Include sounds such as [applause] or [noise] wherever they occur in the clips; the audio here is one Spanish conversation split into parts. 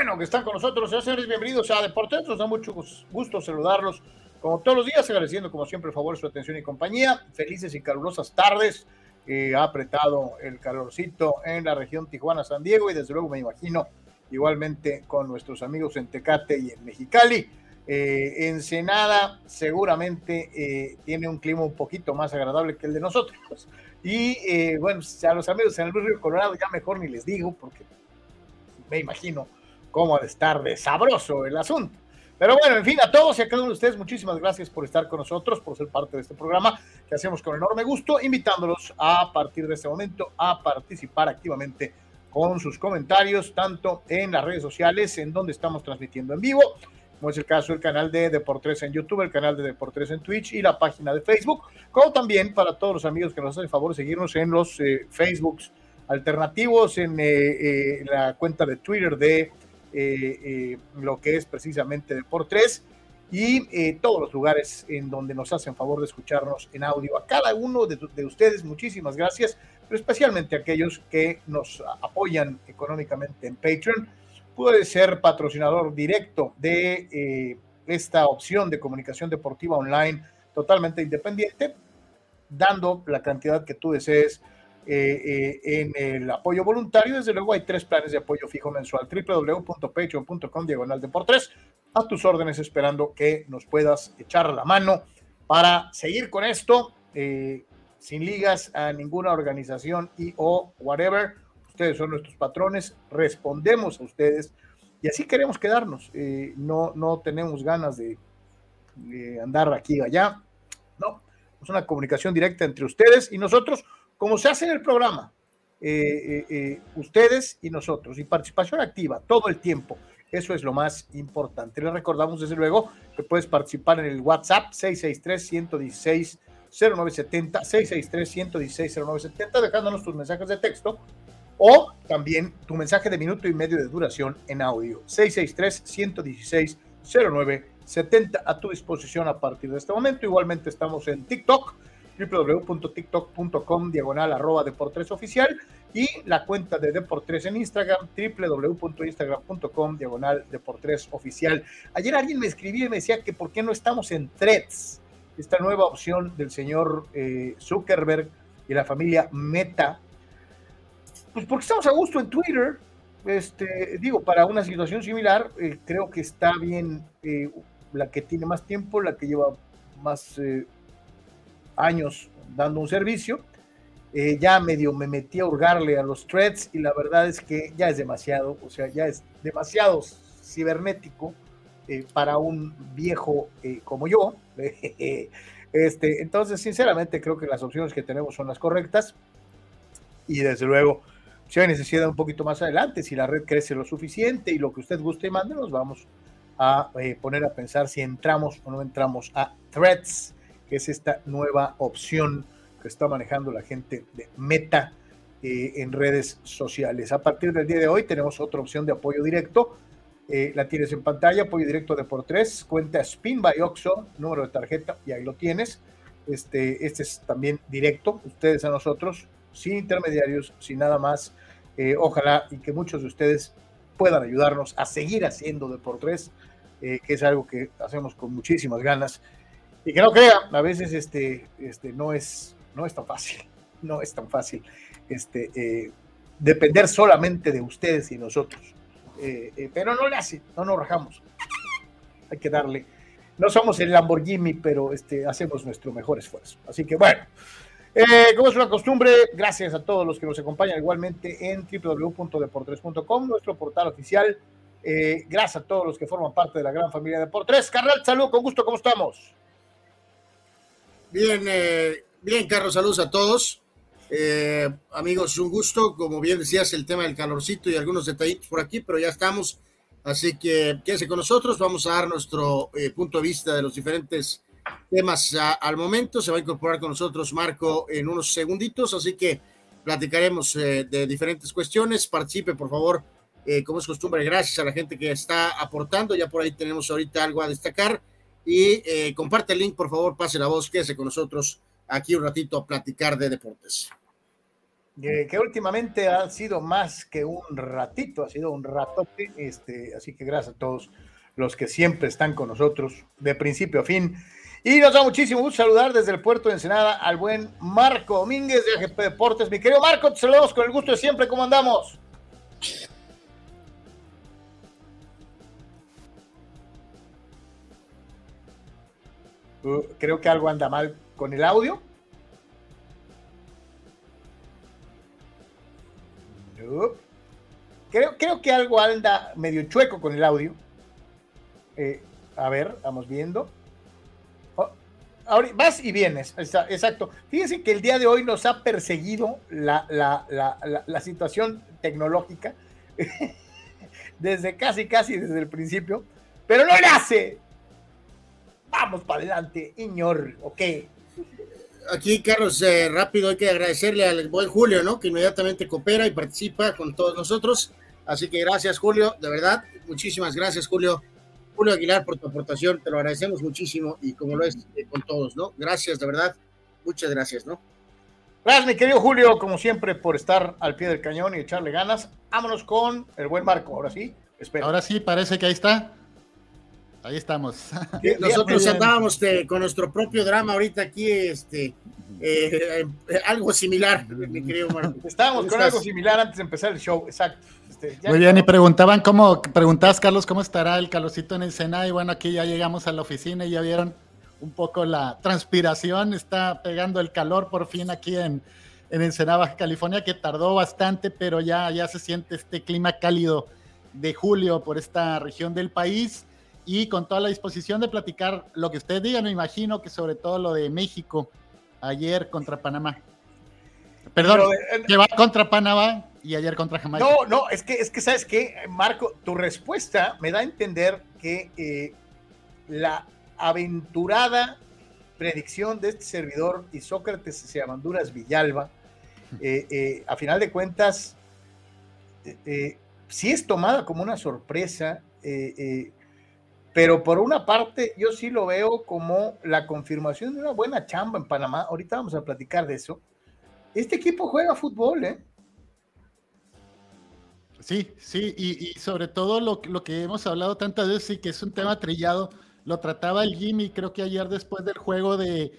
Que están con nosotros. Señores, bienvenidos a Deportes. Nos da mucho gusto saludarlos como todos los días, agradeciendo como siempre el favor su atención y compañía. Felices y calurosas tardes. Eh, ha apretado el calorcito en la región Tijuana-San Diego y desde luego me imagino igualmente con nuestros amigos en Tecate y en Mexicali. Eh, Ensenada seguramente eh, tiene un clima un poquito más agradable que el de nosotros. Y eh, bueno, a los amigos en el Río Colorado ya mejor ni les digo porque me imagino cómo de estar de sabroso el asunto. Pero bueno, en fin, a todos y a cada uno de ustedes, muchísimas gracias por estar con nosotros, por ser parte de este programa que hacemos con enorme gusto, invitándolos a partir de este momento a participar activamente con sus comentarios, tanto en las redes sociales, en donde estamos transmitiendo en vivo, como es el caso del canal de Deportes en YouTube, el canal de Deportes en Twitch y la página de Facebook, como también para todos los amigos que nos hacen el favor de seguirnos en los eh, Facebooks alternativos, en eh, eh, la cuenta de Twitter de lo que es precisamente Deportes y eh, todos los lugares en donde nos hacen favor de escucharnos en audio. A cada uno de, de, ustedes, muchísimas gracias, pero especialmente a aquellos que nos apoyan económicamente en Patreon. Puede ser patrocinador directo de esta opción de comunicación deportiva online totalmente independiente, dando la cantidad que tú desees eh, eh, en el apoyo voluntario. Desde luego hay tres planes de apoyo fijo mensual. www.patreon.com diagonal de por tres. A tus órdenes esperando que nos puedas echar la mano para seguir con esto eh, sin ligas a ninguna organización y o whatever. Ustedes son nuestros patrones, respondemos a ustedes y así queremos quedarnos. no, no tenemos ganas de, de andar aquí y allá. No, es una comunicación directa entre ustedes y nosotros como se hace en el programa, eh, eh, eh, ustedes y nosotros, y participación activa todo el tiempo. Eso es lo más importante. Les recordamos desde luego que puedes participar en el WhatsApp 663-116-0970, 663-116-0970, dejándonos tus mensajes de texto o también tu mensaje de minuto y medio de duración en audio. 663-116-0970 a tu disposición a partir de este momento. Igualmente estamos en TikTok www.tiktok.com diagonal arroba deportes oficial y la cuenta de Deportes en Instagram, www.instagram.com diagonal deportes oficial. Ayer alguien me escribió y me decía que por qué no estamos en threads, esta nueva opción del señor eh, Zuckerberg y la familia Meta. Pues porque estamos a gusto en Twitter, este, digo, para una situación similar, eh, creo que está bien eh, la que tiene más tiempo, la que lleva más años dando un servicio. Eh, ya medio me metí a hurgarle a los threads y la verdad es que ya es demasiado, o sea, ya es demasiado cibernético eh, para un viejo eh, como yo. [laughs] este, entonces, sinceramente, creo que las opciones que tenemos son las correctas. Y desde luego, si hay necesidad un poquito más adelante, si la red crece lo suficiente y lo que usted guste mande, nos vamos a eh, poner a pensar si entramos o no entramos a Threads, que es esta nueva opción que está manejando la gente de Meta eh, en redes sociales. A partir del día de hoy tenemos otra opción de apoyo directo. Eh, la tienes en pantalla, apoyo directo de por tres, cuenta Spin by Oxo, número de tarjeta, y ahí lo tienes. Este, este es también directo, ustedes a nosotros, sin intermediarios, sin nada más. ojalá y que muchos de ustedes puedan ayudarnos a seguir haciendo de por tres eh, que es algo que hacemos con muchísimas ganas. Y que no crea, a veces este, este, no, es, no es tan fácil, [laughs] no es tan fácil este, eh, depender solamente de ustedes y nosotros. Eh, pero no le hace, no nos rajamos. Hay que darle. No somos el Lamborghini, pero este, hacemos nuestro mejor esfuerzo. Así que bueno, como es una costumbre, gracias a todos los que nos acompañan igualmente en www.deportres.com, nuestro portal oficial eh, gracias a todos los que forman parte de la gran familia de por tres. Carnal, salud, con gusto, ¿cómo estamos? Bien, eh, bien, Carlos, saludos a todos. Eh, amigos, un gusto. Como bien decías, el tema del calorcito y algunos detallitos por aquí, pero ya estamos. Así que quédense con nosotros. Vamos a dar nuestro punto de vista de los diferentes temas al momento. Se va a incorporar con nosotros Marco en unos segunditos, así que platicaremos de diferentes cuestiones. Participe, por favor, eh, como es costumbre, gracias a la gente que está aportando. Ya por ahí tenemos ahorita algo a destacar. Y eh, comparte el link, por favor, pase la voz, quédese con nosotros aquí un ratito a platicar de deportes. que últimamente ha sido más que un ratito, ha sido un ratote. Este, así que gracias a todos los que siempre están con nosotros de principio a fin. Y nos da muchísimo gusto saludar desde el puerto de Ensenada al buen Marco Domínguez de AGP Deportes. Mi querido Marco, te saludamos con el gusto de siempre. ¿Cómo andamos? Creo que algo anda mal con el audio. Creo, creo que algo anda medio chueco con el audio. Eh, a ver, vamos viendo. Oh, ahora, vas y vienes, exacto. Fíjense que el día de hoy nos ha perseguido la, la situación tecnológica [laughs] desde casi, casi desde el principio, pero no le hace, Vamos para adelante, Iñor, ok. Aquí, Carlos, eh, rápido hay que agradecerle al buen Julio, ¿no? Que inmediatamente coopera y participa con todos nosotros. Así que gracias, Julio, de verdad, muchísimas gracias, Julio. Julio Aguilar, por tu aportación, te lo agradecemos muchísimo y como lo es eh, con todos, ¿no? Gracias, de verdad, muchas gracias, ¿no? Gracias, mi querido Julio, como siempre, por estar al pie del cañón y echarle ganas. Vámonos con el buen Marco, ahora sí, espero. Ahora sí, parece que ahí está. Ahí estamos. [laughs] Nosotros andábamos con nuestro propio drama ahorita aquí, este, eh, algo similar, mi querido Marco. Estábamos con algo similar antes de empezar el show, exacto. Este, Muy bien, y preguntaban cómo, preguntabas, Carlos, cómo estará el calorcito en Ensenada, y bueno, aquí ya llegamos a la oficina y ya vieron un poco la transpiración, está pegando el calor por fin aquí en, en Ensenada, Baja California, que tardó bastante, pero ya, ya se siente este clima cálido de julio por esta región del país y con toda la disposición de platicar lo que ustedes digan, me imagino que sobre todo lo de México ayer contra Panamá. Perdón, eh, que va contra Panamá y ayer contra Jamaica. No, no, es que, es que sabes que, Marco, tu respuesta me da a entender que eh, la aventurada predicción de este servidor y Sócrates se llaman Duras Villalba, eh, a final de cuentas, si es tomada como una sorpresa, pero por una parte, yo sí lo veo como la confirmación de una buena chamba en Panamá. Ahorita vamos a platicar de eso. Este equipo juega fútbol, ¿eh? Sí, sí, y, sobre todo lo, que hemos hablado tantas veces y que es un tema trillado, lo trataba el Jimmy, creo que ayer después del juego de,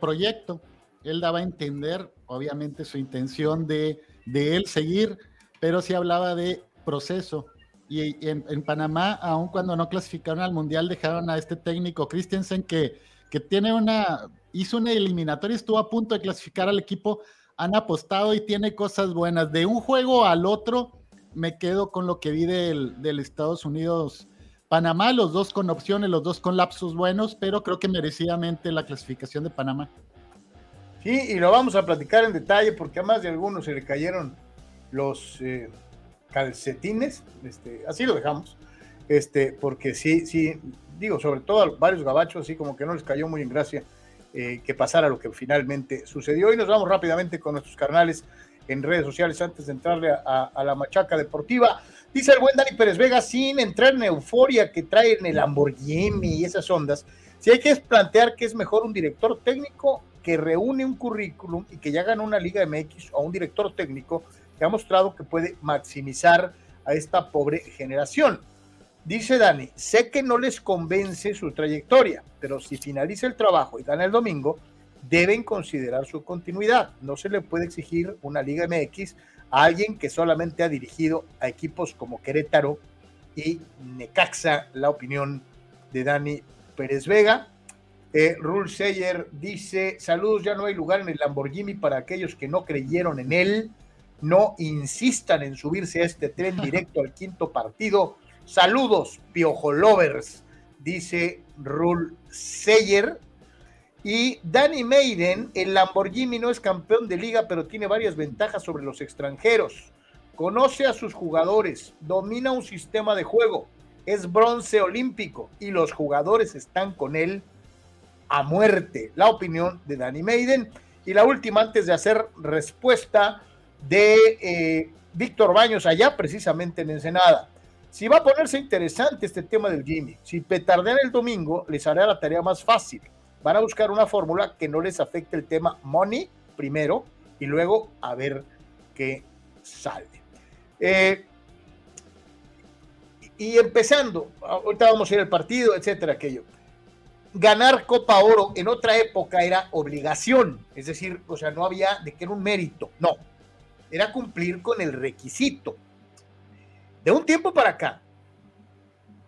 proyecto, él daba a entender, obviamente, su intención de él seguir, pero sí hablaba de proceso, y en, Panamá, aun cuando no clasificaron al Mundial, dejaron a este técnico Christensen que, que tiene una, hizo una eliminatoria, estuvo a punto de clasificar al equipo, han apostado y tiene cosas buenas. De un juego al otro, me quedo con lo que vi del, Estados Unidos Panamá, los dos con opciones, los dos con lapsos buenos, pero creo que merecidamente la clasificación de Panamá. Sí, y lo vamos a platicar en detalle porque a más de algunos se le cayeron los eh, calcetines, este, así lo dejamos, este, porque sí, sí, digo, sobre todo a varios gabachos, así como que no les cayó muy en gracia eh, que pasara lo que finalmente sucedió. Y nos vamos rápidamente con nuestros carnales en redes sociales antes de entrarle a, la machaca deportiva. Dice el buen Dani Pérez Vega, sin entrar en euforia que trae en el Lamborghini y esas ondas, si hay que plantear que es mejor un director técnico que reúne un currículum y que ya ganó una Liga MX o un director técnico que ha mostrado que puede maximizar a esta pobre generación. Dice Dani, sé que no les convence su trayectoria, pero si finaliza el trabajo y gana el domingo, deben considerar su continuidad. No se le puede exigir una Liga MX a alguien que solamente ha dirigido a equipos como Querétaro y Necaxa, la opinión de Dani Pérez Vega. Eh, Seyer dice, saludos, ya no hay lugar en el Lamborghini para aquellos que no creyeron en él. No insistan en subirse a este tren [laughs] directo al quinto partido Saludos, Piojo Lovers, dice Rul Seyer. Y Danny Maiden, el Lamborghini no es campeón de liga, pero tiene varias ventajas sobre los extranjeros. Conoce a sus jugadores, domina un sistema de juego, es bronce olímpico y los jugadores están con él a muerte. La opinión de Danny Maiden. Y la última, antes de hacer respuesta de eh, Víctor Baños, allá precisamente en Ensenada. Si va a ponerse interesante este tema del Jimmy, si petardean el domingo, les hará la tarea más fácil. Van a buscar una fórmula que no les afecte el tema money primero y luego a ver qué sale. Eh, y empezando, ahorita vamos a ir al partido, etcétera, aquello. Ganar Copa Oro en otra época era obligación, es decir, o sea, no había de que era un mérito, no, era cumplir con el requisito de un tiempo para acá,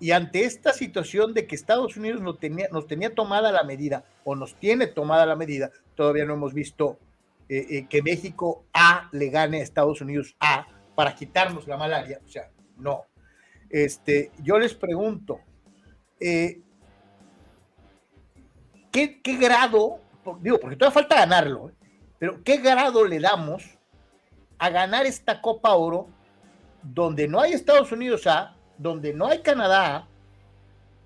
y ante esta situación de que Estados Unidos nos tenía, nos tenía tomada la medida, o nos tiene tomada la medida, todavía no hemos visto eh, eh, que México A le gane a Estados Unidos A para quitarnos la malaria, o sea, no. Este, yo les pregunto, eh, ¿qué, ¿qué, grado, digo, porque todavía falta ganarlo, pero qué grado le damos a ganar esta Copa Oro donde no hay Estados Unidos A, donde no hay Canadá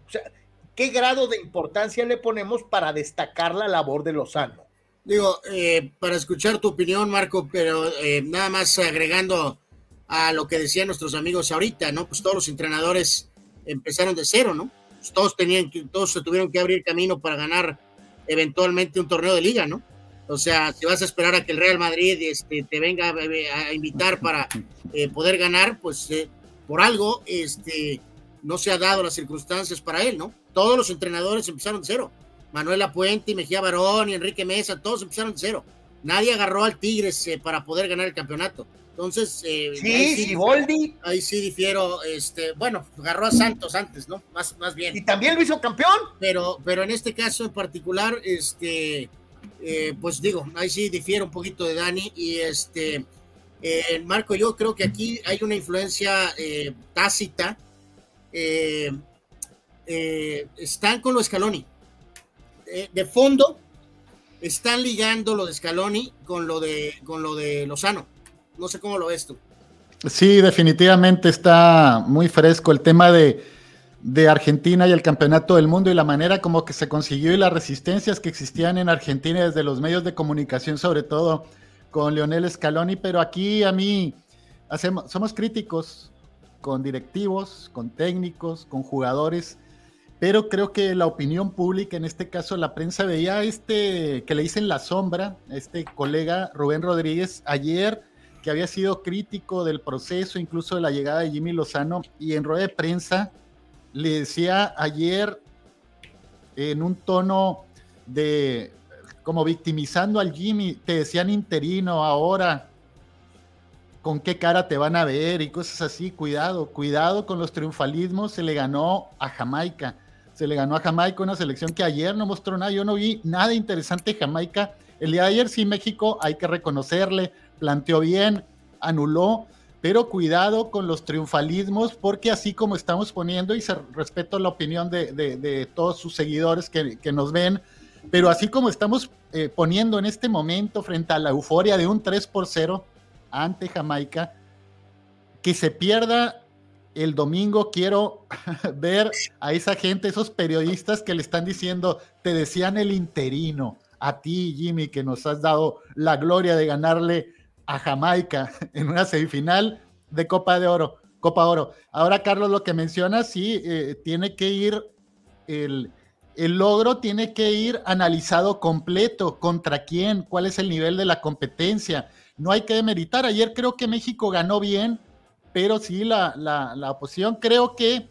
o sea, ¿qué grado de importancia le ponemos para destacar la labor de Lozano? Digo, eh, para escuchar tu opinión, Marco, pero eh, nada más agregando a lo que decían nuestros amigos ahorita, ¿no? Pues todos los entrenadores empezaron de cero, ¿no? Pues todos tenían que, todos se tuvieron que abrir camino para ganar eventualmente un torneo de liga, ¿no? O sea, si vas a esperar a que el Real Madrid este, te venga a, invitar para [laughs] eh, poder ganar, pues eh, por algo este, no se ha dado las circunstancias para él, ¿no? Todos los entrenadores empezaron de cero. Manuel Apuente, Mejía Barón y Enrique Mesa, todos empezaron de cero. Nadie agarró al Tigres eh, para poder ganar el campeonato. Entonces, sí, sí, Boldi. Ahí sí difiero, este, bueno, agarró a Santos antes, ¿no? Más, más bien. Y también lo hizo campeón. Pero, pero en este caso en particular, este, eh, pues digo, ahí sí difiere un poquito de Dani y este, eh, Marco, yo creo que aquí hay una influencia eh, tácita. están con lo Scaloni. de fondo, están ligando lo de Scaloni con lo de, con lo de Lozano. No sé cómo lo ves tú. Sí, definitivamente está muy fresco el tema de de Argentina y el campeonato del mundo y la manera como que se consiguió y las resistencias que existían en Argentina desde los medios de comunicación, sobre todo con Leonel Scaloni, pero aquí a mí hacemos, somos críticos con directivos, con técnicos, con jugadores, pero creo que la opinión pública, en este caso la prensa, veía este que le dicen la sombra, este colega Rubén Rodríguez, ayer que había sido crítico del proceso, incluso de la llegada de Jimmy Lozano, y en rueda de prensa le decía ayer en un tono de como victimizando al Jimmy, te decían interino ahora, con qué cara te van a ver y cosas así, cuidado, cuidado con los triunfalismos, se le ganó a Jamaica, se le ganó a Jamaica una selección que ayer no mostró nada, yo no vi nada interesante Jamaica, el día de ayer sí México hay que reconocerle, planteó bien, anuló, pero cuidado con los triunfalismos, porque así como estamos poniendo, y se, respeto la opinión de, todos sus seguidores que, nos ven, pero así como estamos eh, poniendo en este momento frente a la euforia de un 3 por 0 ante Jamaica, que se pierda el domingo quiero [laughs] ver a esa gente, esos periodistas que le están diciendo, te decían el interino, a ti Jimmy, que nos has dado la gloria de ganarle a Jamaica [laughs] en una semifinal de Copa de Oro, Copa Oro. Ahora, Carlos, lo que menciona, sí, eh, tiene que ir, el, el logro tiene que ir analizado completo, contra quién, cuál es el nivel de la competencia. No hay que demeritar. Ayer creo que México ganó bien, pero sí la, la, la oposición creo que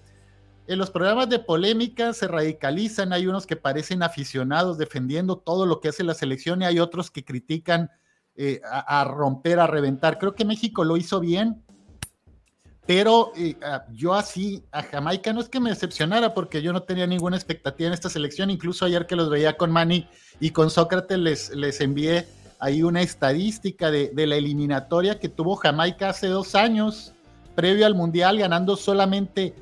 en los programas de polémica se radicalizan, hay unos que parecen aficionados defendiendo todo lo que hace la selección y hay otros que critican eh, a, romper, a reventar. Creo que México lo hizo bien, pero eh, yo así, a Jamaica no es que me decepcionara porque yo no tenía ninguna expectativa en esta selección, incluso ayer que los veía con Manny y con Sócrates les, les envié ahí una estadística de, de la eliminatoria que tuvo Jamaica hace dos años, previo al Mundial, ganando solamente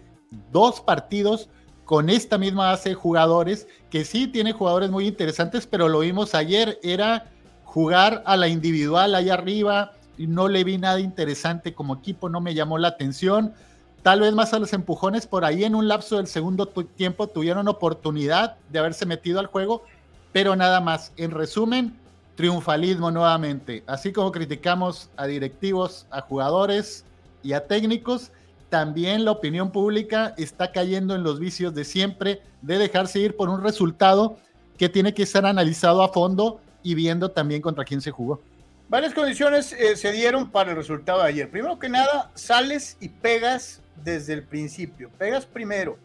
dos partidos con esta misma base de jugadores, que sí tiene jugadores muy interesantes, pero lo vimos ayer, era jugar a la individual allá arriba, y no le vi nada interesante como equipo, no me llamó la atención. Tal vez más a los empujones por ahí en un lapso del segundo tiempo tuvieron oportunidad de haberse metido al juego, pero nada más. En resumen, triunfalismo nuevamente. Así como criticamos a directivos, a jugadores y a técnicos, también la opinión pública está cayendo en los vicios de siempre de dejarse ir por un resultado que tiene que ser analizado a fondo y viendo también contra quién se jugó. Varias condiciones eh, se dieron para el resultado de ayer. Primero que nada, sales y pegas desde el principio. Pegas primero.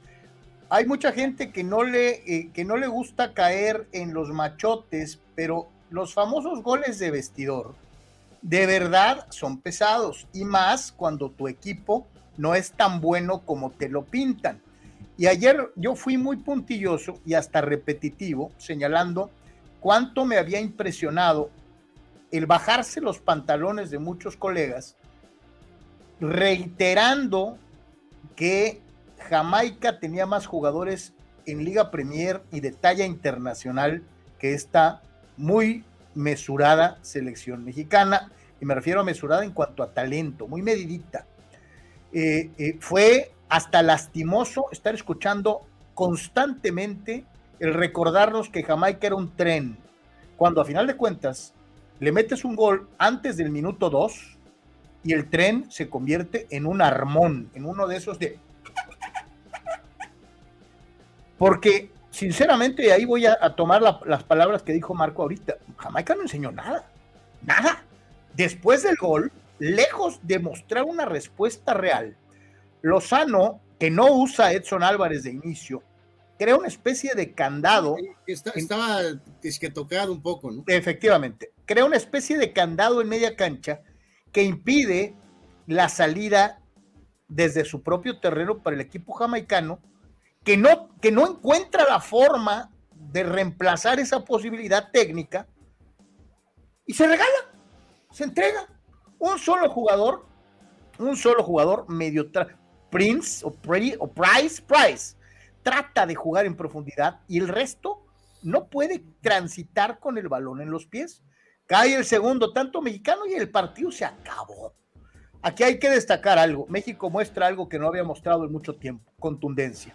Hay mucha gente que no le, eh, que no le gusta caer en los machotes, pero los famosos goles de vestidor de verdad son pesados y más cuando tu equipo no es tan bueno como te lo pintan. Y ayer yo fui muy puntilloso y hasta repetitivo, señalando cuánto me había impresionado el bajarse los pantalones de muchos colegas, reiterando que Jamaica tenía más jugadores en Liga Premier y de talla internacional que esta muy mesurada selección mexicana, y me refiero a mesurada en cuanto a talento, muy medidita. Eh, eh, fue hasta lastimoso estar escuchando constantemente el recordarnos que Jamaica era un tren, cuando a final de cuentas le metes un gol antes del minuto 2 y el tren se convierte en un armón, en uno de esos de... Porque, sinceramente, ahí voy a, tomar las palabras que dijo Marco ahorita. Jamaica no enseñó nada, nada. Después del gol, lejos de mostrar una respuesta real, Lozano, que no usa Edson Álvarez de inicio, crea una especie de candado. estaba que tocado un poco, ¿no? Efectivamente, crea una especie de candado en media cancha que impide la salida desde su propio terreno para el equipo jamaicano, que no, que no encuentra la forma de reemplazar esa posibilidad técnica y se regala, se entrega. Un solo jugador, un solo jugador medio Prince o, o Price, Price, trata de jugar en profundidad y el resto no puede transitar con el balón en los pies. Cae el segundo tanto mexicano y el partido se acabó. Aquí hay que destacar algo. México muestra algo que no había mostrado en mucho tiempo, contundencia.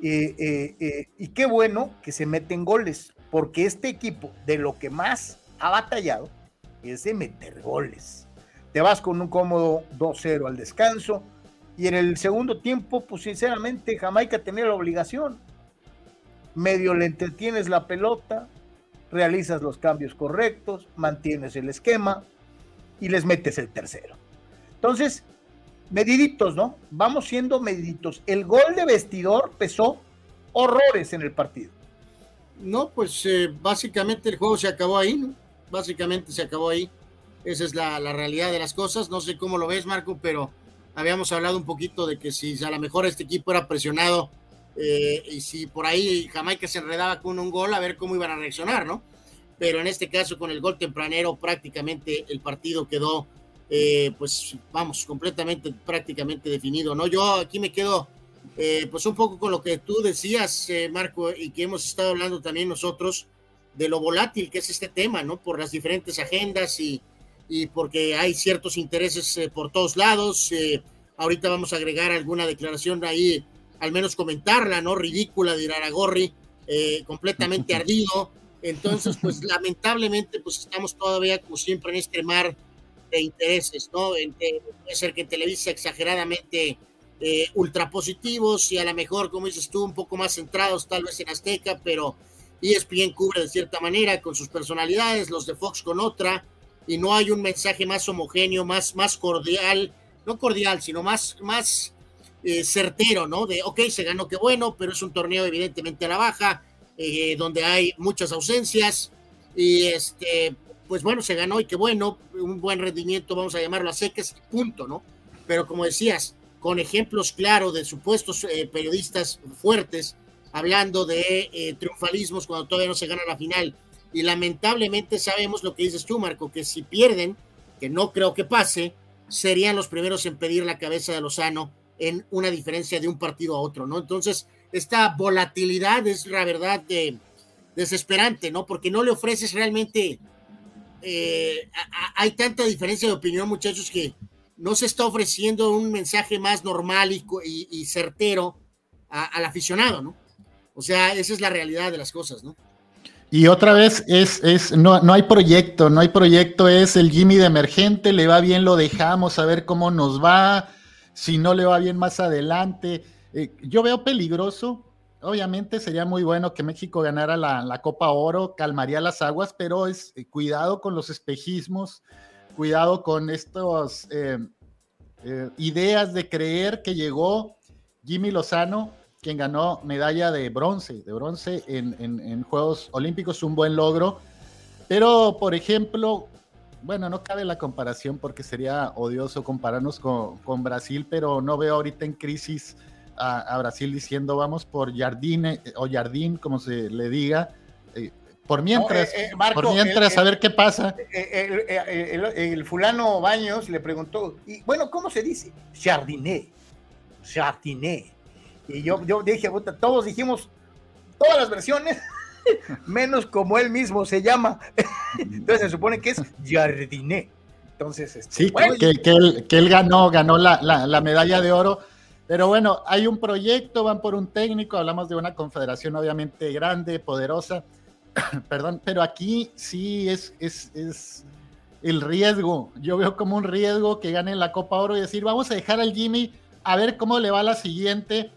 Eh, eh, eh, y qué bueno que se meten goles, porque este equipo de lo que más ha batallado es de meter goles. Te vas con un cómodo 2-0 al descanso, y en el segundo tiempo, pues sinceramente, Jamaica tenía la obligación. Medio le entretienes la pelota, realizas los cambios correctos, mantienes el esquema y les metes el tercero. Entonces, mediditos, ¿no? Vamos siendo mediditos. El gol de vestidor pesó horrores en el partido. No, pues eh, básicamente el juego se acabó ahí, ¿no? Básicamente se acabó ahí. Esa es la, la realidad de las cosas. No sé cómo lo ves, Marco, pero habíamos hablado un poquito de que si a lo mejor este equipo era presionado eh, y si por ahí Jamaica se enredaba con un gol, a ver cómo iban a reaccionar, ¿no? Pero en este caso, con el gol tempranero, prácticamente el partido quedó eh, pues vamos, completamente, prácticamente definido, ¿no? Yo aquí me quedo, eh, pues un poco con lo que tú decías, eh, Marco, y que hemos estado hablando también nosotros, de lo volátil que es este tema, ¿no? Por las diferentes agendas y, y porque hay ciertos intereses por todos lados. ahorita vamos a agregar alguna declaración ahí, al menos comentarla, ¿no? Ridícula de Iraragorri, completamente [laughs] ardido. Entonces, pues lamentablemente, pues estamos todavía, como siempre, en este mar de intereses, ¿no? puede ser que Televisa exageradamente eh, ultrapositivos y a lo mejor, como dices tú, un poco más centrados tal vez en Azteca, pero ESPN cubre de cierta manera con sus personalidades, los de Fox con otra, y no hay un mensaje más homogéneo, más, más cordial, no cordial, sino más, más eh, certero, ¿no? De, ok, se ganó, qué bueno, pero es un torneo evidentemente a la baja, eh, donde hay muchas ausencias, y este, pues bueno, se ganó y qué bueno, un buen rendimiento, vamos a llamarlo a secas, punto, ¿no? Pero como decías, con ejemplos claros de supuestos eh, periodistas fuertes, hablando de eh, triunfalismos cuando todavía no se gana la final. Y lamentablemente sabemos lo que dices tú, Marco, que si pierden, que no creo que pase, serían los primeros en pedir la cabeza de Lozano en una diferencia de un partido a otro, ¿no? Entonces, esta volatilidad es la verdad de, desesperante, ¿no? Porque no le ofreces realmente eh, hay tanta diferencia de opinión, muchachos, que no se está ofreciendo un mensaje más normal y, certero al aficionado, ¿no? O sea, esa es la realidad de las cosas, ¿no? Y otra vez es, es no, no hay proyecto, no hay proyecto, es el Jimmy de emergente, le va bien, lo dejamos, a ver cómo nos va, si no le va bien más adelante. Eh, yo veo peligroso obviamente sería muy bueno que México ganara la, Copa Oro, calmaría las aguas, pero es eh, cuidado con los espejismos, cuidado con estas eh, ideas de creer que llegó Jimmy Lozano, quien ganó medalla de bronce, de bronce en, Juegos Olímpicos, un buen logro. Pero, por ejemplo, bueno, no cabe la comparación porque sería odioso compararnos con, con Brasil, pero no veo ahorita en crisis a, Brasil diciendo vamos por Jardine o Jardín, como se le diga, eh, por mientras, eh, eh, por mientras a ver qué pasa. El, fulano Baños le preguntó, y bueno, ¿cómo se dice? Jardiné, Jardiné. Y yo, yo dije, todos dijimos, todas las versiones, [laughs] menos como él mismo se llama. [laughs] Entonces se supone que es Jardiné. Entonces, este, sí, que, él, ganó, ganó la, la medalla de oro pero bueno, hay un proyecto, van por un técnico, hablamos de una confederación obviamente grande, poderosa, [coughs] perdón, pero aquí sí es, es, es, el riesgo. Yo veo como un riesgo que gane la Copa Oro y decir, vamos a dejar al Jimmy a ver cómo le va la siguiente.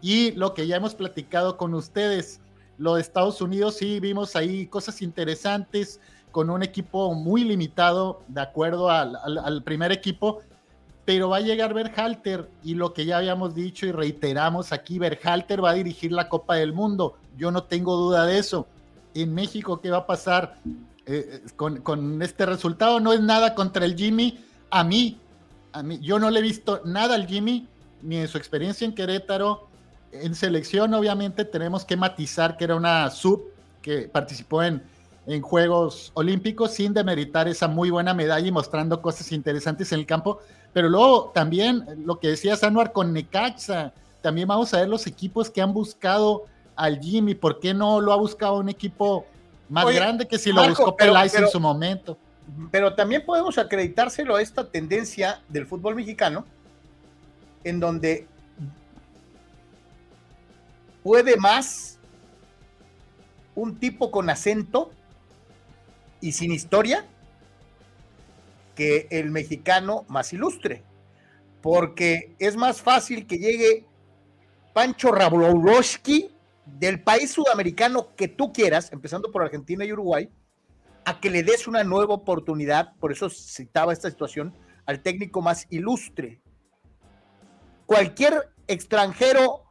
Y lo que ya hemos platicado con ustedes, lo de Estados Unidos, sí vimos ahí cosas interesantes con un equipo muy limitado, de acuerdo al, primer equipo, pero va a llegar Berhalter y lo que ya habíamos dicho y reiteramos aquí, Berhalter va a dirigir la Copa del Mundo, yo no tengo duda de eso. En México, ¿qué va a pasar eh, con, este resultado? No es nada contra el Jimmy, a mí, a mí, yo no le he visto nada al Jimmy, ni en su experiencia en Querétaro, en selección obviamente tenemos que matizar que era una sub que participó en, en Juegos Olímpicos sin demeritar esa muy buena medalla y mostrando cosas interesantes en el campo, pero luego también lo que decía Sanuar con Necaxa, también vamos a ver los equipos que han buscado al Jimmy, ¿por qué no lo ha buscado un equipo más grande que si lo buscó Peláez en su momento? Pero también podemos acreditárselo a esta tendencia del fútbol mexicano, en donde puede más un tipo con acento y sin historia que el mexicano más ilustre, porque es más fácil que llegue Pancho Rablowski del país sudamericano que tú quieras, empezando por Argentina y Uruguay, a que le des una nueva oportunidad, por eso citaba esta situación, al técnico más ilustre. Cualquier extranjero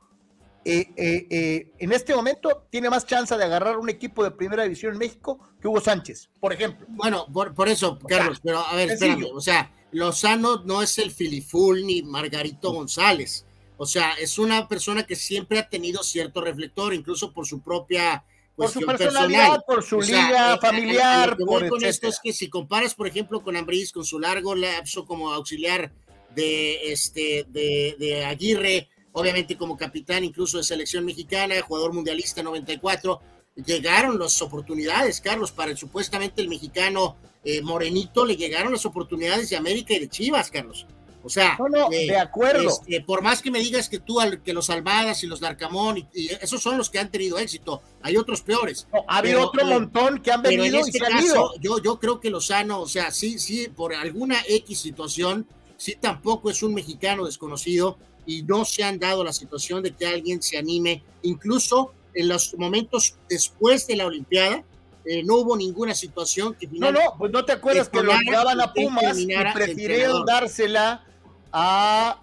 eh, eh, eh, en este momento tiene más chance de agarrar un equipo de primera división en México que Hugo Sánchez, por ejemplo. Bueno, por, eso, Carlos, pero a ver, espérame, o sea, Lozano no es el Filiful ni Margarito González, o sea, es una persona que siempre ha tenido cierto reflector, incluso por su propia por su personalidad, por su liga familiar. Lo que voy con esto es que si comparas, por ejemplo, con Ambris, con su largo lapso como auxiliar de, este, de, de Aguirre, obviamente como capitán incluso de selección mexicana, jugador mundialista 94, llegaron las oportunidades, Carlos, para el, supuestamente el mexicano eh, Morenito, le llegaron las oportunidades de América y de Chivas, Carlos. O sea, de eh, acuerdo. Este, por más que me digas que tú, que los Almadas y los Darcamón, y, esos son los que han tenido éxito, hay otros peores. ha habido otro eh, montón que han venido en este caso, Yo, yo creo que Lozano, o sea, sí, sí, por alguna X situación, sí tampoco es un mexicano desconocido y no se han dado la situación de que alguien se anime, incluso en los momentos después de la Olimpiada, eh, no hubo ninguna situación que No, no, pues no te acuerdas que lo llevaban a Pumas y prefirieron dársela a,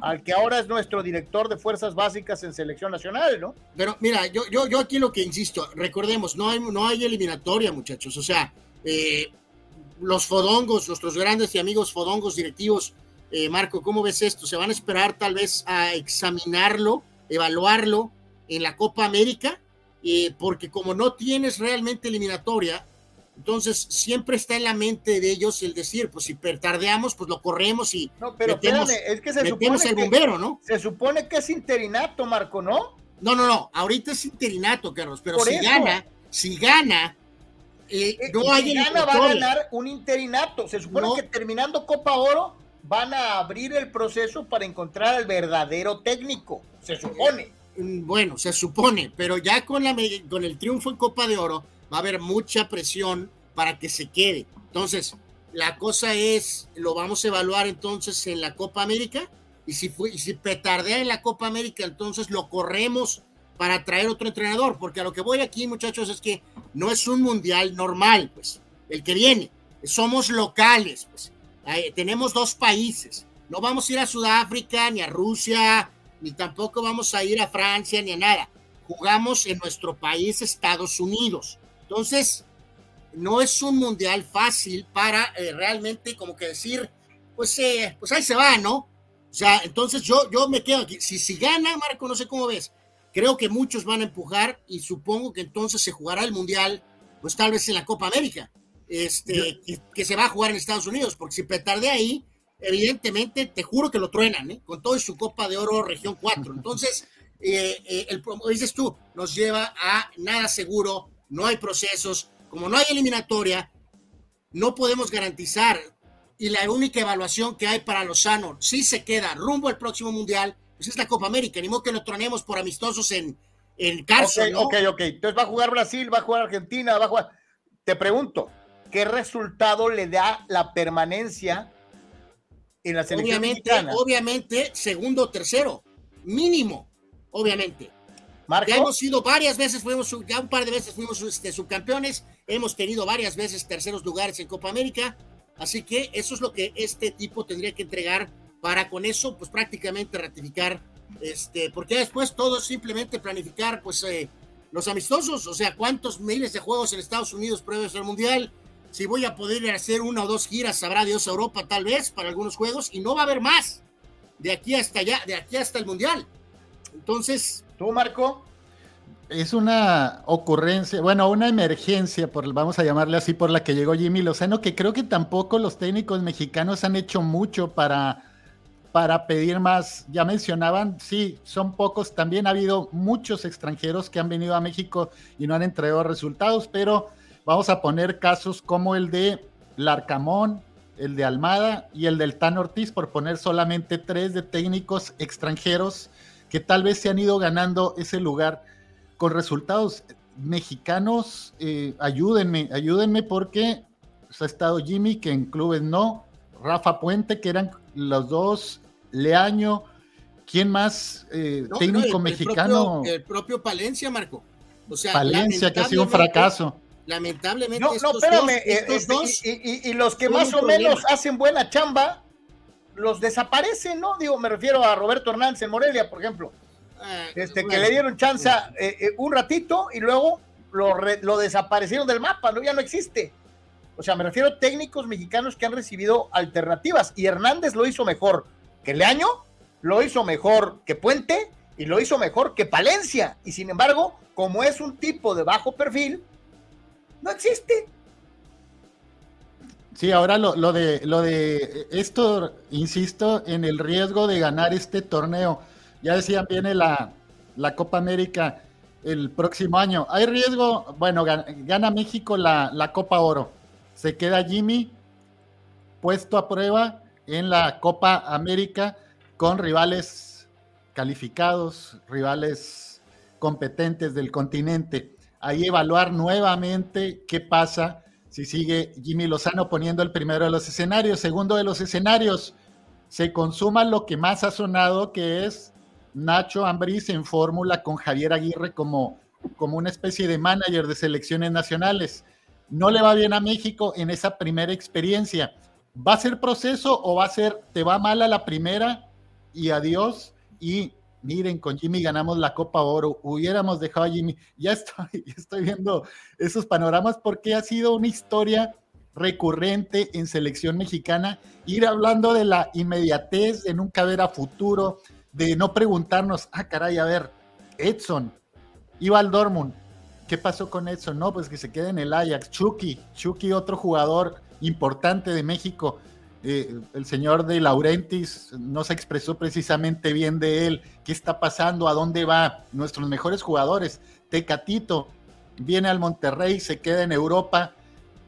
al que ahora es nuestro director de fuerzas básicas en selección nacional, ¿no? Pero mira, yo, yo, yo aquí lo que insisto, recordemos, no hay, no hay eliminatoria, muchachos, o sea, eh, los fodongos, nuestros grandes y amigos fodongos directivos, eh, Marco, ¿cómo ves esto? ¿Se van a esperar tal vez a examinarlo, evaluarlo en la Copa América? Eh, porque como no tienes realmente eliminatoria, entonces siempre está en la mente de ellos el decir, pues si tardeamos, pues lo corremos y no, pero metemos, es que se supone el bombero, ¿no? Se supone que es interinato, Marco, ¿no? No, no, no, ahorita es interinato, Carlos, pero si gana, si gana, eh, eh, hay si gana va a ganar un interinato. Se supone que terminando Copa Oro van a abrir el proceso para encontrar al verdadero técnico, se supone. Mm, bueno, se supone, pero ya con, la, con el triunfo en Copa de Oro va a haber mucha presión para que se quede. Entonces, la cosa es, lo vamos a evaluar entonces en la Copa América y si, y si petardea en la Copa América, entonces lo corremos para traer otro entrenador, porque a lo que voy aquí, muchachos, es que no es un mundial normal, pues, el que viene. Somos locales, pues. Tenemos dos países. No vamos a ir a Sudáfrica, ni a Rusia, ni tampoco vamos a ir a Francia, ni a nada. Jugamos en nuestro país, Estados Unidos. Entonces, no es un mundial fácil para eh, realmente como que decir, pues, eh, pues ahí se va, ¿no? O sea, entonces yo, yo me quedo aquí. Si, si gana, Marco, no sé cómo ves. Creo que muchos van a empujar y supongo que entonces se jugará el mundial, pues tal vez en la Copa América, este, que, se va a jugar en Estados Unidos, porque si petarde ahí, evidentemente, te juro que lo truenan, ¿eh? con todo su Copa de Oro Región 4. Entonces, [laughs] eh, el, dices tú, nos lleva a nada seguro no hay procesos, como no hay eliminatoria, no podemos garantizar y la única evaluación que hay para Lozano, si se queda rumbo al próximo mundial, pues es la Copa América, ni modo que lo tronemos por amistosos en, en cárcel. Ok, ok, ok. Entonces va a jugar Brasil, va a jugar Argentina, va a jugar. Te pregunto, ¿qué resultado le da la permanencia en la selección obviamente, Obviamente, segundo o tercero, mínimo, obviamente. Ya hemos ido varias veces, fuimos, ya un par de veces fuimos este, subcampeones, hemos tenido varias veces terceros lugares en Copa América, así que eso es lo que este tipo tendría que entregar para con eso, pues prácticamente ratificar, este, porque después todo es simplemente planificar, pues, eh, los amistosos, o sea, cuántos miles de juegos en Estados Unidos previos al Mundial, si voy a poder hacer una o dos giras, sabrá Dios a Europa tal vez para algunos juegos, y no va a haber más de aquí hasta allá, de aquí hasta el Mundial. Entonces, ¿Tú, Marco? Es una ocurrencia, bueno, una emergencia, por, vamos a llamarle así, por la que llegó Jimmy Lozano, que creo que tampoco los técnicos mexicanos han hecho mucho para, para pedir más. Ya mencionaban, sí, son pocos. También ha habido muchos extranjeros que han venido a México y no han entregado resultados, pero vamos a poner casos como el de Larcamón, el de Almada y el del Tan Ortiz, por poner solamente tres de técnicos extranjeros que tal vez se han ido ganando ese lugar con resultados mexicanos. Eh, ayúdenme, ayúdenme porque ha estado Jimmy, que en clubes no, Rafa Puente, que eran los dos, Leaño, ¿quién más eh, técnico mexicano? el propio Palencia, Marco. O sea, Palencia, que ha sido un fracaso. Lamentablemente. No, no, espérame. Eh, y, y, los que más o menos hacen buena chamba los desaparecen, ¿no? Digo, me refiero a Roberto Hernández en Morelia, por ejemplo. Ah, este, que le dieron chance eh, eh, un ratito y luego lo, lo, desaparecieron del mapa, ¿no? Ya no existe. O sea, me refiero a técnicos mexicanos que han recibido alternativas y Hernández lo hizo mejor que Leaño, lo hizo mejor que Puente y lo hizo mejor que Palencia. Y sin embargo, como es un tipo de bajo perfil, no existe. Sí, ahora lo, lo, de lo de esto, insisto, en el riesgo de ganar este torneo. Ya decían, viene la, la Copa América el próximo año. Hay riesgo, bueno, gana, México la, la, Copa Oro. Se queda Jimmy puesto a prueba en la Copa América con rivales calificados, rivales competentes del continente. Ahí evaluar nuevamente qué pasa si sigue Jimmy Lozano poniendo el primero de los escenarios. Segundo de los escenarios, se consuma lo que más ha sonado, que es Nacho Ambriz en fórmula con Javier Aguirre como, como una especie de manager de selecciones nacionales. No le va bien a México en esa primera experiencia. ¿Va a ser proceso o va a ser, te va mal a la primera y adiós? Y miren, con Jimmy ganamos la Copa Oro, hubiéramos dejado a Jimmy. Ya estoy, [laughs] estoy viendo esos panoramas porque ha sido una historia recurrente en selección mexicana, ir hablando de la inmediatez, de nunca ver a futuro, de no preguntarnos, ah, caray, a ver, Edson, iba al Dortmund, ¿qué pasó con Edson? No, pues que se quede en el Ajax, Chucky, Chucky, otro jugador importante de México, eh, el señor de Laurentis no se expresó precisamente bien de él, qué está pasando, a dónde va, nuestros mejores jugadores, Tecatito, viene al Monterrey, se queda en Europa,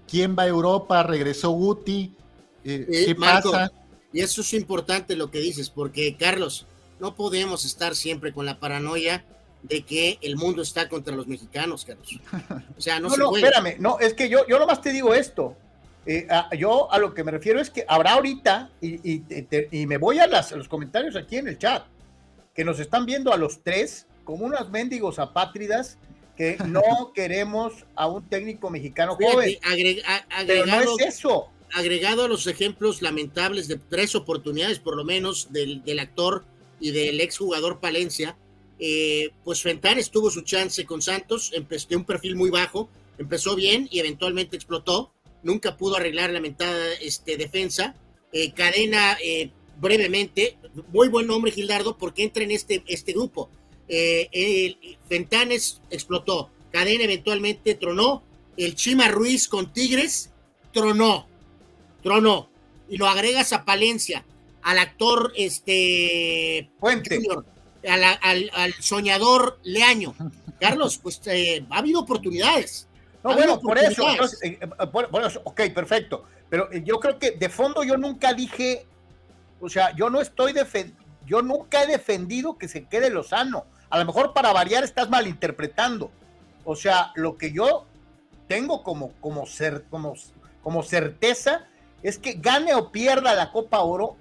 ¿quién va a Europa? Regresó Guti, eh, ¿qué pasa? Y eso es importante lo que dices, porque Carlos, no podemos estar siempre con la paranoia de que el mundo está contra los mexicanos, Carlos. O sea, no, [laughs] no, espérame, no, es que yo, yo nomás te digo esto. Eh, yo a lo que me refiero es que habrá ahorita, y, y, me voy a, las, los comentarios aquí en el chat, que nos están viendo a los tres como unos mendigos apátridas que [laughs] no queremos a un técnico mexicano joven. Pero no es eso. Agregado a los ejemplos lamentables de tres oportunidades, por lo menos, del, del actor y del exjugador Palencia, eh, pues Fentanes tuvo su chance con Santos, empezó de un perfil muy bajo, empezó bien y eventualmente explotó nunca pudo arreglar la mentada este, defensa. Eh, cadena, eh, brevemente, muy buen nombre Gildardo, porque entra en este, este grupo. Eh, Fentanes explotó, Cadena eventualmente tronó, el Chima Ruiz con Tigres tronó, tronó, y lo agregas a Palencia, al actor este Fuente. al, al, soñador Leaño. Carlos, pues ha habido oportunidades. No, bueno, por eso, eh, eh, por, eso, ok, perfecto. Pero eh, yo creo que de fondo yo nunca dije, o sea, yo no estoy defendiendo, yo nunca he defendido que se quede Lozano. A lo mejor para variar estás malinterpretando. O sea, lo que yo tengo como, como, ser, como, como certeza es que gane o pierda la Copa Oro,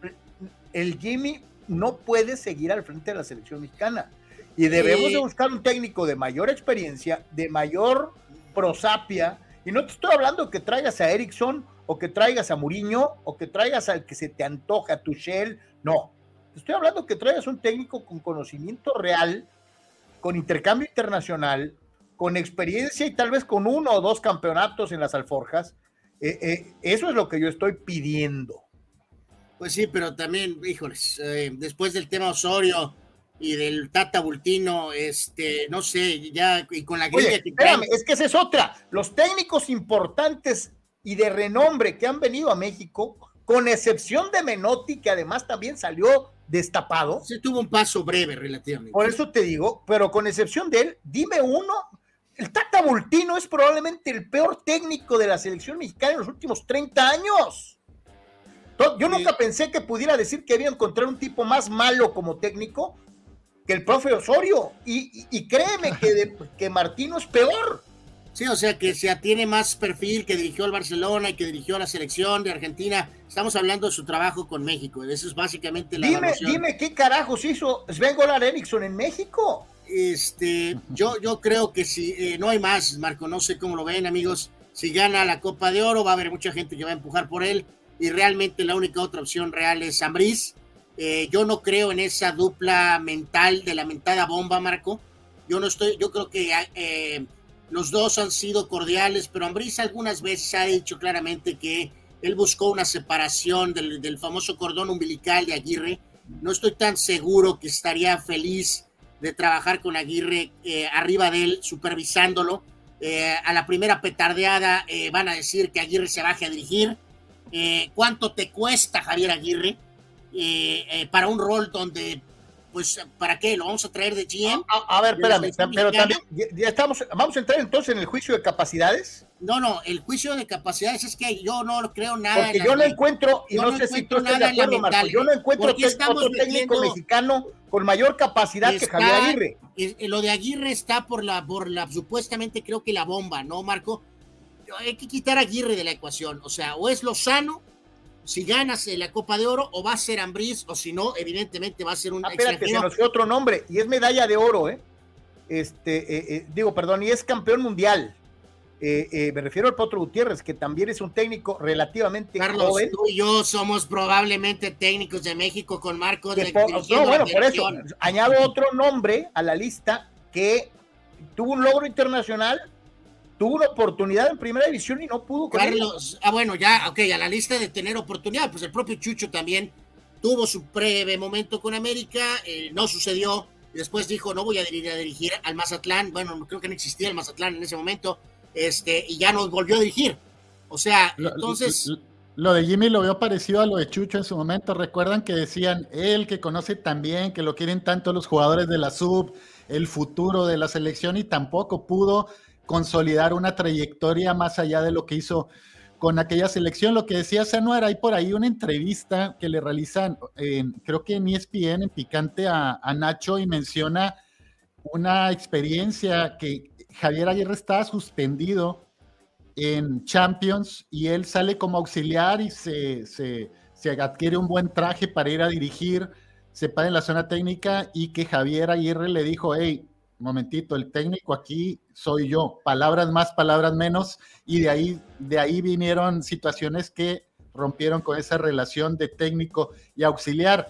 el Jimmy no puede seguir al frente de la selección mexicana. Y debemos de buscar un técnico de mayor experiencia, de mayor prosapia, y no te estoy hablando que traigas a Erickson o que traigas a Muriño o que traigas al que se te antoja, a Tuchel, no. Te estoy hablando que traigas un técnico con conocimiento real, con intercambio internacional, con experiencia y tal vez con uno o dos campeonatos en las alforjas. Eh, eh, eso es lo que yo estoy pidiendo. Pues sí, pero también, híjoles, eh, después del tema Osorio, y del Tata Bultino, este, no sé, ya, y con la grilla que espérame, es que esa es otra. Los técnicos importantes y de renombre que han venido a México, con excepción de Menotti, que además también salió destapado. Se tuvo un paso breve relativamente. Por eso te digo, pero con excepción de él, dime uno, el Tata Bultino es probablemente el peor técnico de la selección mexicana en los últimos 30 años. Yo nunca pensé que pudiera decir que había encontrado un tipo más malo como técnico que el profe Osorio. Y, créeme que, que Martino es peor. Sí, o sea que se tiene más perfil que dirigió al Barcelona y que dirigió a la selección de Argentina. Estamos hablando de su trabajo con México. Eso es básicamente la Dime, dime qué carajos hizo Sven Golar Eriksson en México. Este, yo, yo creo que si eh, no hay más, Marco, no sé cómo lo ven, amigos. Si gana la Copa de Oro, va a haber mucha gente que va a empujar por él. Y realmente la única otra opción real es Ambriz eh, yo no creo en esa dupla mental de la mentada bomba, Marco. Yo no estoy, yo creo que eh, los dos han sido cordiales, pero Ambriz algunas veces ha dicho claramente que él buscó una separación del, del, famoso cordón umbilical de Aguirre. No estoy tan seguro que estaría feliz de trabajar con Aguirre eh, arriba de él, supervisándolo. Eh, a la primera petardeada eh, van a decir que Aguirre se baje a dirigir. ¿Cuánto te cuesta Javier Aguirre para un rol donde pues, ¿para qué? ¿Lo vamos a traer de GM? A, ver, espérame, pero también, ya estamos, vamos a entrar entonces en el juicio de capacidades. No, no, el juicio de capacidades es que yo no creo nada. Porque yo no encuentro, y no, sé si tú estás de acuerdo, Marco, yo no encuentro otro técnico mexicano con mayor capacidad que Javier Aguirre. lo de Aguirre está por la, por la, supuestamente creo que la bomba, ¿no, Marco? Hay que quitar a Aguirre de la ecuación, o sea, o es Lozano si ganas la Copa de Oro, o va a ser Ambriz, o si no, evidentemente va a ser un. Ah, espérate, se nos fue otro nombre, y es medalla de oro, ¿eh? Este, eh, eh, digo, perdón, y es campeón mundial. Eh, me refiero al Potro Gutiérrez, que también es un técnico relativamente Carlos, tú y yo somos probablemente técnicos de México con Marco de, No, bueno, por eso, añado otro nombre a la lista que tuvo un logro internacional tuvo una oportunidad en primera división y no pudo. Carlos, ah, bueno, ya, ok, a la lista de tener oportunidad, pues el propio Chucho también tuvo su breve momento con América, eh, no sucedió, y después dijo, no voy a dirigir, a dirigir al Mazatlán, bueno, creo que no existía el Mazatlán en ese momento, este, y ya nos volvió a dirigir. O sea, entonces... Lo, de Jimmy lo veo parecido a lo de Chucho en su momento. Recuerdan que decían, él que conoce también, que lo quieren tanto los jugadores de la sub, el futuro de la selección y tampoco pudo consolidar una trayectoria más allá de lo que hizo con aquella selección. Lo que decía Sanuar, hay por ahí una entrevista que le realizan, creo que en ESPN, en Picante, a, Nacho y menciona una experiencia que Javier Aguirre estaba suspendido en Champions y él sale como auxiliar y se, se, se adquiere un buen traje para ir a dirigir, se para en la zona técnica y que Javier Aguirre le dijo, hey, momentito, el técnico aquí soy yo, palabras más, palabras menos, y de ahí, de ahí vinieron situaciones que rompieron con esa relación de técnico y auxiliar.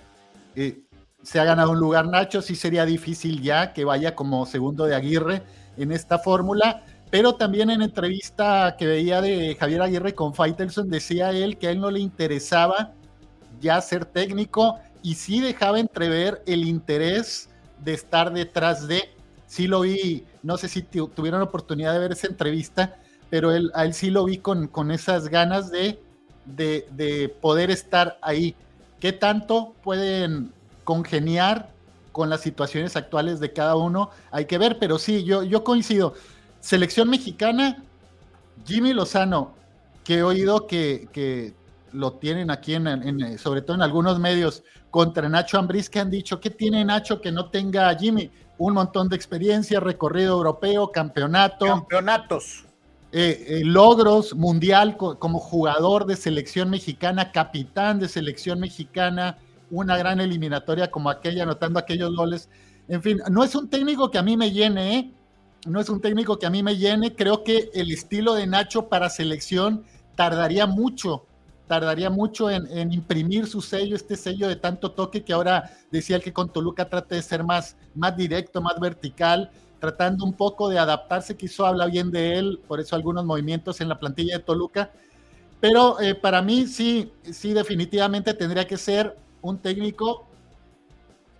Eh, se ha ganado un lugar Nacho, sí sería difícil ya que vaya como segundo de Aguirre en esta fórmula, pero también en entrevista que veía de Javier Aguirre con Faitelson decía él que a él no le interesaba ya ser técnico y sí dejaba entrever el interés de estar detrás de sí lo vi, no sé si tuvieron oportunidad de ver esa entrevista, pero él, a él sí lo vi con, con esas ganas de, de, poder estar ahí. ¿Qué tanto pueden congeniar con las situaciones actuales de cada uno? Hay que ver, pero sí, yo, yo coincido. Selección mexicana, Jimmy Lozano, que he oído que, que lo tienen aquí, en, sobre todo en algunos medios, contra Nacho Ambriz, que han dicho, ¿qué tiene Nacho que no tenga Jimmy? Un montón de experiencia, recorrido europeo, campeonato. Campeonatos. Eh, eh, logros mundial como jugador de selección mexicana, capitán de selección mexicana, una gran eliminatoria como aquella, anotando aquellos goles. En fin, no es un técnico que a mí me llene, ¿eh? no es un técnico que a mí me llene. Creo que el estilo de Nacho para selección tardaría mucho tardaría mucho en, imprimir su sello, este sello de tanto toque que ahora decía el que con Toluca trate de ser más, más directo, más vertical, tratando un poco de adaptarse, quiso habla bien de él, por eso algunos movimientos en la plantilla de Toluca, pero eh, para mí sí, sí definitivamente tendría que ser un técnico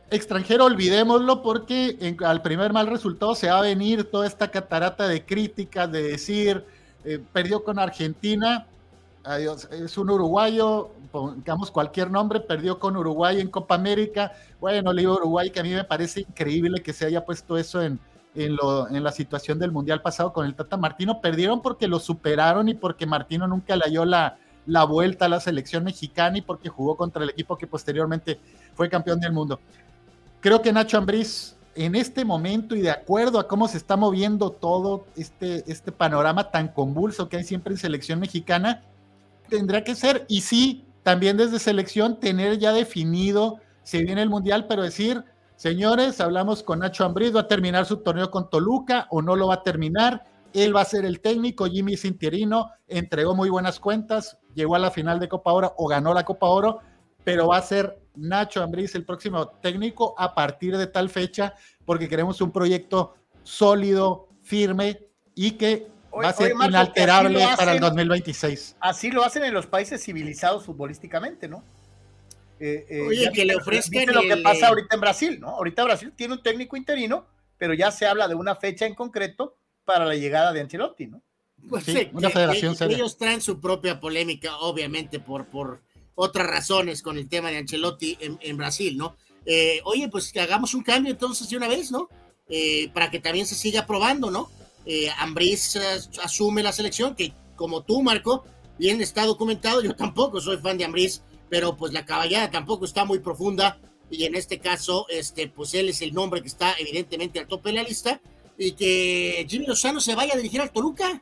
extranjero, olvidémoslo, porque al primer mal resultado se va a venir toda esta catarata de críticas, de decir, eh, perdió con Argentina, Adiós. Es un uruguayo, pongamos cualquier nombre, perdió con Uruguay en Copa América. Bueno, le digo Uruguay, que a mí me parece increíble que se haya puesto eso en, en, lo, en, la situación del Mundial pasado con el Tata Martino. Perdieron porque lo superaron y porque Martino nunca le dio la, la vuelta a la selección mexicana y porque jugó contra el equipo que posteriormente fue campeón del mundo. Creo que Nacho Ambriz en este momento y de acuerdo a cómo se está moviendo todo este, este panorama tan convulso que hay siempre en selección mexicana, tendría que ser, y sí, también desde selección, tener ya definido si viene el Mundial, pero decir, señores, hablamos con Nacho Ambriz, va a terminar su torneo con Toluca o no lo va a terminar, él va a ser el técnico, Jimmy Cintirino entregó muy buenas cuentas, llegó a la final de Copa Oro o ganó la Copa Oro, pero va a ser Nacho Ambriz el próximo técnico a partir de tal fecha, porque queremos un proyecto sólido, firme y que va a ser inalterable para el 2026. Así lo hacen en los países civilizados futbolísticamente, ¿no? Eh, eh, Oye, que le ofrezcan lo que pasa ahorita en Brasil, ¿no? Ahorita Brasil tiene un técnico interino, pero ya se habla de una fecha en concreto para la llegada de Ancelotti, ¿no? Pues sí, una federación ellos traen su propia polémica, obviamente, por, por otras razones con el tema de Ancelotti en, Brasil, ¿no? Eh, oye, pues que hagamos un cambio entonces de una vez, ¿no? Eh, para que también se siga probando, ¿no? Eh, Ambriz asume la selección, que como tú, Marco, bien está documentado, yo tampoco soy fan de Ambriz, pero pues la caballada tampoco está muy profunda y en este caso, este, pues él es el nombre que está evidentemente al tope de la lista y que Jimmy Lozano se vaya a dirigir al Toluca,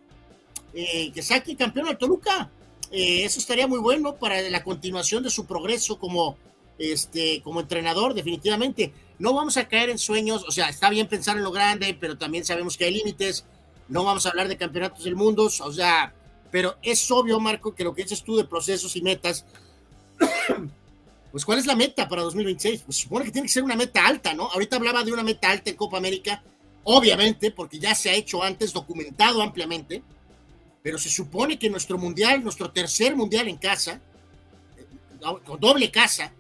eh, que saque campeón al Toluca. Eh, eso estaría muy bueno para la continuación de su progreso como, este, como entrenador, definitivamente. No vamos a caer en sueños, o sea, está bien pensar en lo grande, pero también sabemos que hay límites. No vamos a hablar de campeonatos del mundo, o sea, pero es obvio, Marco, que lo que dices tú de procesos y metas, [coughs] pues ¿cuál es la meta para 2026? Pues supone que tiene que ser una meta alta, ¿no? Ahorita hablaba de una meta alta en Copa América, obviamente, porque ya se ha hecho antes, documentado ampliamente, pero se supone que nuestro mundial, nuestro tercer mundial en casa, eh, con doble casa,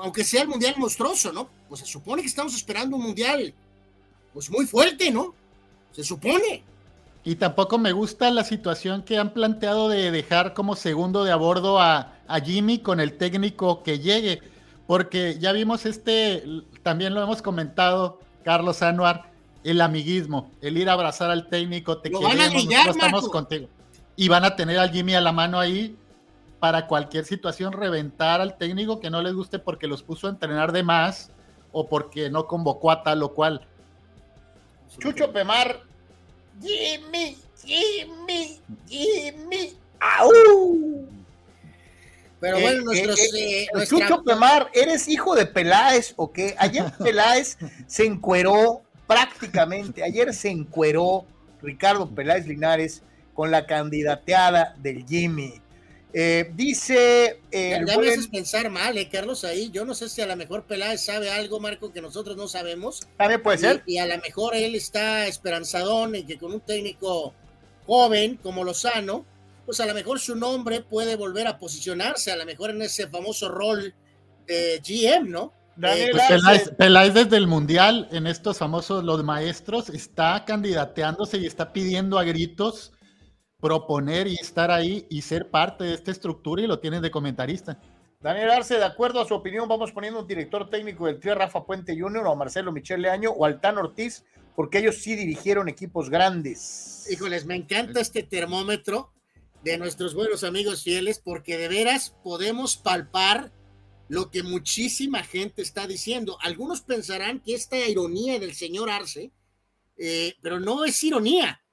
aunque sea el mundial monstruoso, ¿no? Pues se supone que estamos esperando un mundial, pues muy fuerte, ¿no? Se supone. Y tampoco me gusta la situación que han planteado de dejar como segundo de a bordo a, a Jimmy con el técnico que llegue, porque ya vimos este, también lo hemos comentado, Carlos Anuar, el amiguismo, el ir a abrazar al técnico, te queremos, estamos contigo. Y van a tener al Jimmy a la mano ahí para cualquier situación, reventar al técnico que no les guste porque los puso a entrenar de más o porque no convocó a tal o cual. Chucho Pemar, Jimmy, Jimmy, Jimmy, ¡au! Pero bueno, eh, nuestros, eh, eh, Chucho Pemar, ¿eres hijo de Peláez o qué? Ayer [laughs] Peláez se encueró prácticamente, ayer se encueró Ricardo Peláez Linares con la candidateada del Jimmy. Eh, dice. Eh, ya me haces pensar mal, eh, Carlos, ahí. Yo no sé si a lo mejor Peláez sabe algo, Marco, que nosotros no sabemos. También puede ser. Y a lo mejor él está esperanzadón en que con un técnico joven como Lozano, pues a lo mejor su nombre puede volver a posicionarse, a lo mejor en ese famoso rol de GM, ¿no? Eh, pues Peláez, desde el Mundial, en estos famosos los maestros, está candidateándose y está pidiendo a gritos proponer y estar ahí y ser parte de esta estructura y lo tienen de comentarista. Daniel Arce, de acuerdo a su opinión, vamos poniendo un director técnico del Tri Rafa Puente Jr. o a Marcelo Michel Leaño o Altán Ortiz, porque ellos sí dirigieron equipos grandes. Híjoles, me encanta este termómetro de nuestros buenos amigos fieles, porque de veras podemos palpar lo que muchísima gente está diciendo. Algunos pensarán que esta ironía del señor Arce, eh, pero no es ironía.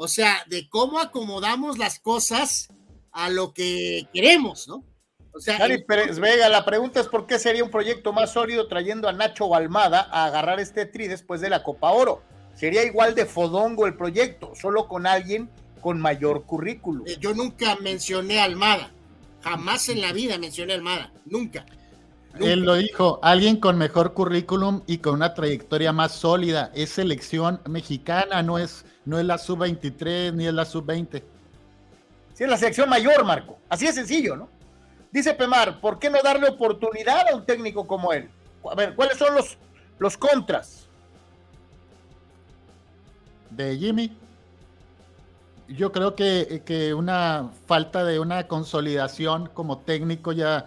O sea, de cómo acomodamos las cosas a lo que queremos, ¿no? O sea, Pérez Vega, la pregunta es por qué sería un proyecto más sólido trayendo a Nacho Balmada a agarrar este tri después de la Copa Oro. Sería igual de fodongo el proyecto, solo con alguien con mayor currículum. Eh, yo nunca mencioné a Almada, jamás en la vida mencioné a Almada, nunca. Él lo dijo, alguien con mejor currículum y con una trayectoria más sólida. Es selección mexicana, no es, no es la sub-23 ni es la sub-20. Sí, es la selección mayor, Marco. Así es sencillo, ¿no? Dice Pemar, ¿por qué no darle oportunidad a un técnico como él? A ver, ¿cuáles son los, los contras? De Jimmy. Yo creo que, que una falta de una consolidación como técnico ya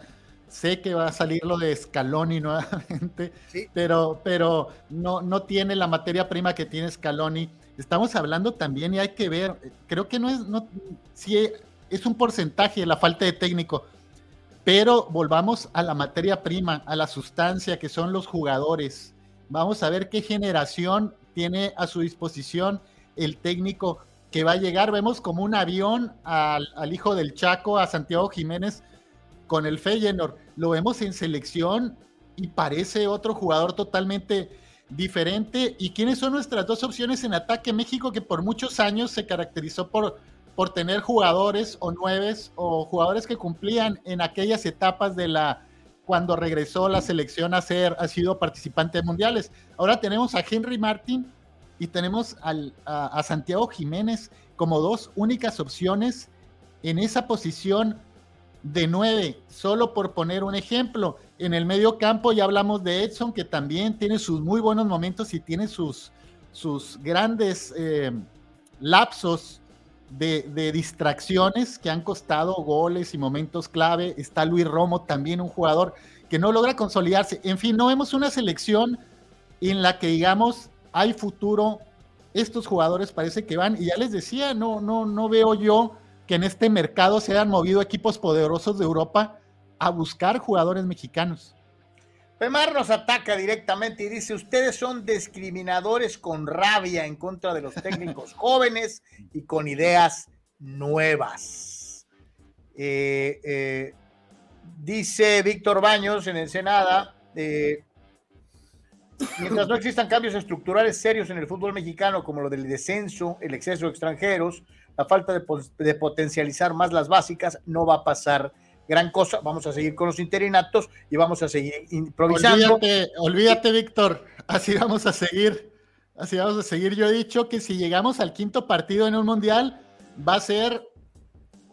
Sé que va a salir lo de Scaloni nuevamente, pero, pero no, no tiene la materia prima que tiene Scaloni. Estamos hablando también y hay que ver, creo que no es, no, sí es un porcentaje la falta de técnico, pero volvamos a la materia prima, a la sustancia que son los jugadores. Vamos a ver qué generación tiene a su disposición el técnico que va a llegar. Vemos como un avión al, al hijo del Chaco, a Santiago Jiménez, con el Feyenoord. Lo vemos en selección y parece otro jugador totalmente diferente. ¿Y quiénes son nuestras dos opciones en ataque? México, que por muchos años se caracterizó por, por tener jugadores o nueves o jugadores que cumplían en aquellas etapas de la cuando regresó la selección a ser, ha sido participante de mundiales. Ahora tenemos a Henry Martin y tenemos a Santiago Jiménez como dos únicas opciones en esa posición de nueve, solo por poner un ejemplo. En el medio campo ya hablamos de Edson, que también tiene sus muy buenos momentos y tiene sus, sus grandes eh, lapsos de, de, distracciones que han costado goles y momentos clave. Está Luis Romo, también un jugador que no logra consolidarse. En fin, no vemos una selección en la que digamos hay futuro. Estos jugadores parece que van, y ya les decía, no, no, no veo yo que en este mercado se hayan movido equipos poderosos de Europa a buscar jugadores mexicanos. Pemar nos ataca directamente y dice, ustedes son discriminadores con rabia en contra de los técnicos [laughs] jóvenes y con ideas nuevas. Eh, eh, dice Víctor Baños en Ensenada, eh, mientras no existan cambios estructurales serios en el fútbol mexicano, como lo del descenso, el exceso de extranjeros, la falta de, potencializar más las básicas, no va a pasar gran cosa. Vamos a seguir con los interinatos y vamos a seguir improvisando. Olvídate, olvídate, Víctor. Así vamos a seguir. Así vamos a seguir. Yo he dicho que si llegamos al quinto partido en un mundial, va a ser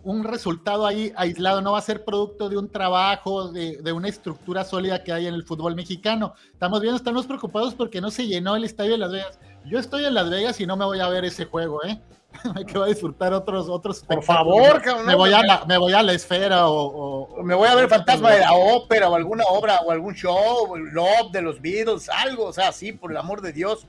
un resultado ahí aislado, no va a ser producto de un trabajo, de, de, una estructura sólida que hay en el fútbol mexicano. Estamos viendo, estamos preocupados porque no se llenó el estadio de Las Vegas. Yo estoy en Las Vegas y no me voy a ver ese juego, ¿eh? [laughs] que voy a disfrutar otros otros por favor me voy a la, me voy a la esfera o, me voy a ver fantasma de la ópera o alguna obra o algún show Love de los Beatles algo o sea sí por el amor de Dios.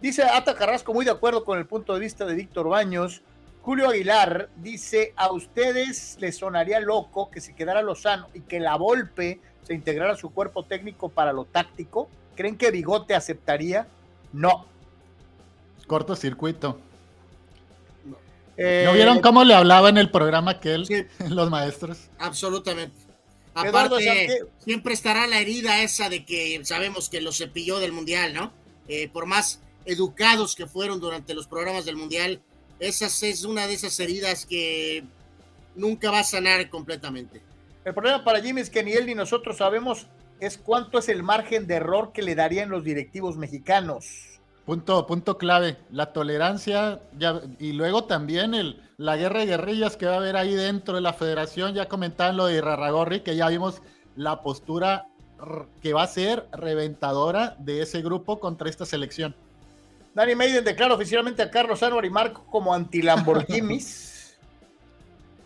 Dice Ata Carrasco muy de acuerdo con el punto de vista de Víctor Baños. Julio Aguilar dice a ustedes les sonaría loco que se quedara Lozano y que la Volpe se integrara a su cuerpo técnico para lo táctico. Creen que Bigote aceptaría no. Cortocircuito ¿No vieron cómo le hablaba en el programa aquel [laughs] los maestros? Absolutamente. Aparte, siempre estará la herida esa de que sabemos que lo cepilló del Mundial, ¿no? Eh, por más educados que fueron durante los programas del Mundial, esa es una de esas heridas que nunca va a sanar completamente. El problema para Jimmy es que ni él ni nosotros sabemos es cuánto es el margen de error que le darían los directivos mexicanos. Punto, punto clave, la tolerancia ya, y luego también el, la guerra de guerrillas que va a haber ahí dentro de la federación. Ya comentaban lo de Rarragorri, que ya vimos la postura que va a ser reventadora de ese grupo contra esta selección. Dani Maiden declara oficialmente a Carlos Álvaro y Marco como anti-Lamborghinis.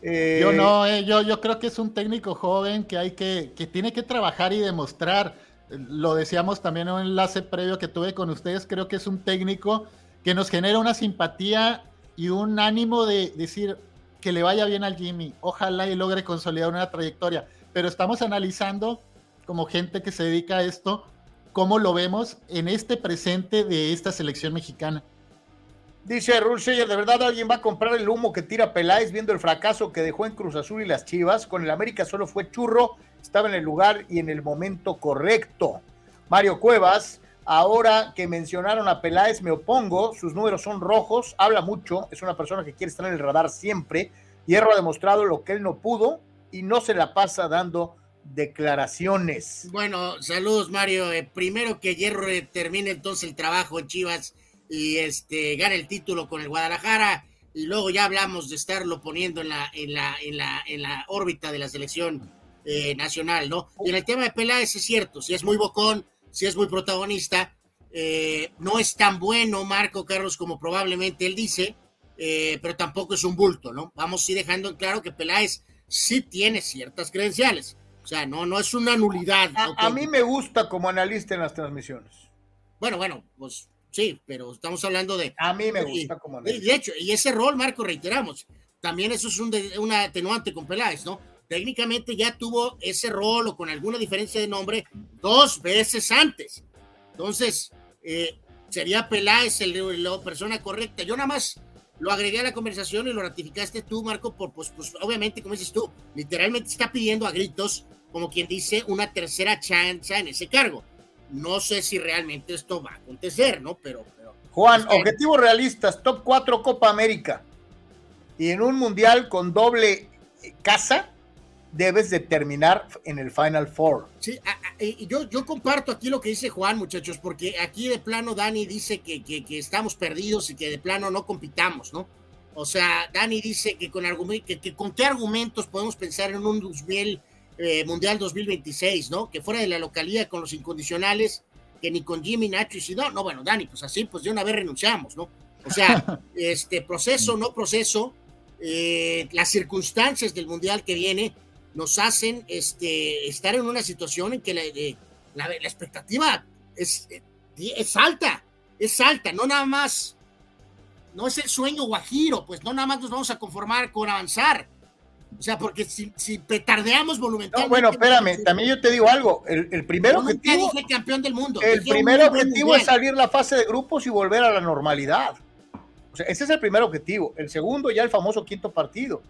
eh... [laughs] Yo no, eh, yo, yo creo que es un técnico joven que hay que, que tiene que trabajar y demostrar lo decíamos también en un enlace previo que tuve con ustedes, creo que es un técnico que nos genera una simpatía y un ánimo de decir que le vaya bien al Jimmy, ojalá y logre consolidar una trayectoria, pero estamos analizando como gente que se dedica a esto, cómo lo vemos en este presente de esta selección mexicana. Dice Rulseyer, ¿de verdad alguien va a comprar el humo que tira Peláez viendo el fracaso que dejó en Cruz Azul y las Chivas? Con el América solo fue churro, estaba en el lugar y en el momento correcto. Mario Cuevas, ahora que mencionaron a Peláez, me opongo, sus números son rojos, habla mucho, es una persona que quiere estar en el radar siempre. Hierro ha demostrado lo que él no pudo y no se la pasa dando declaraciones. Bueno, saludos Mario. Eh, primero que Hierro termine entonces el trabajo en Chivas y este, gane el título con el Guadalajara y luego ya hablamos de estarlo poniendo en la, en la, en la, en la órbita de la selección eh, nacional, ¿no? Y en el tema de Peláez es cierto, si es muy bocón, si es muy protagonista, eh, no es tan bueno Marco Carlos como probablemente él dice, eh, pero tampoco es un bulto, ¿no? Vamos a ir dejando en claro que Peláez sí tiene ciertas credenciales. O sea, no, no es una nulidad. a mí me gusta como analista en las transmisiones. Bueno, bueno, pues Sí, pero estamos hablando de. A mí me gusta como. De, de hecho, y ese rol, Marco, reiteramos, también eso es un una atenuante con Peláez, ¿no? Técnicamente ya tuvo ese rol o con alguna diferencia de nombre dos veces antes. Entonces, eh, sería Peláez el, la persona correcta. Yo nada más lo agregué a la conversación y lo ratificaste tú, Marco, por, pues, pues obviamente, como dices tú, literalmente está pidiendo a gritos, como quien dice, una tercera chance en ese cargo no sé si realmente esto va a acontecer, ¿no? Pero, Juan, objetivos realistas, top 4 Copa América. Y en un mundial con doble casa, debes de terminar en el Final Four. Sí, y yo, yo comparto aquí lo que dice Juan, muchachos, porque aquí de plano Dani dice que, que, estamos perdidos y que de plano no compitamos, ¿no? O sea, Dani dice que con, que, con qué argumentos podemos pensar en un 2000, eh, Mundial 2026, ¿no? Que fuera de la localidad con los incondicionales, que ni con Jimmy, Nacho y si no, no, bueno, Dani, pues así, pues de una vez renunciamos, ¿no? O sea, [laughs] este proceso, no proceso, eh, las circunstancias del Mundial que viene nos hacen este, estar en una situación en que la, la, expectativa es, es alta, es alta, no nada más, no es el sueño guajiro, pues no nada más nos vamos a conformar con avanzar. O sea, porque si, si petardeamos volumentalmente. bueno, espérame, también yo te digo algo. El, el primer objetivo. Dije campeón del mundo. El primer objetivo es salir la fase de grupos y volver a la normalidad. O sea, ese es el primer objetivo. El segundo, ya el famoso quinto partido.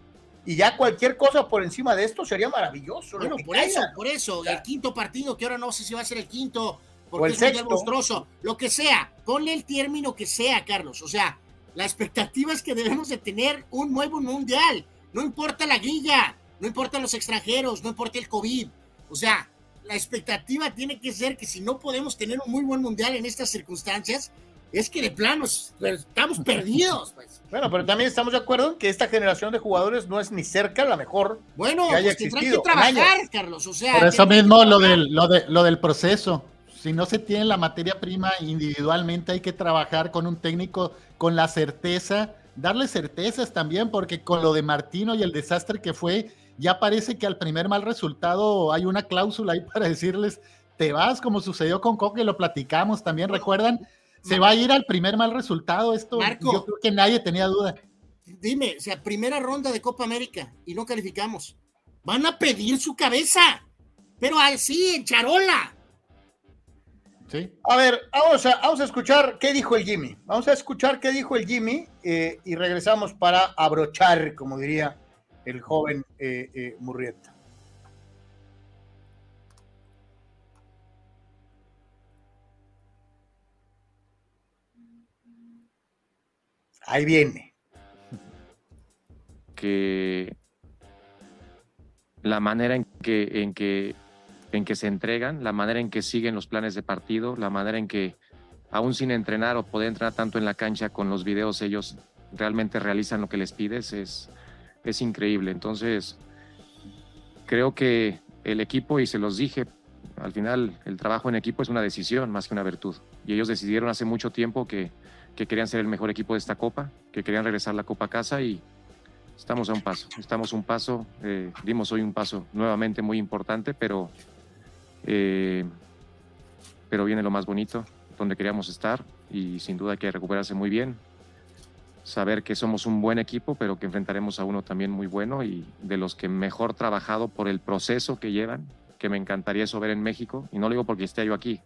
Y ya cualquier cosa por encima de esto sería maravilloso. Bueno, por eso, por eso. El quinto partido, que ahora no sé si va a ser el quinto, porque es un monstruoso. Lo que sea, ponle el término que sea, Carlos. O sea, la expectativa es que debemos de tener un nuevo mundial. No importa la guilla, no importa los extranjeros, no importa el COVID. O sea, la expectativa tiene que ser que si no podemos tener un muy buen mundial en estas circunstancias, es que de plano estamos [laughs] perdidos. Pues. Bueno, pero también estamos de acuerdo en que esta generación de jugadores no es ni cerca la mejor. Bueno, que haya pues existido. que trabajar, Carlos. O sea, Por eso mismo lo del, lo, de, lo del proceso. Si no se tiene la materia prima individualmente, hay que trabajar con un técnico con la certeza, darle certezas también, porque con lo de Martino y el desastre que fue, ya parece que al primer mal resultado hay una cláusula ahí [laughs] para decirles, te vas, como sucedió con Coque, lo platicamos también, ¿recuerdan? se va a ir al primer mal resultado. Esto yo creo que nadie tenía duda. Dime, o sea, primera ronda de Copa América y no calificamos. Van a pedir su cabeza, pero así, en charola. Sí. A ver, vamos a, vamos a escuchar qué dijo el Jimmy. Vamos a escuchar qué dijo el Jimmy eh, y regresamos para abrochar, como diría el joven eh, eh, Murrieta. Ahí viene. Que la manera en que, en que, en que se entregan, la manera en que siguen los planes de partido, la manera en que, aún sin entrenar o poder entrenar tanto en la cancha con los videos, ellos realmente realizan lo que les pides, es, es increíble. Entonces, creo que el equipo, y se los dije, al final el trabajo en equipo es una decisión más que una virtud. Y ellos decidieron hace mucho tiempo que que querían ser el mejor equipo de esta Copa, que querían regresar la Copa a casa y estamos a un paso, estamos a un paso, eh, dimos hoy un paso nuevamente muy importante, pero, eh, pero viene lo más bonito, donde queríamos estar y sin duda hay que recuperarse muy bien, saber que somos un buen equipo, pero que enfrentaremos a uno también muy bueno y de los que mejor trabajado por el proceso que llevan, que me encantaría eso ver en México, y no lo digo porque esté yo aquí,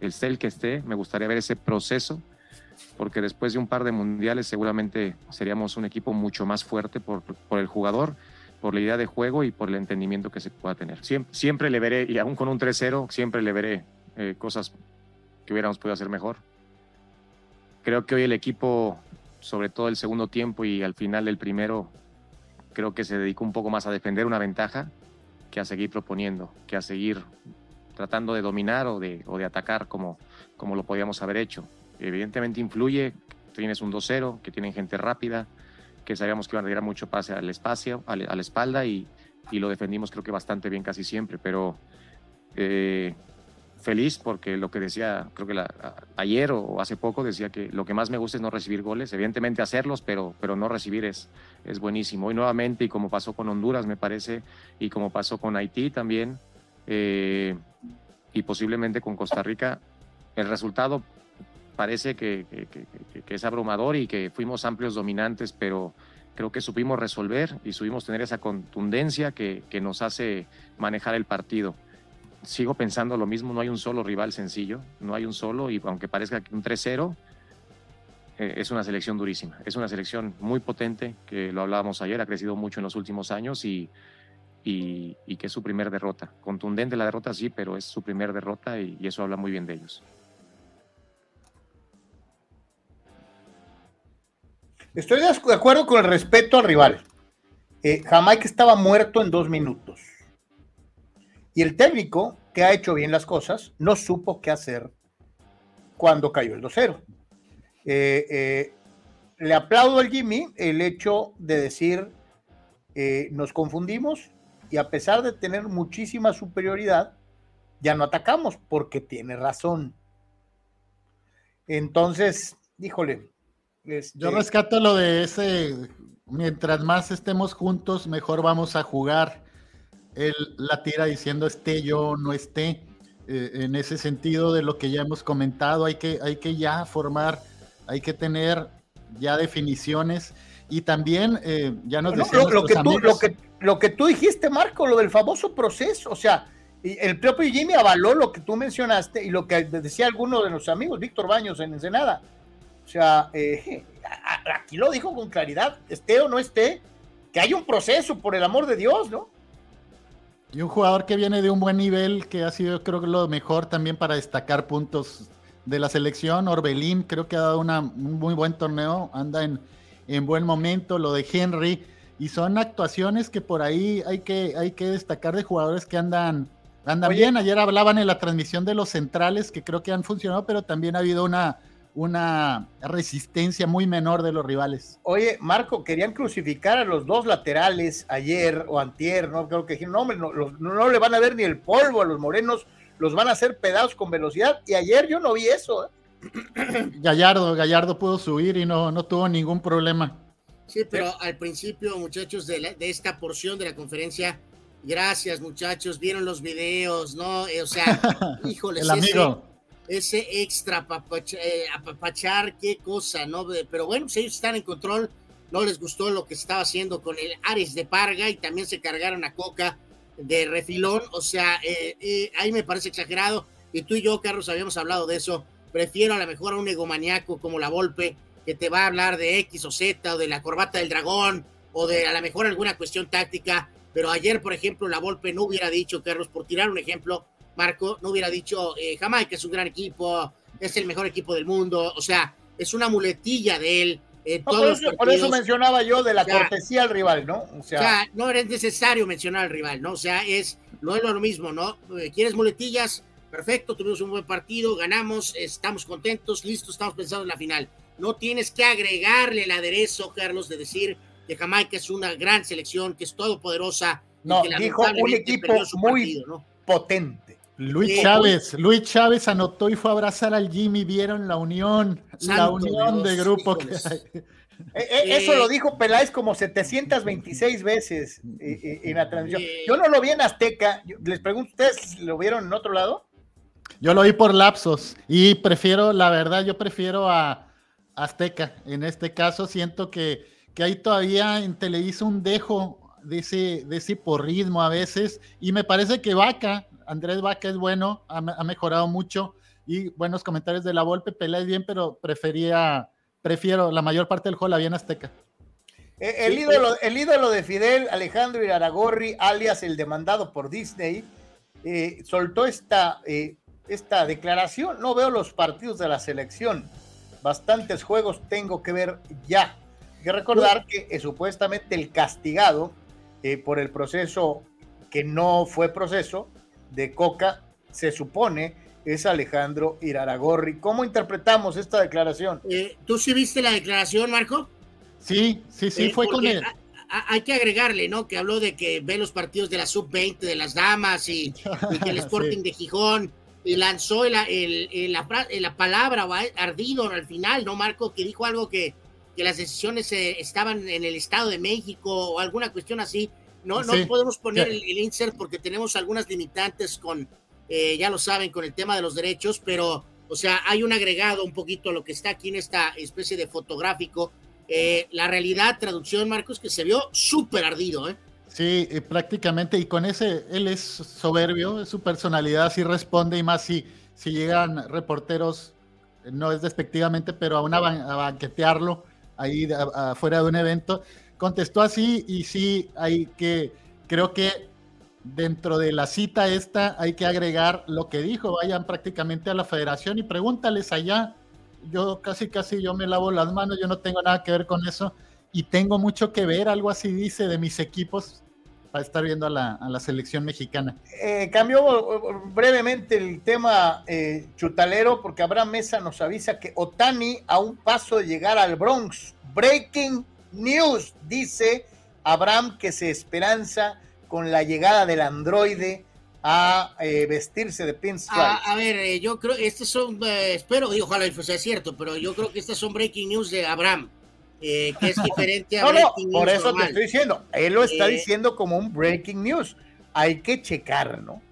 el el que esté, me gustaría ver ese proceso porque después de un par de mundiales seguramente seríamos un equipo mucho más fuerte por, por el jugador, por la idea de juego y por el entendimiento que se pueda tener. Siempre, siempre le veré, y aún con un 3-0, siempre le veré eh, cosas que hubiéramos podido hacer mejor. Creo que hoy el equipo, sobre todo el segundo tiempo y al final el primero, creo que se dedicó un poco más a defender una ventaja que a seguir proponiendo, que a seguir tratando de dominar o de, o de atacar como, como lo podíamos haber hecho evidentemente influye, tienes un 2-0, que tienen gente rápida, que sabíamos que iban a tirar mucho pase al espacio, a la espalda y, y, lo defendimos creo que bastante bien casi siempre, pero eh, feliz porque lo que decía, creo que ayer o hace poco decía que lo que más me gusta es no recibir goles, evidentemente hacerlos, pero, pero no recibir es, es buenísimo. Y nuevamente, y como pasó con Honduras me parece, y como pasó con Haití también, eh, y posiblemente con Costa Rica, el resultado parece que, es abrumador y que fuimos amplios dominantes, pero creo que supimos resolver y supimos tener esa contundencia que, nos hace manejar el partido. Sigo pensando lo mismo, no hay un solo rival sencillo, no hay un solo, y aunque parezca un 3-0, eh, es una selección durísima, es una selección muy potente, que lo hablábamos ayer, ha crecido mucho en los últimos años y, y, que es su primer derrota. Contundente la derrota, sí, pero es su primer derrota y eso habla muy bien de ellos. Estoy de acuerdo con el respeto al rival. Eh, Jamaica estaba muerto en dos minutos. Y el técnico, que ha hecho bien las cosas, no supo qué hacer cuando cayó el 2-0. Eh, eh, le aplaudo al Jimmy el hecho de decir, eh, nos confundimos y a pesar de tener muchísima superioridad, ya no atacamos porque tiene razón. Entonces, híjole. Este... Yo rescato lo de ese, mientras más estemos juntos, mejor vamos a jugar. Él la tira diciendo esté yo, no esté. Eh, en ese sentido de lo que ya hemos comentado, hay que, hay que ya formar, hay que tener ya definiciones y también eh, ya nos decían lo, que tú, lo, que, lo que tú dijiste, Marco, lo del famoso proceso, o sea, el propio Jimmy avaló lo que tú mencionaste y lo que decía alguno de nuestros amigos, Víctor Baños en Ensenada. O sea, eh, [laughs] aquí lo dijo con claridad, esté o no esté, que hay un proceso, por el amor de Dios, ¿no? Y un jugador que viene de un buen nivel, que ha sido creo que lo mejor también para destacar puntos de la selección. Orbelín creo que ha dado una, un muy buen torneo, anda en, en buen momento, lo de Henry. Y son actuaciones que por ahí hay que, hay que destacar de jugadores que andan, andan bien. Ayer hablaban en la transmisión de los centrales que creo que han funcionado, pero también ha habido una, una resistencia muy menor de los rivales. Oye, Marco, querían crucificar a los dos laterales ayer o antier, ¿no? Creo que no, no, no, le van a ver ni el polvo a los morenos, los van a hacer pedazos con velocidad. Y ayer yo no vi eso. ¿eh? [clears throat] Gallardo, Gallardo pudo subir y no, no tuvo ningún problema. Sí, pero al principio, muchachos, de, de esta porción de la conferencia, gracias, muchachos, vieron los videos, ¿no? Eh, o sea, [laughs] híjole, el amigo ese extra eh, apapachar, qué cosa, ¿no? Pero bueno, pues, ellos están en control, no les gustó lo que estaba haciendo con el Ares de Parga y también se cargaron a Coca de refilón, o sea, eh, eh, ahí me parece exagerado. Y tú y yo, Carlos, habíamos hablado de eso. Prefiero a lo mejor a un egomaniaco como la Volpe, que te va a hablar de X o Z, o de la corbata del dragón, o de a lo mejor alguna cuestión táctica. Pero ayer, por ejemplo, la Volpe no hubiera dicho, Carlos, por tirar un ejemplo, Marco, no hubiera dicho eh, Jamaica es un gran equipo, es el mejor equipo del mundo, o sea, es una muletilla de él. Eh, por, eso, mencionaba yo de la cortesía al rival, ¿no? O sea, no era necesario mencionar al rival, ¿no? O sea, es no es lo mismo, ¿no? Eh, ¿Quieres muletillas? Perfecto, tuvimos un buen partido, ganamos, estamos contentos, listos, estamos pensando en la final. No tienes que agregarle el aderezo, Carlos, de decir que Jamaica es una gran selección, que es todopoderosa. No, dijo un equipo muy potente. Luis Chávez, Luis Chávez anotó y fue a abrazar al Jimmy, vieron la unión, la unión de grupo que hay. Eh, eh, eso lo dijo Peláez como 726 veces eh, en la transmisión. Yo no lo vi en Azteca. Les pregunto, ¿ustedes lo vieron en otro lado? Yo lo vi por lapsos y prefiero, la verdad, yo prefiero a Azteca. En este caso siento que, que hay todavía en Televisa un dejo de ese, de ese porrismo a veces y me parece que Vaca Andrés Vaca es bueno, ha, mejorado mucho y buenos comentarios de la Volpe, es bien, pero prefería, prefiero la mayor parte del juego la bien Azteca. Eh, el, ídolo, el ídolo de Fidel, Alejandro Iraragorri, alias el demandado por Disney, eh, soltó esta, eh, esta declaración. No veo los partidos de la selección. Bastantes juegos tengo que ver ya. Hay que recordar que supuestamente el castigado por el proceso que no fue proceso de Coca, se supone, es Alejandro Iraragorri. ¿Cómo interpretamos esta declaración? Eh, ¿Tú sí viste la declaración, Marco? Sí, sí, sí, eh, fue con él. hay que agregarle, ¿no? Que habló de que ve los partidos de la sub-20 de las damas y, [laughs] que el Sporting de Gijón y lanzó la, la, palabra ardido al final, ¿no, Marco? Que dijo algo que, que las decisiones eh, estaban en el Estado de México o alguna cuestión así. No, no podemos poner el, insert porque tenemos algunas limitantes con, eh, ya lo saben, con el tema de los derechos, pero, o sea, hay un agregado un poquito a lo que está aquí en esta especie de fotográfico. Eh, la realidad, traducción, Marcos, que se vio súper ardido, ¿eh? Sí, prácticamente, y con ese, él es soberbio, su personalidad sí responde, y más si, si llegan reporteros, no es despectivamente, pero a, una, a banquetearlo ahí afuera de un evento, contestó así y sí, hay que, creo que dentro de la cita esta hay que agregar lo que dijo, vayan prácticamente a la federación y pregúntales allá. Yo casi, casi yo me lavo las manos, yo no tengo nada que ver con eso y tengo mucho que ver, algo así dice, de mis equipos para estar viendo a la, selección mexicana. Eh, cambió brevemente el tema eh, chutalero porque Abraham Mesa nos avisa que Otani a un paso de llegar al Bronx, Breaking news, dice Abraham que se esperanza con la llegada del androide a eh, vestirse de pinstripe. A, a ver, eh, yo creo, estos son, eh, espero, y ojalá sea cierto, pero yo creo que estas son breaking news de Abraham, que es [laughs] diferente a no, breaking no, por news eso normal. te estoy diciendo, él lo está Eh, diciendo como un breaking news. Hay que checar, ¿no?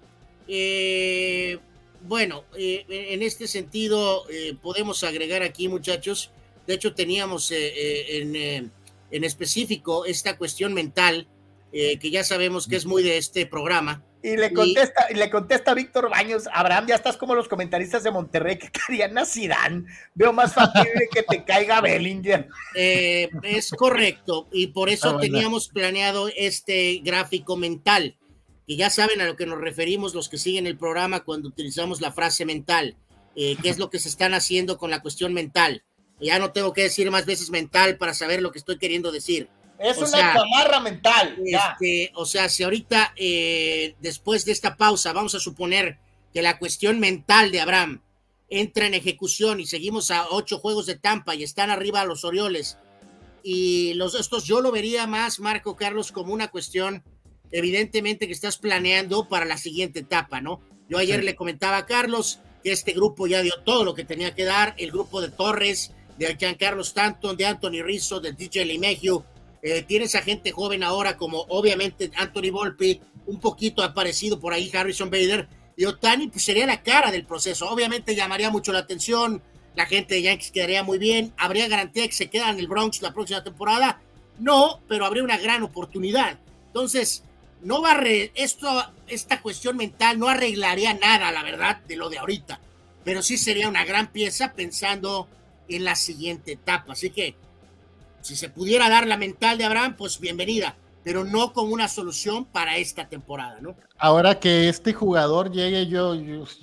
Eh, bueno, eh, en este sentido eh, podemos agregar aquí, muchachos. De hecho, teníamos eh, eh, en, eh, en específico esta cuestión mental, eh, que ya sabemos que es muy de este programa. Y le contesta, y le contesta Víctor Baños, Abraham, ya estás como los comentaristas de Monterrey que querían a Zidane. Veo más factible que te caiga Bellinger. [laughs] Eh, es correcto, y por eso Ah, teníamos planeado este gráfico mental. Y ya saben a lo que nos referimos los que siguen el programa cuando utilizamos la frase mental, eh, qué es lo que se están haciendo con la cuestión mental. Ya no tengo que decir más veces mental para saber lo que estoy queriendo decir. Es O una sea, camarra mental. ya. Este, o sea, si ahorita, eh, después de esta pausa, vamos a suponer que la cuestión mental de Abraham entra en ejecución y seguimos a ocho juegos de Tampa y están arriba los Orioles. Y los estos yo lo vería más, Marco Carlos, como una cuestión, evidentemente, que estás planeando para la siguiente etapa, ¿no? Yo ayer Sí. le comentaba a Carlos que este grupo ya dio todo lo que tenía que dar, el grupo de Torres, de Giancarlo Stanton, de Anthony Rizzo, de DJ LeMahieu, eh, tienes a gente joven ahora como obviamente Anthony Volpe, un poquito aparecido por ahí Harrison Bader, y Otani pues sería la cara del proceso. Obviamente llamaría mucho la atención, la gente de Yankees quedaría muy bien, habría garantía que se queda en el Bronx la próxima temporada. No, pero habría una gran oportunidad. Entonces, no va a re- esto, esta cuestión mental no arreglaría nada, la verdad, de lo de ahorita, pero sí sería una gran pieza pensando en la siguiente etapa. Así que si se pudiera dar la mental de Abraham, pues bienvenida, pero no como una solución para esta temporada, ¿no? Ahora que este jugador llegue, yo,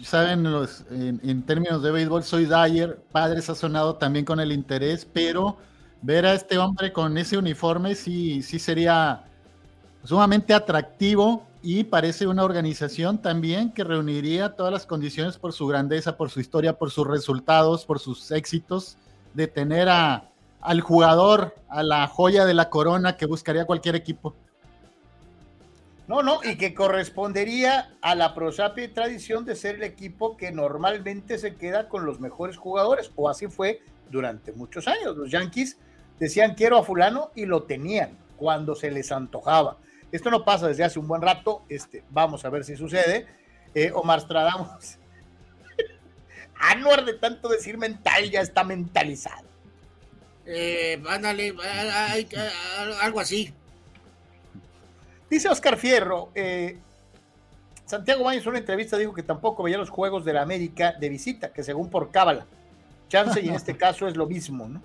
saben, los, en, términos de béisbol, soy Dyer, padres ha sonado también con el interés, pero ver a este hombre con ese uniforme sí, sí sería sumamente atractivo y parece una organización también que reuniría todas las condiciones por su grandeza, por su historia, por sus resultados, por sus éxitos, de tener a, al jugador, a la joya de la corona que buscaría cualquier equipo. No, no, y que correspondería a la prosapia tradición de ser el equipo que normalmente se queda con los mejores jugadores, o así fue durante muchos años. Los Yankees decían quiero a fulano y lo tenían cuando se les antojaba. Esto no pasa desde hace un buen rato, este, vamos a ver si sucede. Eh, Omar Stradamos. [laughs] Anuar de tanto decir mental ya está mentalizado. Eh, ándale, algo así. Dice Oscar Fierro, eh, Santiago Baños en una entrevista dijo que tampoco veía los juegos de la América de visita, que según por cábala. Chance y en este [laughs] caso es lo mismo, ¿no?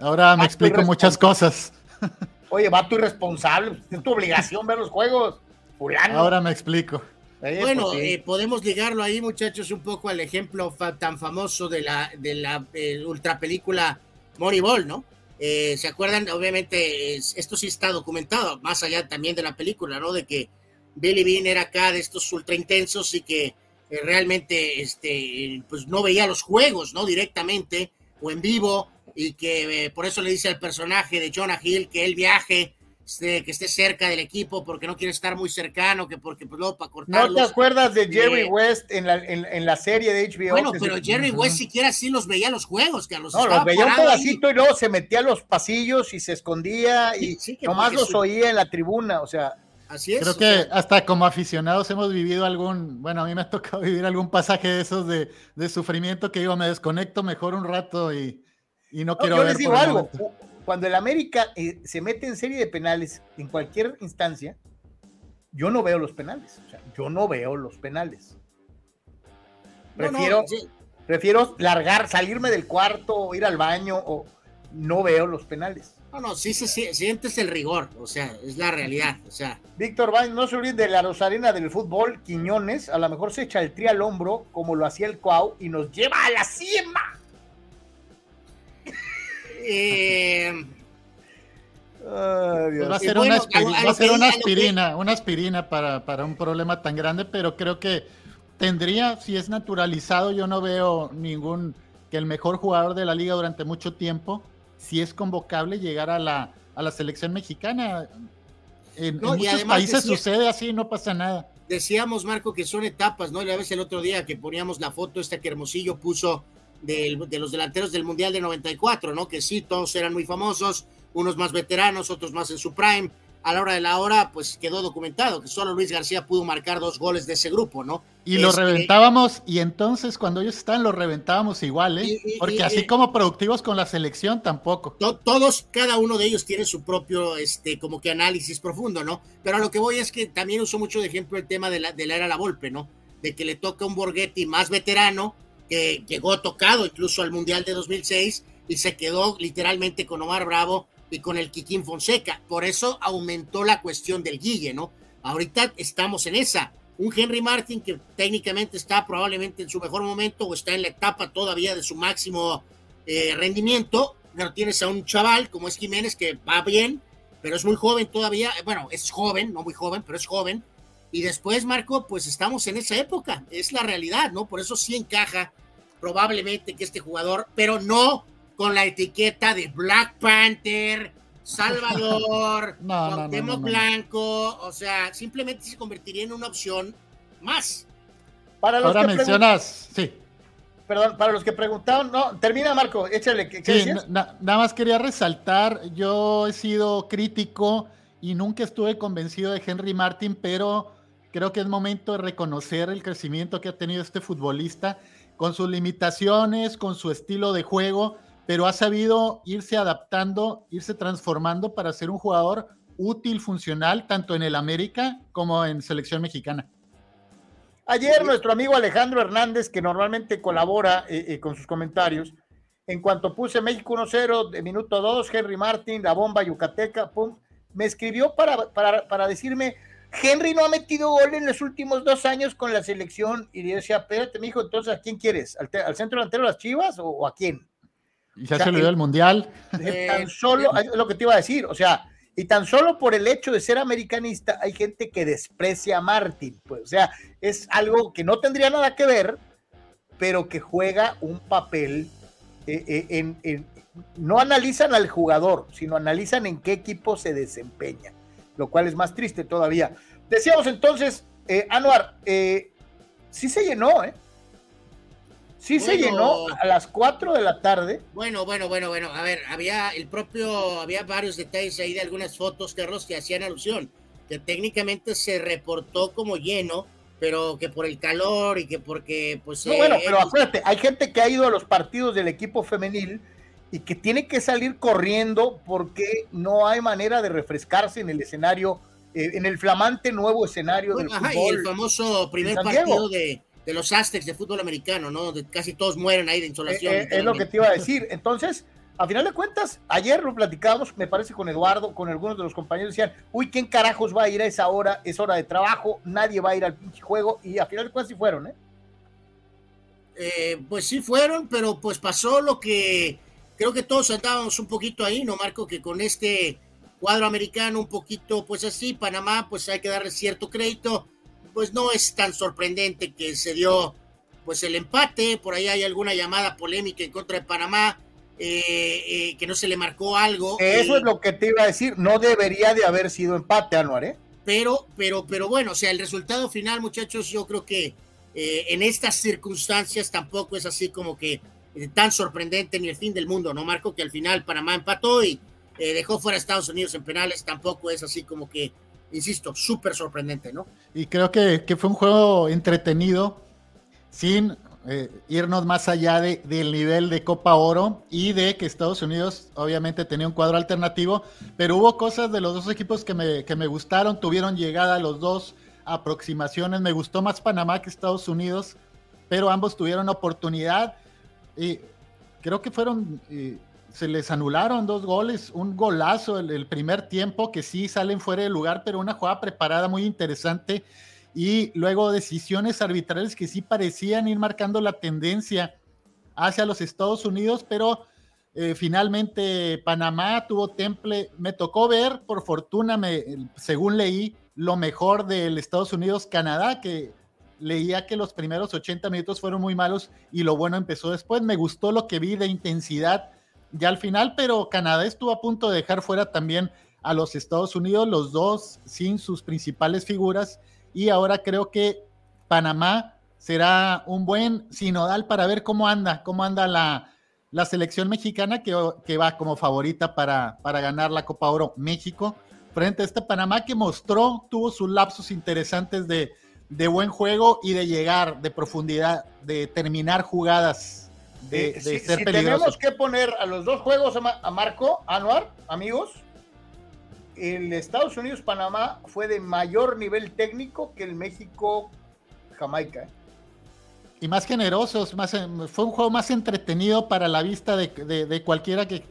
Ahora me Ah, explico muchas cosas. [laughs] Oye, va tu irresponsable, es tu obligación ver los juegos. Fulano. Ahora me explico. Eh, Bueno, pues sí. eh, podemos ligarlo ahí, muchachos, un poco al ejemplo fa- tan famoso de la, de la eh, ultra película Moneyball, ¿no? Eh, ¿Se acuerdan? Obviamente, es- esto sí está documentado, más allá también de la película, ¿no? De que Billy Bean era acá de estos ultra intensos y que eh, realmente este, pues no veía los juegos, ¿no? Directamente o en vivo y que eh, por eso le dice al personaje de Jonah Hill que él viaje, este, que esté cerca del equipo porque no quiere estar muy cercano, que porque pues, luego para ¿No cortarlos. te acuerdas de Jerry Eh, West en la, en, en la serie de HBO? Bueno, pero se- Jerry. West siquiera sí los veía los juegos, que los No, los veía un pedacito y luego se metía a los pasillos y se escondía y Sí, sí, nomás los su- oía en la tribuna, o sea, Así es. Creo que sea, hasta como aficionados hemos vivido algún, bueno, a mí me ha tocado [laughs] vivir algún pasaje de esos de, de sufrimiento que digo, me desconecto mejor un rato y, y no No, quiero yo ver les digo algo. momento. Cuando el América eh, se mete en serie de penales en cualquier instancia, yo no veo los penales. O sea, yo no veo los penales. no, no, Prefiero, sí, prefiero largar, salirme del cuarto, o ir al baño, o no veo los penales. no, no, sí se sí, sientes el rigor, o sea, es la realidad, o sea, Víctor Baños, no se olviden de la Rosarena del fútbol, Quiñones, a lo mejor se echa el tri al hombro, como lo hacía el Cuau, y nos lleva a la cima. Eh, Ay, Dios. Va a ser, bueno, una, aspiri- a lo- a va a ser una que- aspirina, una aspirina para, para un problema tan grande, pero creo que tendría, si es naturalizado, yo no veo ningún, que el mejor jugador de la liga durante mucho tiempo si es convocable llegar a la, a la selección mexicana. En, muchos países sucede así, no pasa nada. Decíamos, Marco, que son etapas, ¿no? La vez el otro día que poníamos la foto esta que Hermosillo puso de los delanteros del Mundial de 94, ¿no? Que sí, todos eran muy famosos, unos más veteranos, otros más en su prime. A la hora de la hora, pues quedó documentado que solo Luis García pudo marcar dos goles de ese grupo, ¿no? Y lo este, reventábamos, y entonces cuando ellos están, lo reventábamos igual, ¿eh? Porque así como productivos con la selección, tampoco. todos, cada uno de ellos tiene su propio, este, como que análisis profundo, ¿no? Pero a lo que voy es que también uso mucho de ejemplo el tema de la, de la era La Volpe, ¿no? De que le toca un Borghetti más veterano, que llegó tocado incluso al Mundial de 2006 y se quedó literalmente con Omar Bravo y con el Kikín Fonseca. Por eso aumentó la cuestión del Guille, ¿no? Ahorita estamos en esa. Un Henry Martin que técnicamente está probablemente en su mejor momento o está en la etapa todavía de su máximo eh, rendimiento, pero tienes a un chaval como es Jiménez que va bien, pero es muy joven todavía. Bueno, es joven, no muy joven, pero es joven y después, Marco, pues estamos en esa época, es la realidad, ¿no? Por eso sí encaja probablemente que este jugador, pero no con la etiqueta de Black Panther, Salvador, [laughs] no, Blanco, o sea, simplemente se convertiría en una opción más. Para los Ahora que mencionas, sí. Perdón, para los que preguntaron, no, termina Marco, échale. ¿qué, sí, nada más quería resaltar, yo he sido crítico y nunca estuve convencido de Henry Martin, pero creo que es momento de reconocer el crecimiento que ha tenido este futbolista con sus limitaciones, con su estilo de juego, pero ha sabido irse adaptando, irse transformando para ser un jugador útil, funcional, tanto en el América como en selección mexicana. Ayer nuestro amigo Alejandro Hernández, que normalmente colabora eh, eh, con sus comentarios, en cuanto puse México 1-0, de minuto 2, Henry Martin, la bomba yucateca, pum, me escribió para, para, para decirme, Henry no ha metido gol en los últimos dos años con la selección. Y yo decía, espérate, mijo, entonces, ¿a quién quieres? ¿Al, centro delantero de las Chivas o, a quién? Y ya se olvidó el Mundial. Tan solo, es lo que te iba a decir, o sea, y tan solo por el hecho de ser americanista, hay gente que desprecia a Martin. Pues, o sea, es algo que no tendría nada que ver, pero que juega un papel eh, eh, en, no analizan al jugador, sino analizan en qué equipo se desempeña lo cual es más triste todavía. Decíamos entonces, eh, Anuar, eh, sí se llenó, ¿eh? Sí se llenó a las 4 de la tarde. Bueno, bueno, bueno, bueno. A ver, había el propio, había varios detalles ahí de algunas fotos, Carlos, que hacían alusión, que técnicamente se reportó como lleno, pero que por el calor y que porque, pues. No, bueno, pero acuérdate, hay gente que ha ido a los partidos del equipo femenil y que tiene que salir corriendo porque no hay manera de refrescarse en el escenario, eh, en el flamante nuevo escenario del fútbol. Y el famoso primer partido de, los Aztecs de fútbol americano, ¿no? Donde casi todos mueren ahí de insolación. Eh, eh, es lo que te iba a decir. Entonces, a final de cuentas, ayer lo platicábamos, me parece con Eduardo, con algunos de los compañeros, decían, uy, ¿quién carajos va a ir a esa hora? Es hora de trabajo, nadie va a ir al pinche juego, y a final de cuentas sí fueron, ¿eh? pues sí fueron, pero pues pasó lo que creo que todos andábamos un poquito ahí, ¿no, Marco? Que con este cuadro americano un poquito, pues así, Panamá, pues hay que darle cierto crédito, pues no es tan sorprendente que se dio pues el empate, por ahí hay alguna llamada polémica en contra de Panamá, eh, eh, que no se le marcó algo. Eso es lo que te iba a decir, no debería de haber sido empate, Anuar, ¿eh? Pero, pero, pero bueno, o sea, el resultado final, muchachos, yo creo que eh, en estas circunstancias tampoco es así como que eh, tan sorprendente ni el fin del mundo, ¿no, Marco? Que al final Panamá empató y eh, dejó fuera a Estados Unidos en penales, tampoco es así como que, insisto, súper sorprendente, ¿no? Y creo que, fue un juego entretenido, sin eh, irnos más allá de, del nivel de Copa Oro y de que Estados Unidos obviamente tenía un cuadro alternativo, pero hubo cosas de los dos equipos que me, que me gustaron, tuvieron llegada los dos aproximaciones, me gustó más Panamá que Estados Unidos, pero ambos tuvieron oportunidad y creo que fueron, se les anularon dos goles, un golazo el, primer tiempo que sí salen fuera de lugar, pero una jugada preparada muy interesante y luego decisiones arbitrales que sí parecían ir marcando la tendencia hacia los Estados Unidos, pero eh, finalmente Panamá tuvo temple, me tocó ver, por fortuna, me, según leí, lo mejor del Estados Unidos-Canadá, que leía que los primeros 80 minutos fueron muy malos y lo bueno empezó después. Me gustó lo que vi de intensidad ya al final, pero Canadá estuvo a punto de dejar fuera también a los Estados Unidos, los dos sin sus principales figuras, y ahora creo que Panamá será un buen sinodal para ver cómo anda, cómo anda la, selección mexicana que, que, va como favorita para, para ganar la Copa Oro México frente a este Panamá que mostró, tuvo sus lapsos interesantes de, de buen juego y de llegar, de profundidad, de terminar jugadas, de, eh, ser si Tenemos que poner a los dos juegos a Marco, Anuar, amigos. El Estados Unidos-Panamá fue de mayor nivel técnico que el México-Jamaica. ¿eh? Y más generosos, más, fue un juego más entretenido para la vista de, de, cualquiera que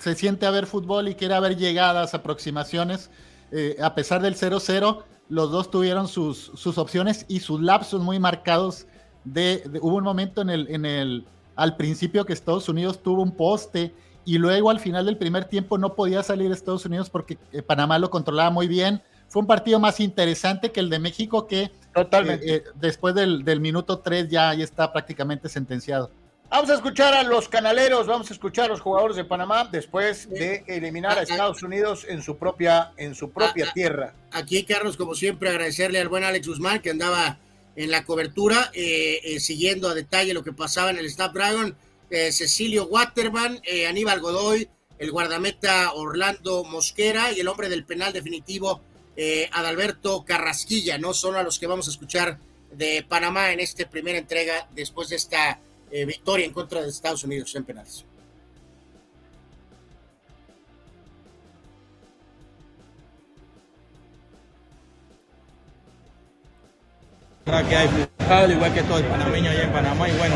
se siente a ver fútbol y quiera ver llegadas, aproximaciones. Eh, a pesar del 0-0, los dos tuvieron sus, sus opciones y sus lapsos muy marcados. De, hubo un momento en el, en el, al principio que Estados Unidos tuvo un poste y luego al final del primer tiempo no podía salir Estados Unidos porque eh, Panamá lo controlaba muy bien. Fue un partido más interesante que el de México que Totalmente. Eh, después del, del, minuto 3 ya, ya está prácticamente sentenciado. Vamos a escuchar a los canaleros, vamos a escuchar a los jugadores de Panamá después de eliminar a Estados Unidos en su propia, en su propia tierra. Aquí, Carlos, como siempre, agradecerle al buen Alex Guzmán que andaba en la cobertura, eh, eh, siguiendo a detalle lo que pasaba en el Snapdragon. Eh, Cecilio Waterman, Aníbal Godoy, el guardameta Orlando Mosquera y el hombre del penal definitivo, Adalberto Carrasquilla, ¿no? Son a los que vamos a escuchar de Panamá en esta primera entrega después de esta eh, victoria en contra de Estados Unidos en penales. que hay al igual que todo el panameño allá en Panamá y bueno,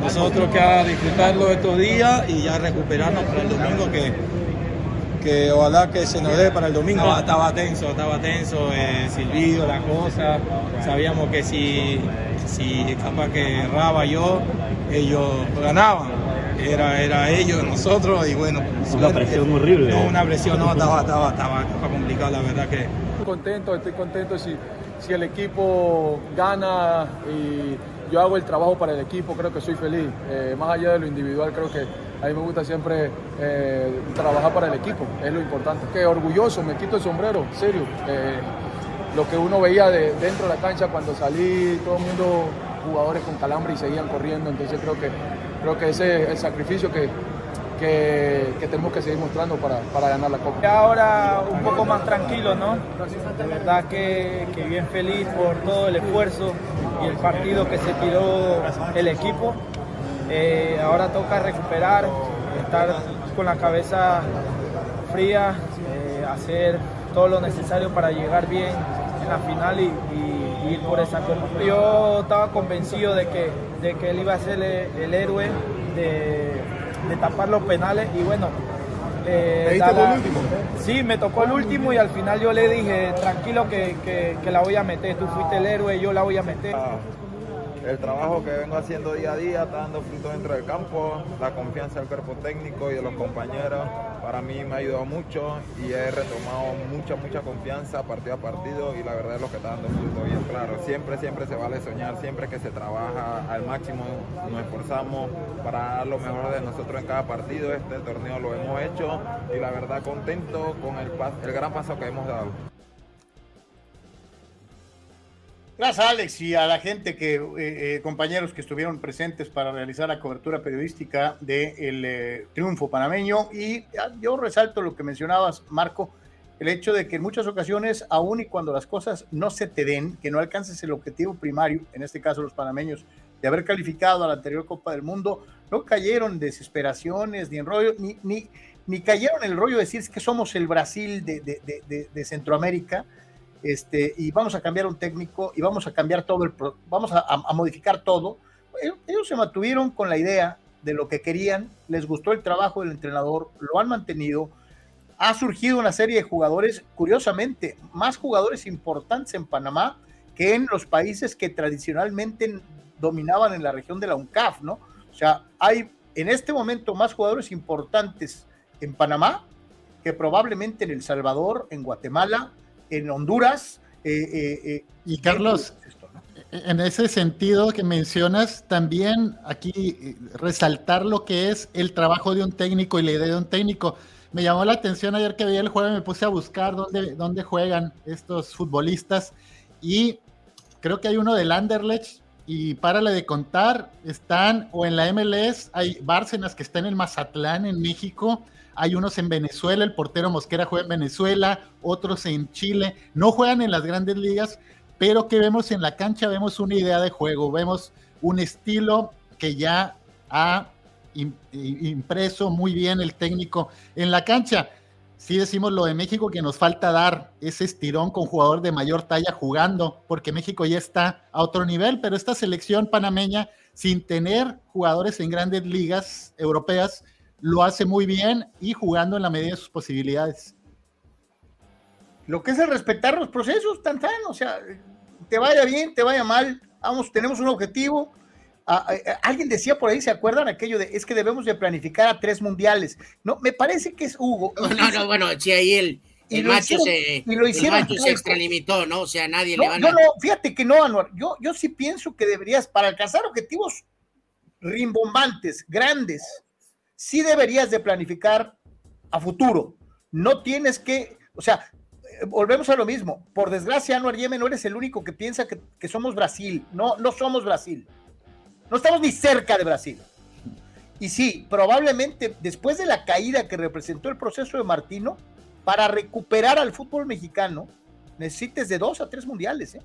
nosotros que a disfrutarlo estos días y ya recuperarnos para el domingo que, que ojalá que se nos dé para el domingo. Estaba, tenso, estaba tenso, eh, silbido, la cosa, sabíamos que si, si capaz que erraba yo, ellos ganaban. Era, era ellos, nosotros, y bueno. Una presión horrible. No, una presión, no, estaba, estaba, estaba, complicado, la verdad que. Estoy contento, estoy contento si, si el equipo gana y yo hago el trabajo para el equipo, creo que soy feliz. Eh, más allá de lo individual, creo que a mí me gusta siempre eh, trabajar para el equipo, es lo importante. Que orgulloso, me quito el sombrero, serio. Eh, lo que uno veía de, dentro de la cancha cuando salí, todo el mundo jugadores con calambre y seguían corriendo. Entonces creo que, creo que ese es el sacrificio que, que, tenemos que seguir mostrando para, para, ganar la Copa. Ahora un poco más tranquilo, ¿no? De verdad que, que, bien feliz por todo el esfuerzo y el partido que se tiró el equipo. Eh, ahora toca recuperar, estar con la cabeza fría, eh, hacer todo lo necesario para llegar bien en la final y ir por esa copa. Yo estaba convencido de que, de que él iba a ser el, héroe de, tapar los penales y bueno. Eh, último? Sí, me tocó el último y al final yo le dije, tranquilo que, que, la voy a meter, tú fuiste el héroe, yo la voy a meter. El trabajo que vengo haciendo día a día está dando fruto dentro del campo, la confianza del cuerpo técnico y de los compañeros para mí me ha ayudado mucho y he retomado mucha, mucha confianza partido a partido y la verdad es lo que está dando fruto bien claro. Siempre, siempre se vale soñar, siempre que se trabaja al máximo, nos esforzamos para dar lo mejor de nosotros en cada partido. Este torneo lo hemos hecho y la verdad contento con el gran paso que hemos dado. Gracias, Alex, y a la gente que, eh, eh, compañeros que estuvieron presentes para realizar la cobertura periodística del eh, triunfo panameño. Y yo resalto lo que mencionabas, Marco, el hecho de que en muchas ocasiones, aun y cuando las cosas no se te den, que no alcances el objetivo primario, en este caso los panameños, de haber calificado a la anterior Copa del Mundo, no cayeron desesperaciones ni en rollo, ni, ni, ni cayeron en el rollo de decir que somos el Brasil de, de, de Centroamérica este, y vamos a cambiar un técnico y vamos a cambiar todo el, vamos a, modificar todo. Ellos, se mantuvieron con la idea de lo que querían, les gustó el trabajo del entrenador, lo han mantenido. Ha surgido una serie de jugadores, curiosamente, más jugadores importantes en Panamá que en los países que tradicionalmente dominaban en la región de la UNCAF, ¿no? O sea, hay en este momento más jugadores importantes en Panamá que probablemente en El Salvador, en Guatemala, en Honduras. Eh, eh, eh, y Carlos, En ese sentido que mencionas, también aquí resaltar lo que es el trabajo de un técnico y la idea de un técnico. Me llamó la atención ayer que veía el juego, me puse a buscar dónde, dónde juegan estos futbolistas y creo que hay uno del Anderlecht y párale de contar, están o en la MLS, hay Bárcenas que está en el Mazatlán en México, hay unos en Venezuela, el portero Mosquera juega en Venezuela, otros en Chile, no juegan en las grandes ligas, pero que vemos en la cancha, vemos una idea de juego, vemos un estilo que ya ha impreso muy bien el técnico en la cancha. Sí decimos lo de México que nos falta dar ese estirón con jugador de mayor talla jugando, porque México ya está a otro nivel, pero esta selección panameña, sin tener jugadores en grandes ligas europeas, lo hace muy bien y jugando en la medida de sus posibilidades. Lo que es el respetar los procesos, tan tan, o sea, te vaya bien, te vaya mal, vamos, tenemos un objetivo. alguien decía por ahí, ¿se acuerdan aquello de es que debemos de planificar a tres mundiales? No, me parece que es Hugo. No, no, bueno, sí, ahí el, el macho, se, y lo hicieron, se extralimitó, ¿no? O sea, nadie le va a... No, no, fíjate que no, Anuar. Yo, yo sí pienso que deberías, para alcanzar objetivos rimbombantes, grandes, sí deberías de planificar a futuro. No tienes que, o sea, eh, volvemos a lo mismo. Por desgracia, Anuar Yemen no eres el único que piensa que, somos Brasil. No, no somos Brasil. No estamos ni cerca de Brasil. Y sí, probablemente después de la caída que representó el proceso de Martino, para recuperar al fútbol mexicano, necesites de dos a tres mundiales. ¿eh?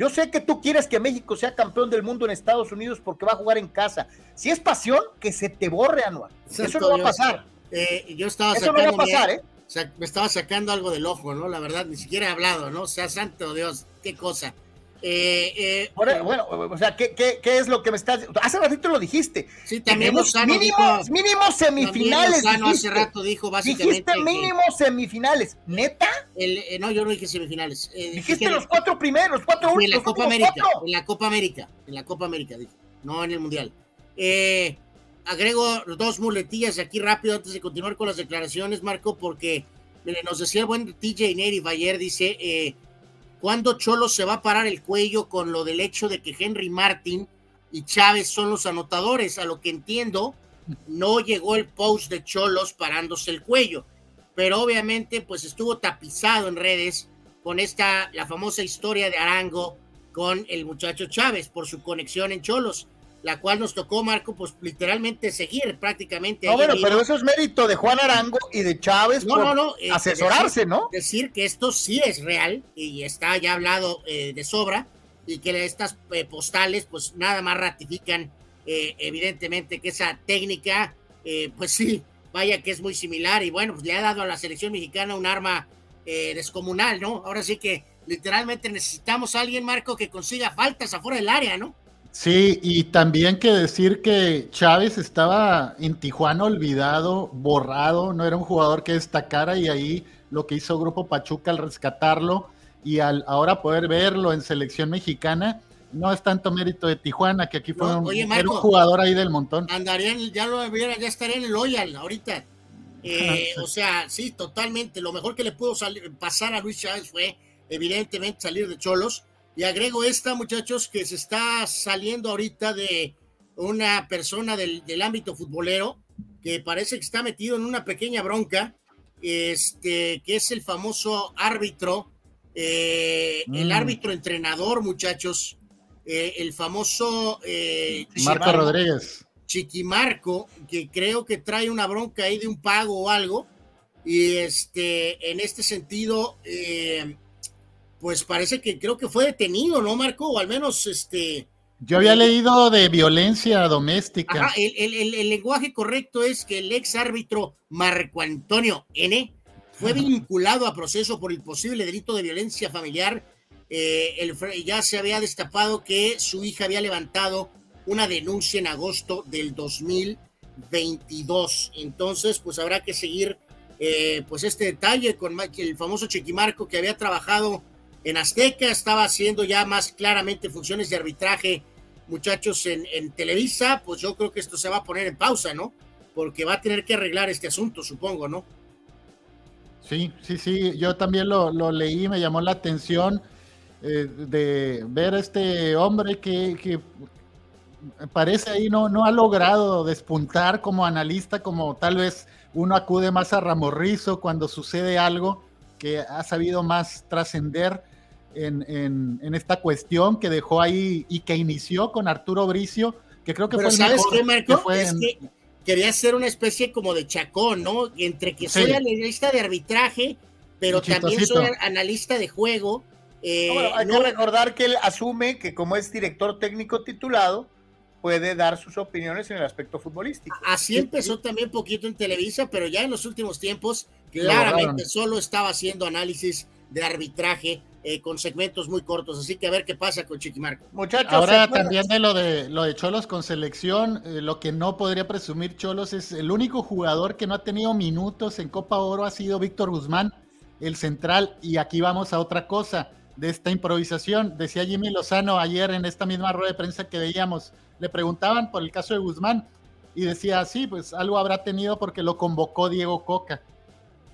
Yo sé que tú quieres que México sea campeón del mundo en Estados Unidos porque va a jugar en casa. Si es pasión, que se te borre, Anual. Eso no va a pasar. Eh, yo estaba Eso no va a pasar, ¿eh? me estaba sacando algo del ojo, ¿no? La verdad, ni siquiera he hablado, ¿no? O sea, santo Dios, qué cosa. Eh, eh, bueno, o sea, ¿qué, ¿qué, qué, es lo que me estás Hace ratito lo dijiste. Sí, también Lozano mínimo, dijo, mínimo semifinales. hace rato dijo básicamente. Dijiste mínimo semifinales. ¿Neta? El, eh, no, yo no dije semifinales. Eh, dijiste los cuatro primeros, los cuatro últimos. En la Copa América. En la Copa América. En la Copa América, dije. No en el Mundial. Eh, agrego dos muletillas aquí rápido antes de continuar con las declaraciones, Marco, porque mire, nos decía el buen TJ Neri ayer, dice. ¿Cuándo Cholo se va a parar el cuello con lo del hecho de que Henry Martin y Chávez son los anotadores? A lo que entiendo, no llegó el post de Cholos parándose el cuello, pero obviamente pues estuvo tapizado en redes con esta, la famosa historia de Arango con el muchacho Chávez por su conexión en Cholos la cual nos tocó, Marco, pues literalmente seguir prácticamente. No, bueno, pero eso es mérito de Juan Arango y de Chávez no, no, no, eh, asesorarse, ¿no? Decir que esto sí es real y está ya hablado eh, de sobra y que estas eh, postales pues nada más ratifican evidentemente que esa técnica, pues sí, vaya que es muy similar y bueno, pues le ha dado a la selección mexicana un arma descomunal, ¿no? Ahora sí que literalmente necesitamos a alguien, Marco, que consiga faltas afuera del área, ¿no? Sí, y también que decir que Chávez estaba en Tijuana olvidado, borrado, no era un jugador que destacara y ahí lo que hizo Grupo Pachuca al rescatarlo y al ahora poder verlo en selección mexicana, no es tanto mérito de Tijuana, que aquí fue un, jugador ahí del montón. Andarían, ya lo ya estaría en el Loyal ahorita. Eh, [laughs] o sea, sí, totalmente. Lo mejor que le pudo pasar a Luis Chávez fue, evidentemente, salir de Cholos y agrego esta, muchachos, que se está saliendo ahorita de una persona del, ámbito futbolero que parece que está metido en una pequeña bronca, este, que es el famoso árbitro, eh, el mm. árbitro entrenador, muchachos, eh, el famoso eh, Marco Rodríguez. Chiquimarco, que creo que trae una bronca ahí de un pago o algo. Y este, en este sentido, pues parece que creo que fue detenido, ¿no, Marco? O al menos este. Yo había eh, leído de violencia doméstica. Ajá, el, lenguaje correcto es que el ex árbitro Marco Antonio N fue vinculado a proceso por el posible delito de violencia familiar. Eh, el, ya se había destapado que su hija había levantado una denuncia en agosto del 2022. Entonces, pues habrá que seguir eh, pues este detalle con el famoso Chiquimarco que había trabajado en Azteca, estaba haciendo ya más claramente funciones de arbitraje, muchachos, en, Televisa, pues yo creo que esto se va a poner en pausa, ¿no? Porque va a tener que arreglar este asunto, supongo, ¿no? Sí, sí, sí, yo también lo, leí, me llamó la atención eh, de ver a este hombre que, que parece ahí no, no ha logrado despuntar como analista, como tal vez uno acude más a Ramorrizo cuando sucede algo que ha sabido más trascender en, en, esta cuestión que dejó ahí y que inició con Arturo Bricio, que creo que Pero fue ¿sabes qué, Marco? es que quería ser una especie como de chacón, ¿no? Entre que soy analista de arbitraje, pero también soy analista de juego. Eh, hay que recordar que él asume que como es director técnico titulado, puede dar sus opiniones en el aspecto futbolístico. Así empezó también poquito en Televisa, pero ya en los últimos tiempos claramente solo estaba haciendo análisis de arbitraje eh, con segmentos muy cortos, así que a ver qué pasa con Chiquimarco. Muchachos, ahora también de lo de lo de Cholos con selección, eh, lo que no podría presumir Cholos es el único jugador que no ha tenido minutos en Copa Oro ha sido Víctor Guzmán, el central, y aquí vamos a otra cosa de esta improvisación. Decía Jimmy Lozano ayer en esta misma rueda de prensa que veíamos, le preguntaban por el caso de Guzmán y decía, sí, pues algo habrá tenido porque lo convocó Diego Coca.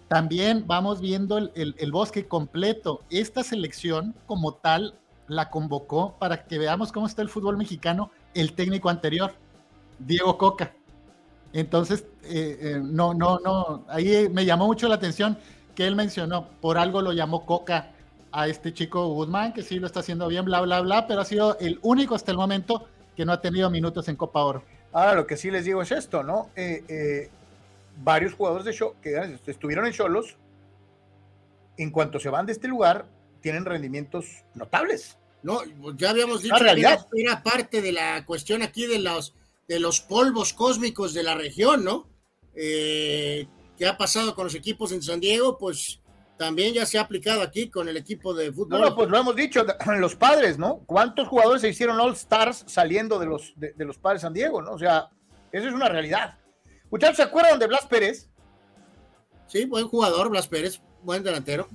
También vamos viendo el, bosque completo. Esta selección como tal la convocó para que veamos cómo está el fútbol mexicano el técnico anterior, Diego Coca. Entonces, eh, eh, no, no, no, ahí me llamó mucho la atención que él mencionó, por algo lo llamó Coca a este chico Guzmán, que sí lo está haciendo bien, bla, bla, bla, pero ha sido el único hasta el momento que no ha tenido minutos en Copa Oro. Ahora, lo que sí les digo es esto, ¿no? Eh, varios jugadores de show que estuvieron en Cholos, en cuanto se van de este lugar, tienen rendimientos notables. No, ya habíamos dicho que era, parte de la cuestión aquí de los, de los polvos cósmicos de la región, ¿no? Eh, ¿Qué ha pasado con los equipos en San Diego? Pues también ya se ha aplicado aquí con el equipo de fútbol. No, pues lo hemos dicho, [clears throat] los padres, ¿no? ¿Cuántos jugadores se hicieron All Stars saliendo de los, de, de los padres San Diego, ¿no? O sea, eso es una realidad. Muchachos, ¿se acuerdan de Blas Pérez? Sí, buen jugador, Blas Pérez, buen delantero.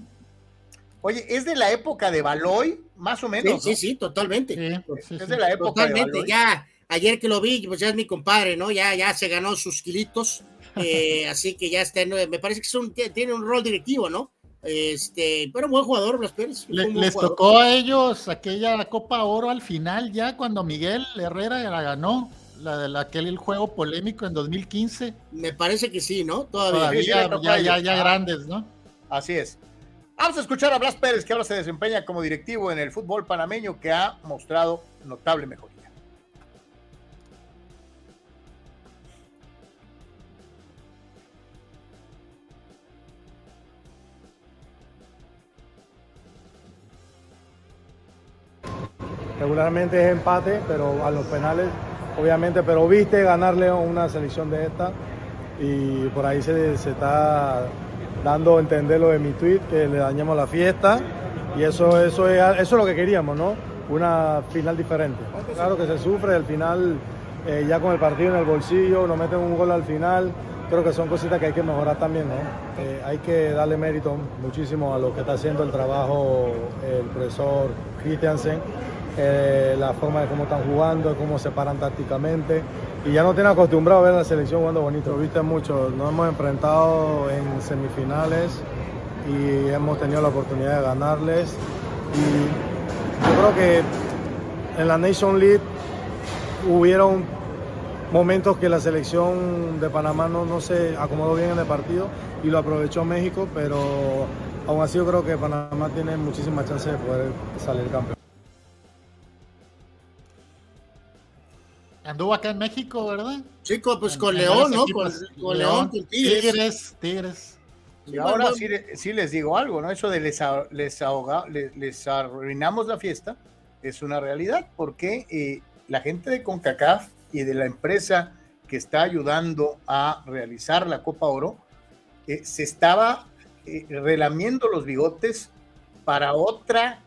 Oye, es de la época de Baloy, más o menos. Sí, sí, sí, totalmente. es de la época totalmente, ya, ayer que lo vi, pues ya es mi compadre, ¿no? Ya, ya se ganó sus kilitos, [laughs] eh, así que ya está, me parece que tiene un rol directivo, ¿no? Este, pero buen jugador, Blas Pérez. les tocó a ellos aquella Copa Oro al final, ya cuando Miguel Herrera la ganó la de aquel juego polémico en 2015. Me parece que sí, ¿no? Todavía. ya, ya, ya, grandes, ¿no? Así es. Vamos a escuchar a Blas Pérez, que ahora se desempeña como directivo en el fútbol panameño, que ha mostrado notable mejoría. Regularmente es empate, pero a los penales obviamente, pero viste ganarle una selección de esta y por ahí se, está dando a entender lo de mi tweet, que le dañemos la fiesta y eso, eso, es, eso es lo que queríamos, ¿no? Una final diferente. Claro que se sufre, al final eh, ya con el partido en el bolsillo, nos meten un gol al final, creo que son cositas que hay que mejorar también, ¿no? Eh, hay que darle mérito muchísimo a lo que está haciendo el trabajo el profesor Christiansen eh, la forma de cómo están jugando, cómo se paran tácticamente. Y ya no tiene acostumbrado a ver la selección jugando bonito. Viste mucho, nos hemos enfrentado en semifinales y hemos tenido la oportunidad de ganarles. Y yo creo que en la Nation League hubieron momentos que la selección de Panamá no, no se acomodó bien en el partido y lo aprovechó México, pero aún así yo creo que Panamá tiene muchísimas chances de poder salir campeón. Anduvo acá en México, ¿verdad? Sí, pues con León, ¿no? Con, León, con Tigres. Tigres, Y ahora sí, les digo algo, ¿no? Eso de les, les, ahoga, les, arruinamos la fiesta es una realidad, porque eh, la gente de CONCACAF y de la empresa que está ayudando a realizar la Copa Oro eh, se estaba eh, relamiendo los bigotes para otra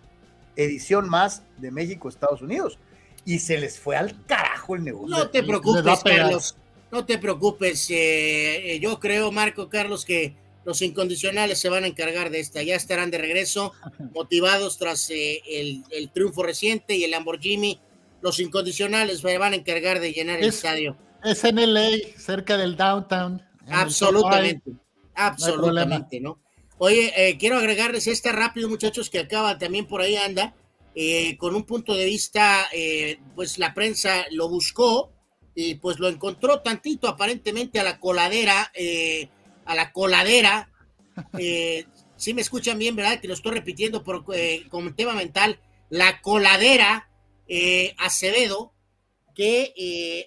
edición más de México-Estados Unidos y se les fue al carajo el negocio. No te preocupes, Carlos. No te preocupes. Eh, eh, yo creo, Marco Carlos, que los incondicionales se van a encargar de esta. Ya estarán de regreso, [laughs] motivados tras eh, el, triunfo reciente y el Lamborghini. Los incondicionales se van a encargar de llenar el estadio. Es en LA, cerca del downtown. Absolutamente. Absolutamente, no, Oye, quiero agregarles esta rápido, muchachos, que acaba también por ahí anda eh, con un punto de vista, eh, pues la prensa lo buscó y pues lo encontró tantito aparentemente a la coladera, eh, a la coladera. [laughs] si me escuchan bien, ¿verdad? Que lo estoy repitiendo por, como tema mental, la coladera Acevedo, que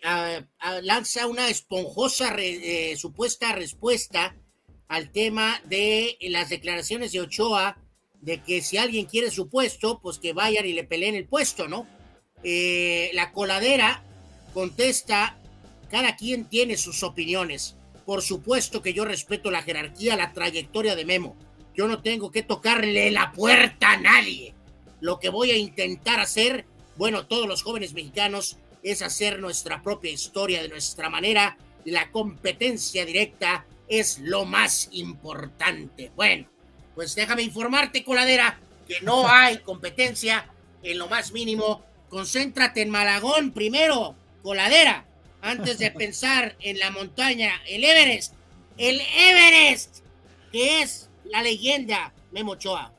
lanza una esponjosa supuesta respuesta al tema de las declaraciones de Ochoa de que si alguien quiere su puesto, pues que vayan y le peleen el puesto, ¿no? Eh, la coladera contesta, cada quien tiene sus opiniones. Por supuesto que yo respeto la jerarquía, la trayectoria de Memo. Yo no tengo que tocarle la puerta a nadie. Lo que voy a intentar hacer, bueno, todos los jóvenes mexicanos, es hacer nuestra propia historia de nuestra manera. La competencia directa es lo más importante. Bueno, pues déjame informarte, coladera, que no hay competencia en lo más mínimo. Concéntrate en Malagón primero, coladera, antes de [laughs] pensar en la montaña, el Everest, el Everest, que es la leyenda Memo Ochoa.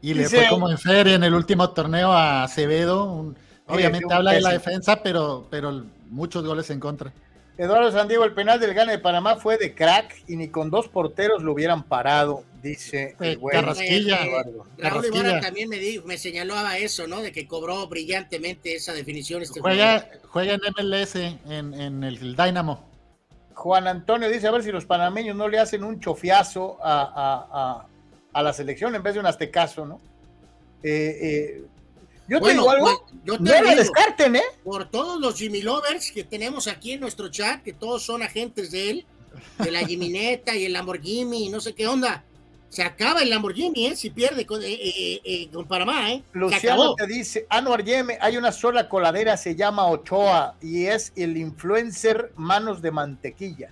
Y le fue como en feria en el último torneo a Acevedo. obviamente habla de la defensa, pero, pero muchos goles en contra. Eduardo Sandiego, el penal del Gane de Panamá fue de crack y ni con dos porteros lo hubieran parado, dice el Carrasquilla. Raúl Ibarra también me, dijo, me señalaba eso, ¿no? De que cobró brillantemente esa definición. Este juega, juega, en MLS, en, en el Dynamo. Juan Antonio dice, a ver si los panameños no le hacen un chofiazo a, a, a, a la selección en vez de un aztecaso, ¿no? Eh, eh, yo tengo algo. yo te no descarten, ¿eh? Por todos los Jimmy Lovers que tenemos aquí en nuestro chat, que todos son agentes de él, de la Jimineta y el Lamborghini y no sé qué onda. Se acaba el Lamborghini, ¿eh? Si pierde con, eh, eh, eh con Panamá, ¿eh? Luciano te dice, Anuar Yeme, hay una sola coladera, se llama Ochoa, y es el influencer Manos de Mantequilla.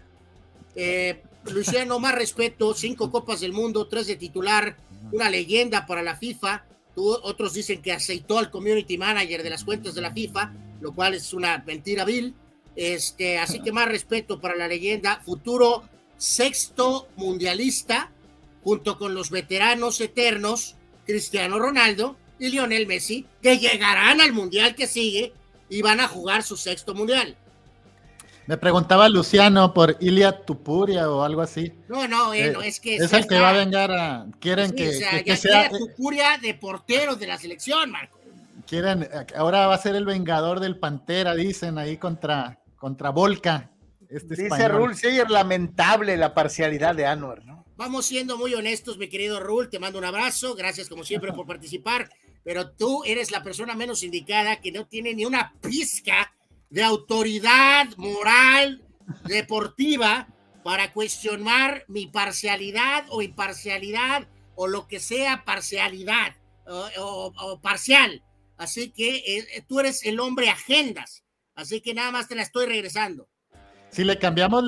Luciano, más respeto, cinco copas del mundo, tres de titular, una leyenda para la FIFA otros dicen que aceitó al community manager de las cuentas de la FIFA, lo cual es una mentira vil. Este, así que más respeto para la leyenda, futuro sexto mundialista, junto con los veteranos eternos Cristiano Ronaldo y Lionel Messi, que llegarán al mundial que sigue y van a jugar su sexto mundial. Me preguntaba Luciano por Ilia Tupuria o algo así. No, no, eh, no es que. Es el que va a vengar a. Quieren que, sea. Tupuria de porteros de la selección, Marco. Quieren. Ahora va a ser el vengador del Pantera, dicen ahí contra, contra Volca. Este Dice Rul Seyer, lamentable la parcialidad de Anwar, ¿no? Vamos siendo muy honestos, mi querido Rul. Te mando un abrazo. Gracias, como siempre, por [laughs] participar. Pero tú eres la persona menos indicada que no tiene ni una pizca de autoridad moral deportiva para cuestionar mi parcialidad o imparcialidad o lo que sea parcialidad o, parcial. Así que eh, tú eres el hombre agendas. Así que nada más te la estoy regresando. Si le cambiamos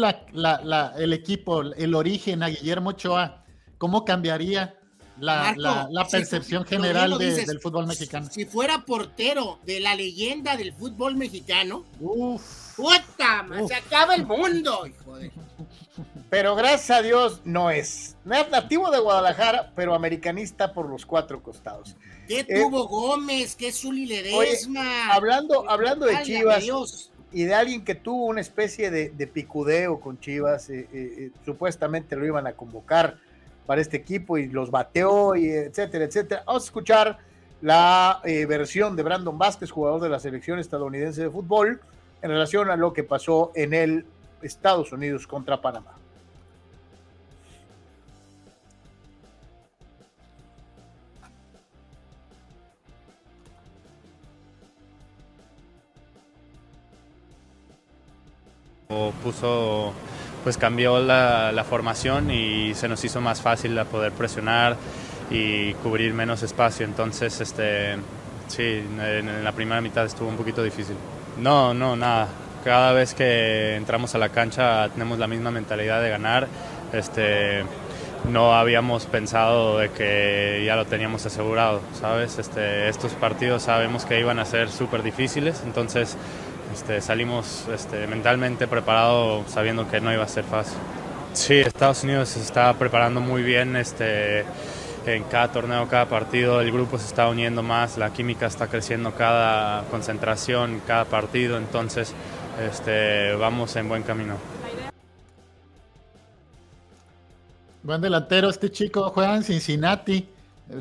el equipo, el origen a Guillermo Ochoa, ¿cómo cambiaría la, percepción general del fútbol mexicano. Si, fuera portero de la leyenda del fútbol mexicano, Uf. ¡puta! Se acaba el mundo, hijo [laughs] Pero gracias a Dios no es. nativo de Guadalajara, pero americanista por los cuatro costados. ¿Qué eh, tuvo Gómez? ¿Qué Zuli Ledesma? hablando, hablando de Chivas y de alguien que tuvo una especie de, picudeo con Chivas, eh, eh, supuestamente lo iban a convocar para este equipo y los bateó, y etcétera, etcétera. Vamos a escuchar la eh, versión de Brandon Vázquez, jugador de la selección estadounidense de fútbol, en relación a lo que pasó en el Estados Unidos contra Panamá. puso pues cambió la, formación y se nos hizo más fácil poder presionar y cubrir menos espacio. Entonces, este, sí, en, la primera mitad estuvo un poquito difícil. No, no, nada. Cada vez que entramos a la cancha tenemos la misma mentalidad de ganar. Este, no habíamos pensado de que ya lo teníamos asegurado, ¿sabes? Este, estos partidos sabemos que iban a ser súper difíciles, entonces este, salimos este, mentalmente preparados sabiendo que no iba a ser fácil. Sí, Estados Unidos se está preparando muy bien. Este, en cada torneo, cada partido, el grupo se está uniendo más, la química está creciendo cada concentración, cada partido, entonces este, vamos en buen camino. Buen delantero, este chico juega en Cincinnati.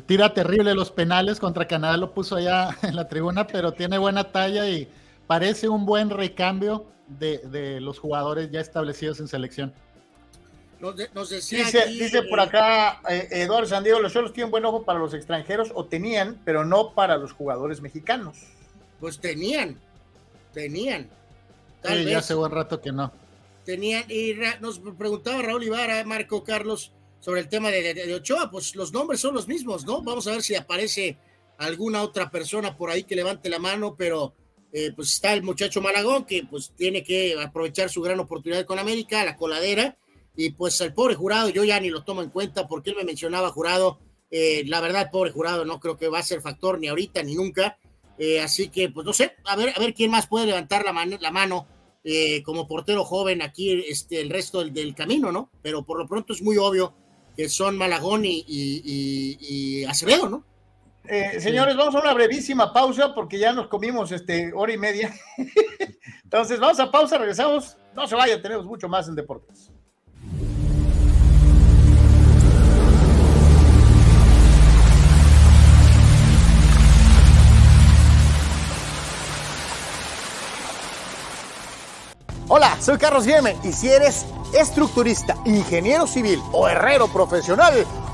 Tira terrible los penales contra Canadá, lo puso allá [laughs] en la tribuna, pero tiene buena talla y parece un buen recambio de, los jugadores ya establecidos en selección. dice, por acá eh, Eduardo Sandiego, los solos tienen buen ojo para los extranjeros, o tenían, pero no para los jugadores mexicanos. Pues tenían, tenían. sí, ya hace buen rato que no tenían, y nos preguntaba Raúl Ibarra, Marco Carlos, sobre el tema de, Ochoa, pues los nombres son los mismos, ¿no? Vamos a ver si aparece alguna otra persona por ahí que levante la mano, pero eh, pues está el muchacho Malagón, que pues tiene que aprovechar su gran oportunidad con América, la coladera, y pues el pobre jurado, yo ya ni lo tomo en cuenta porque él me mencionaba jurado, eh, la verdad, pobre jurado, no creo que va a ser factor ni ahorita ni nunca, eh, así que pues no sé, a ver, a ver quién más puede levantar la, mano, la mano como portero joven aquí este, el resto del, camino, ¿no? Pero por lo pronto es muy obvio que son Malagón y, Acevedo, ¿no? Eh, señores, vamos a una brevísima pausa porque ya nos comimos este, hora y media. [laughs] Entonces, vamos a pausa, regresamos. No se vaya, tenemos mucho más en deportes. Hola, soy Carlos Guilleme y si eres estructurista, ingeniero civil o herrero profesional,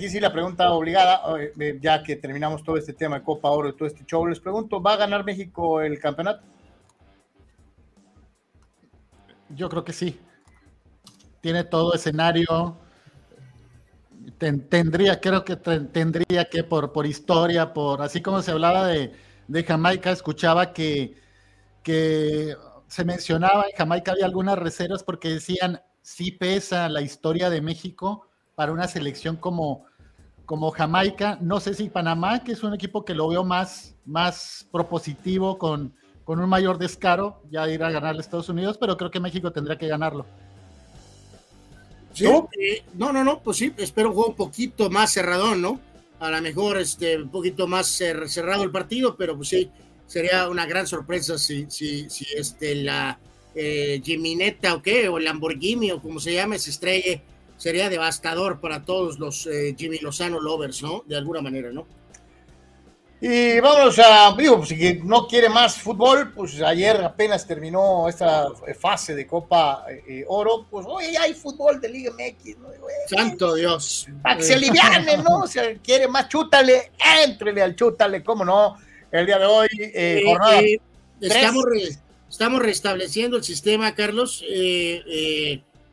Sí la pregunta obligada, eh, ya que terminamos todo este tema de Copa Oro y todo este show, les pregunto, ¿va a ganar México el campeonato? Yo creo que sí. Tiene todo escenario. tendría, creo que tendría que, por, por historia, por así como se hablaba de, de Jamaica, escuchaba que, que se mencionaba en Jamaica había algunas reservas porque decían, sí pesa la historia de México para una selección como, como Jamaica, no sé si Panamá, que es un equipo que lo veo más, más propositivo, con, con un mayor descaro, ya ir a ganar a Estados Unidos, pero creo que México tendría que ganarlo. ¿No? Eh, no, no, no, pues sí, espero un juego un poquito más cerradón, ¿no? A lo mejor este, un poquito más cerrado el partido, pero pues sí, sería una gran sorpresa si, si, si este, la eh, Jimineta o qué, o el Lamborghini o como se llame, se estrelle sería devastador para todos los eh, Jimmy Lozano lovers, ¿no? De alguna manera, ¿no? Y vamos a, digo, si no quiere más fútbol, pues ayer apenas terminó esta fase de Copa eh, eh, Oro, pues hoy hay fútbol de Liga MX, ¿no? Santo Dios. Para que se aliviane, ¿no? [laughs] Si quiere más, chútale, entrele al chútale, cómo no. El día de hoy, eh, jornada. estamos, estamos restableciendo el sistema, Carlos.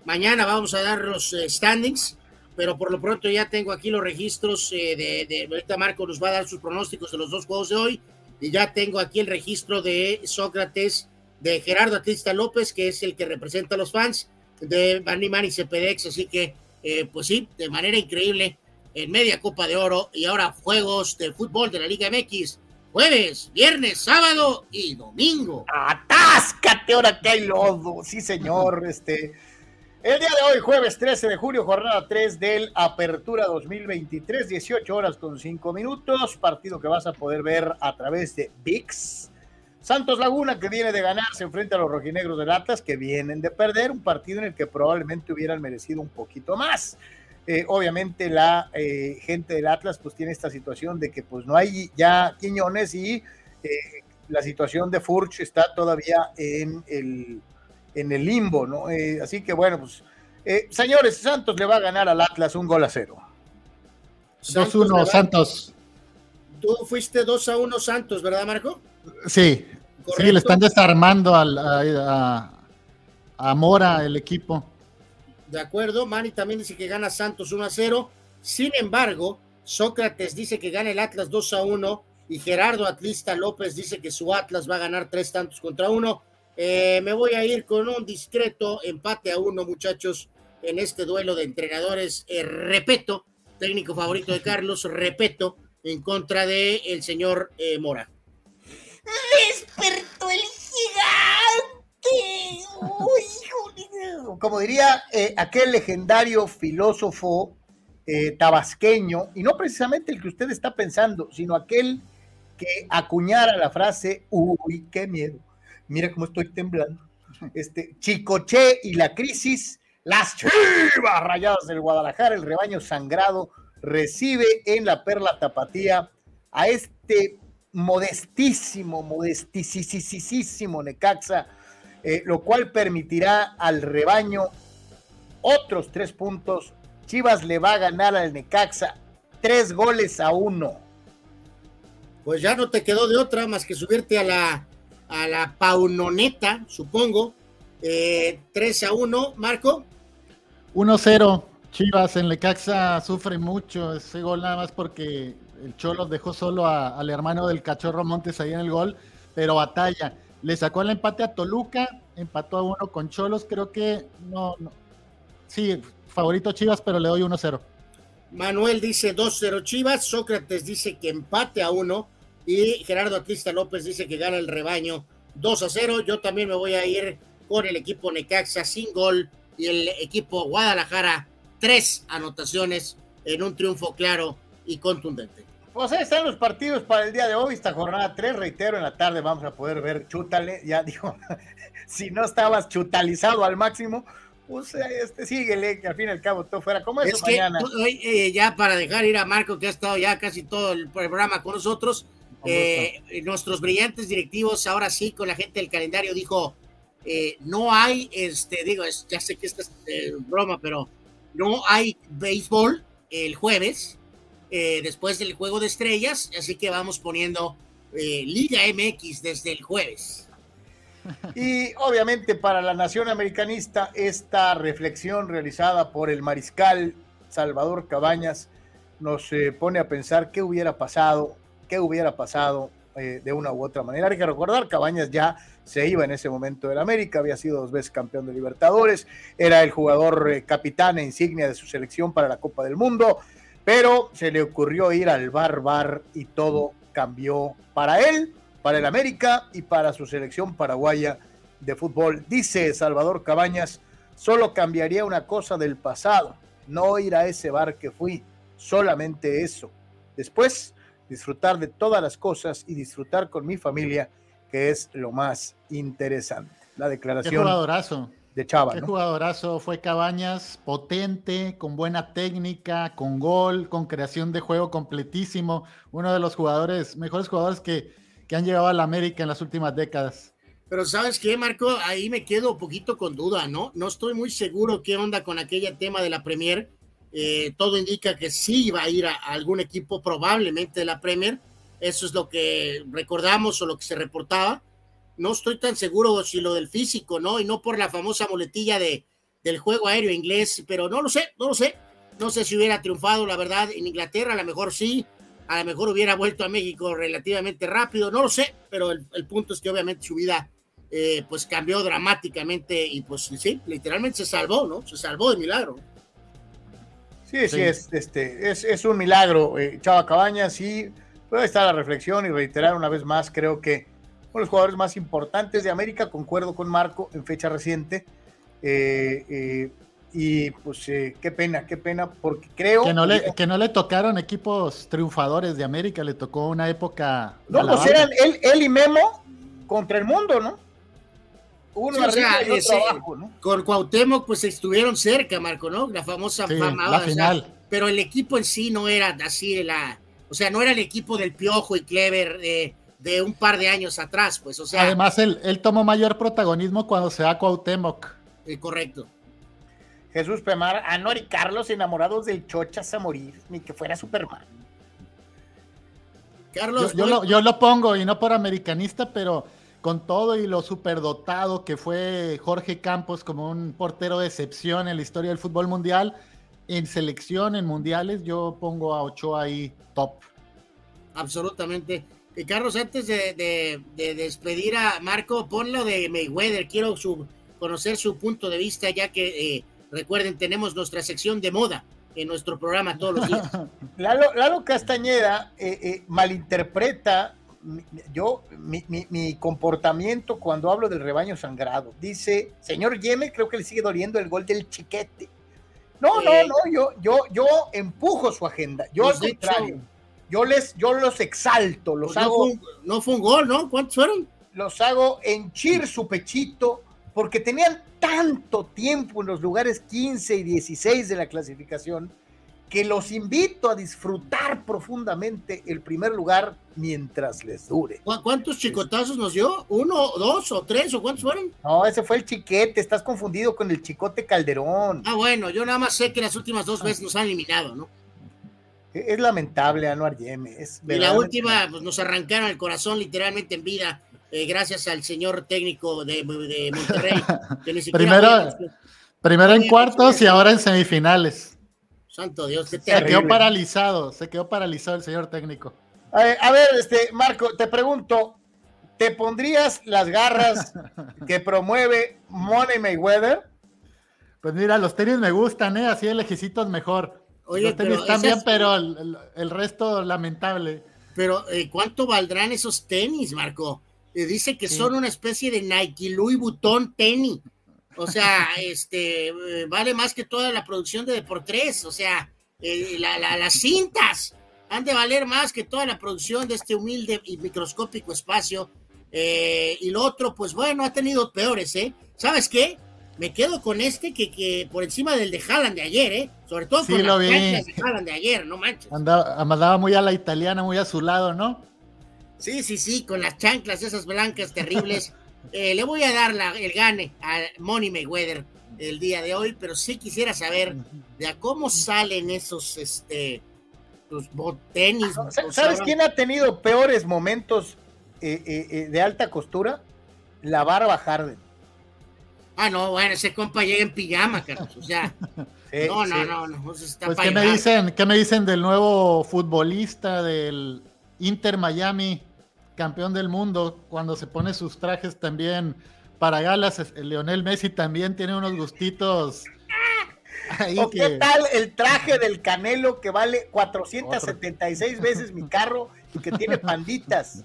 Mañana vamos a dar los standings pero por lo pronto ya tengo aquí los registros eh, de, de, ahorita Marco nos va a dar sus pronósticos de los dos juegos de hoy, y ya tengo aquí el registro de Sócrates, de Gerardo Atista López, que es el que representa a los fans, de Manny Manny Cepedex, así que, eh, pues sí, de manera increíble, en media Copa de Oro, y ahora juegos de fútbol de la Liga MX, jueves, viernes, sábado y domingo. ¡Atáscate ahora que hay lodo! Sí, señor, este... El día de hoy, jueves 13 de julio, jornada 3 del Apertura 2023, 18 horas con 5 minutos, partido que vas a poder ver a través de VIX. Santos Laguna, que viene de ganar, se a los rojinegros del Atlas, que vienen de perder, un partido en el que probablemente hubieran merecido un poquito más. Eh, obviamente la eh, gente del Atlas pues tiene esta situación de que pues no hay ya Quiñones y eh, la situación de Furch está todavía en el en el limbo, ¿no? Eh, así que bueno, pues, eh, señores, Santos le va a ganar al Atlas un gol a cero. 2-1 Santos. Tú fuiste 2 a 1 Santos, ¿verdad, Marco? Sí, sí, le están desarmando al, a, a, Mora el equipo. De acuerdo, Mani también dice que gana Santos 1 a 0. Sin embargo, Sócrates dice que gana el Atlas 2 a 1 y Gerardo Atlista López dice que su Atlas va a ganar tres tantos contra uno. Eh, me voy a ir con un discreto empate a uno, muchachos, en este duelo de entrenadores. Eh, repito, técnico favorito de Carlos, repito, en contra de el señor eh, Mora. ¡Despertó el gigante! Como diría aquel legendario filósofo tabasqueño, y no precisamente el que usted está pensando, sino aquel que acuñara la frase, uy, qué miedo mira cómo estoy temblando. Este, Chicoche y la crisis, las chivas rayadas del Guadalajara, el rebaño sangrado, recibe en la Perla Tapatía a este modestísimo, modestísimo Necaxa, eh, lo cual permitirá al rebaño otros tres puntos. Chivas le va a ganar al Necaxa tres goles a uno. Pues ya no te quedó de otra más que subirte a la a la Paunoneta, supongo. Eh, 3 a 1, Marco. 1-0. Chivas en Lecaxa sufre mucho ese gol nada más porque el Cholo dejó solo al hermano del cachorro Montes ahí en el gol, pero batalla. Le sacó el empate a Toluca, empató a uno con Cholos, creo que no, no. sí, favorito Chivas, pero le doy 1-0. Manuel dice 2-0 Chivas, Sócrates dice que empate a uno y Gerardo Atlista López dice que gana el rebaño 2 a 0. Yo también me voy a ir con el equipo Necaxa sin gol y el equipo Guadalajara tres anotaciones en un triunfo claro y contundente. Pues ahí están los partidos para el día de hoy, esta jornada 3, reitero, en la tarde vamos a poder ver Chútale, ya dijo, [laughs] si no estabas chutalizado al máximo, pues este, síguele, que al fin y al cabo todo fuera como es mañana. Hoy, eh, ya para dejar ir a Marco, que ha estado ya casi todo el programa con nosotros, eh, nuestros brillantes directivos, ahora sí, con la gente del calendario, dijo, eh, no hay, este, digo, ya sé que esta es eh, broma, pero no hay béisbol el jueves, después del juego de estrellas, así que vamos poniendo Liga MX desde el jueves. Y obviamente para la nación americanista, esta reflexión realizada por el mariscal Salvador Cabañas nos pone a pensar qué hubiera pasado qué hubiera pasado eh, de una u otra manera. Hay que recordar, Cabañas ya se iba en ese momento del América, había sido dos veces campeón de Libertadores, era el jugador eh, capitán e insignia de su selección para la Copa del Mundo, pero se le ocurrió ir al bar bar y todo cambió para él, para el América y para su selección paraguaya de fútbol. Dice Salvador Cabañas, solo cambiaría una cosa del pasado, no ir a ese bar que fui, solamente eso. Después disfrutar de todas las cosas y disfrutar con mi familia, que es lo más interesante. La declaración de Chava. Qué ¿no? jugadorazo fue Cabañas, potente, con buena técnica, con gol, con creación de juego completísimo. Uno de los jugadores, mejores jugadores que, que han llegado a la América en las últimas décadas. Pero ¿sabes qué, Marco? Ahí me quedo un poquito con duda, ¿no? No estoy muy seguro qué onda con aquella tema de la Premier. Eh, todo indica que sí iba a ir a, a algún equipo probablemente de la Premier. Eso es lo que recordamos o lo que se reportaba. No estoy tan seguro si lo del físico, ¿no? Y no por la famosa muletilla de, del juego aéreo inglés, pero no lo sé, no lo sé. No sé si hubiera triunfado, la verdad, en Inglaterra, a lo mejor sí, a lo mejor hubiera vuelto a México relativamente rápido, no lo sé, pero el, el punto es que obviamente su vida eh, pues cambió dramáticamente y pues sí, literalmente se salvó, ¿no? Se salvó de milagro. Sí, sí, es, este, es, es un milagro, eh, Chava Cabañas, sí, puede estar la reflexión y reiterar una vez más, creo que uno de los jugadores más importantes de América, concuerdo con Marco en fecha reciente, eh, eh, y pues eh, qué pena, qué pena, porque creo... Que no, le, que no le tocaron equipos triunfadores de América, le tocó una época... No, pues eran él, él y Memo contra el mundo, ¿no? Uno Sí, o sea, y otro ese- abajo, ¿no? Con Cuauhtémoc pues estuvieron cerca, Marco, ¿no? La famosa Sí, fama. la o sea, final. pero el equipo en sí no era así de la... O sea, no era el equipo del Piojo y Clever de, de un par de años atrás, pues, o sea, Además, él, él tomó mayor protagonismo cuando se da Cuauhtémoc. eh, correcto. Jesús Pemar, Anor y Carlos enamorados del Chochas a morir, ni que fuera Superman. Yo, Carlos, yo lo, yo lo pongo, y no por americanista, pero con todo y lo superdotado que fue Jorge Campos como un portero de excepción en la historia del fútbol mundial, en selección, en mundiales, yo pongo a Ochoa ahí top. absolutamente. Eh, Carlos, antes de, de- de despedir a Marco, ponlo de Mayweather. Quiero su- conocer su punto de vista, ya que eh, recuerden, tenemos nuestra sección de moda en nuestro programa todos los días. [laughs] Lalo, Lalo Castañeda eh, eh, malinterpreta mi- yo mi, mi- mi comportamiento cuando hablo del rebaño sangrado. Dice, señor Yeme, creo que le sigue doliendo el gol del chiquete. No, no, no, yo, yo, yo empujo su agenda. Yo al contrario, yo les, yo los exalto, los Pues no, hago, fue un, no fue un gol, ¿no? ¿Cuántos fueron? los hago henchir su pechito porque tenían tanto tiempo en los lugares 15 y 16 de la clasificación que los invito a disfrutar profundamente el primer lugar mientras les dure. ¿Cu- ¿Cuántos chicotazos nos dio? ¿Uno, dos o tres o cuántos fueron? No, ese fue el chiquete, estás confundido con el chicote Calderón. Ah, bueno, yo nada más sé que las últimas dos veces nos han eliminado, ¿no? Es es lamentable, Anuar Yeme. Es Y la última, pues nos arrancaron el corazón literalmente en vida, eh, gracias al señor técnico de, de Monterrey. que ni siquiera [laughs] Primero- Primero en cuartos y ahora en semifinales. Santo Dios, qué Se quedó terrible. paralizado, se quedó paralizado el señor técnico. A ver, a ver, este, Marco, te pregunto, ¿te pondrías las garras [laughs] que promueve Money Mayweather? Pues mira, los tenis me gustan, ¿eh? Así de lejecitos mejor. Oye, los tenis están bien, esas- pero el, el- el resto lamentable. Pero, eh, ¿cuánto valdrán esos tenis, Marco? Eh, dice que Sí. son una especie de Nike Louis Vuitton tenis. O sea, este, eh, vale más que toda la producción de Deportes. O sea, eh, la- la- las cintas han de valer más que toda la producción de este humilde y microscópico espacio. Eh, y lo otro, pues bueno, ha tenido peores, ¿eh? ¿Sabes qué? Me quedo con este que, que por encima del de Haaland de ayer, ¿eh? Sobre todo Sí, con lo las vi. chanclas de Haaland de ayer, no manches. Andaba, andaba muy a la italiana, muy a su lado, ¿no? Sí, sí, sí, con las chanclas esas blancas terribles. [laughs] Eh, le voy a dar la- el gane a Money Mayweather el día de hoy, pero sí quisiera saber de a cómo salen esos, este, los tenis. Sea, ¿Sabes quién ha tenido peores momentos eh, eh, de alta costura? La barba Harden. Ah, no, bueno, ese compa llega en pijama, Carlos. O sea, [laughs] Sí, no, no, sí. no, no, está Pues, ¿qué me dicen? ¿Qué me dicen del nuevo futbolista del Inter Miami, campeón del mundo, cuando se pone sus trajes también para galas? Es- Lionel Messi también tiene unos gustitos ahí ¿O que qué tal el traje del Canelo que vale 476 veces mi carro y que tiene [laughs] panditas?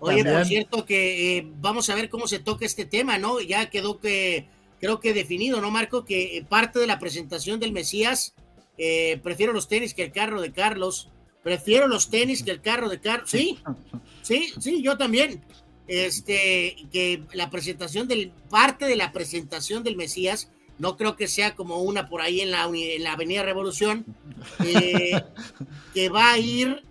Oye, por cierto que eh, vamos a ver cómo se toca este tema, ¿no? Ya quedó que, creo que definido, ¿no, Marco? Que eh, parte de la presentación del Mesías, eh, prefiero los tenis que el carro de Carlos, prefiero los tenis que el carro de Carlos, sí, sí, sí, yo también. este, que la presentación del, parte de la presentación del Mesías, no creo que sea como una por ahí en la, en la Avenida Revolución, eh, [laughs] que va a ir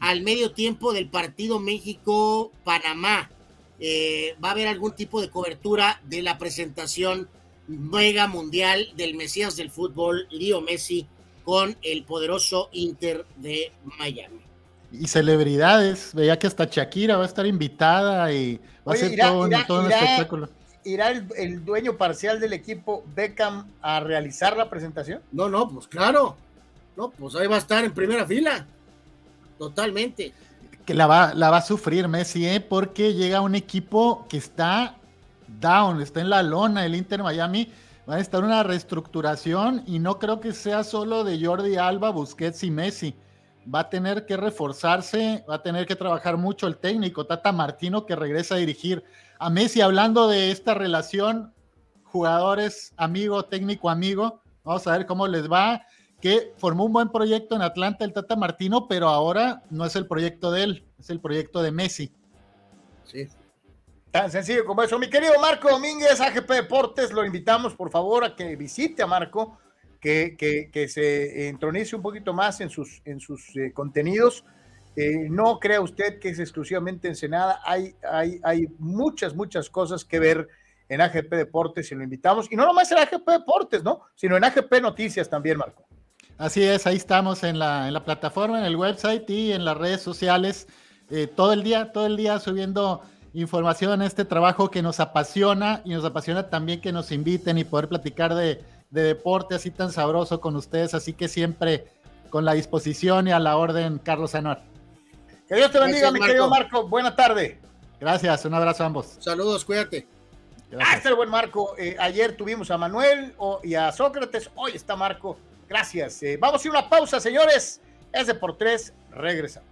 al medio tiempo del partido México-Panamá. Eh, va a haber algún tipo de cobertura de la presentación mega mundial del Mesías del fútbol, Leo Messi, con el poderoso Inter de Miami. Y celebridades, veía que hasta Shakira va a estar invitada y va a ser todo, un espectáculo. ¿Irá el, dueño parcial del equipo Beckham a realizar la presentación? No, no, pues claro. No, pues ahí va a estar en primera fila. Totalmente. Que la va, la va a sufrir Messi, ¿eh? porque llega un equipo que está down, está en la lona, el Inter Miami. Va a estar una reestructuración y no creo que sea solo de Jordi Alba, Busquets y Messi. Va a tener que reforzarse, va a tener que trabajar mucho el técnico, Tata Martino, que regresa a dirigir a Messi. Hablando de esta relación, jugadores, amigo, técnico, amigo, vamos a ver cómo les va que formó un buen proyecto en Atlanta el Tata Martino, pero ahora no es el proyecto de él, es el proyecto de Messi. Sí. Tan sencillo como eso. Mi querido Marco Domínguez, AGP Deportes, lo invitamos por favor a que visite a Marco, que, que, se entronice un poquito más en sus, en sus eh, contenidos. Eh, no crea usted que es exclusivamente Ensenada, hay, hay, hay muchas, muchas cosas que ver en AGP Deportes y lo invitamos. Y no nomás en AGP Deportes, ¿no? Sino en AGP Noticias también, Marco. Así es, ahí estamos en la, en la plataforma, en el website y en las redes sociales, eh, todo el día, todo el día subiendo información, este trabajo que nos apasiona y nos apasiona también que nos inviten y poder platicar de, deporte así tan sabroso con ustedes, así que siempre con la disposición y a la orden, Carlos Anuar. Que Dios te bendiga, mi querido Marco. Buena tarde. Gracias, un abrazo a ambos. Saludos, cuídate. Ah, este es el buen Marco. Eh, ayer tuvimos a Manuel y a Sócrates, hoy está Marco Gracias. Eh, vamos a ir a una pausa, señores. Es de por tres. Regresamos.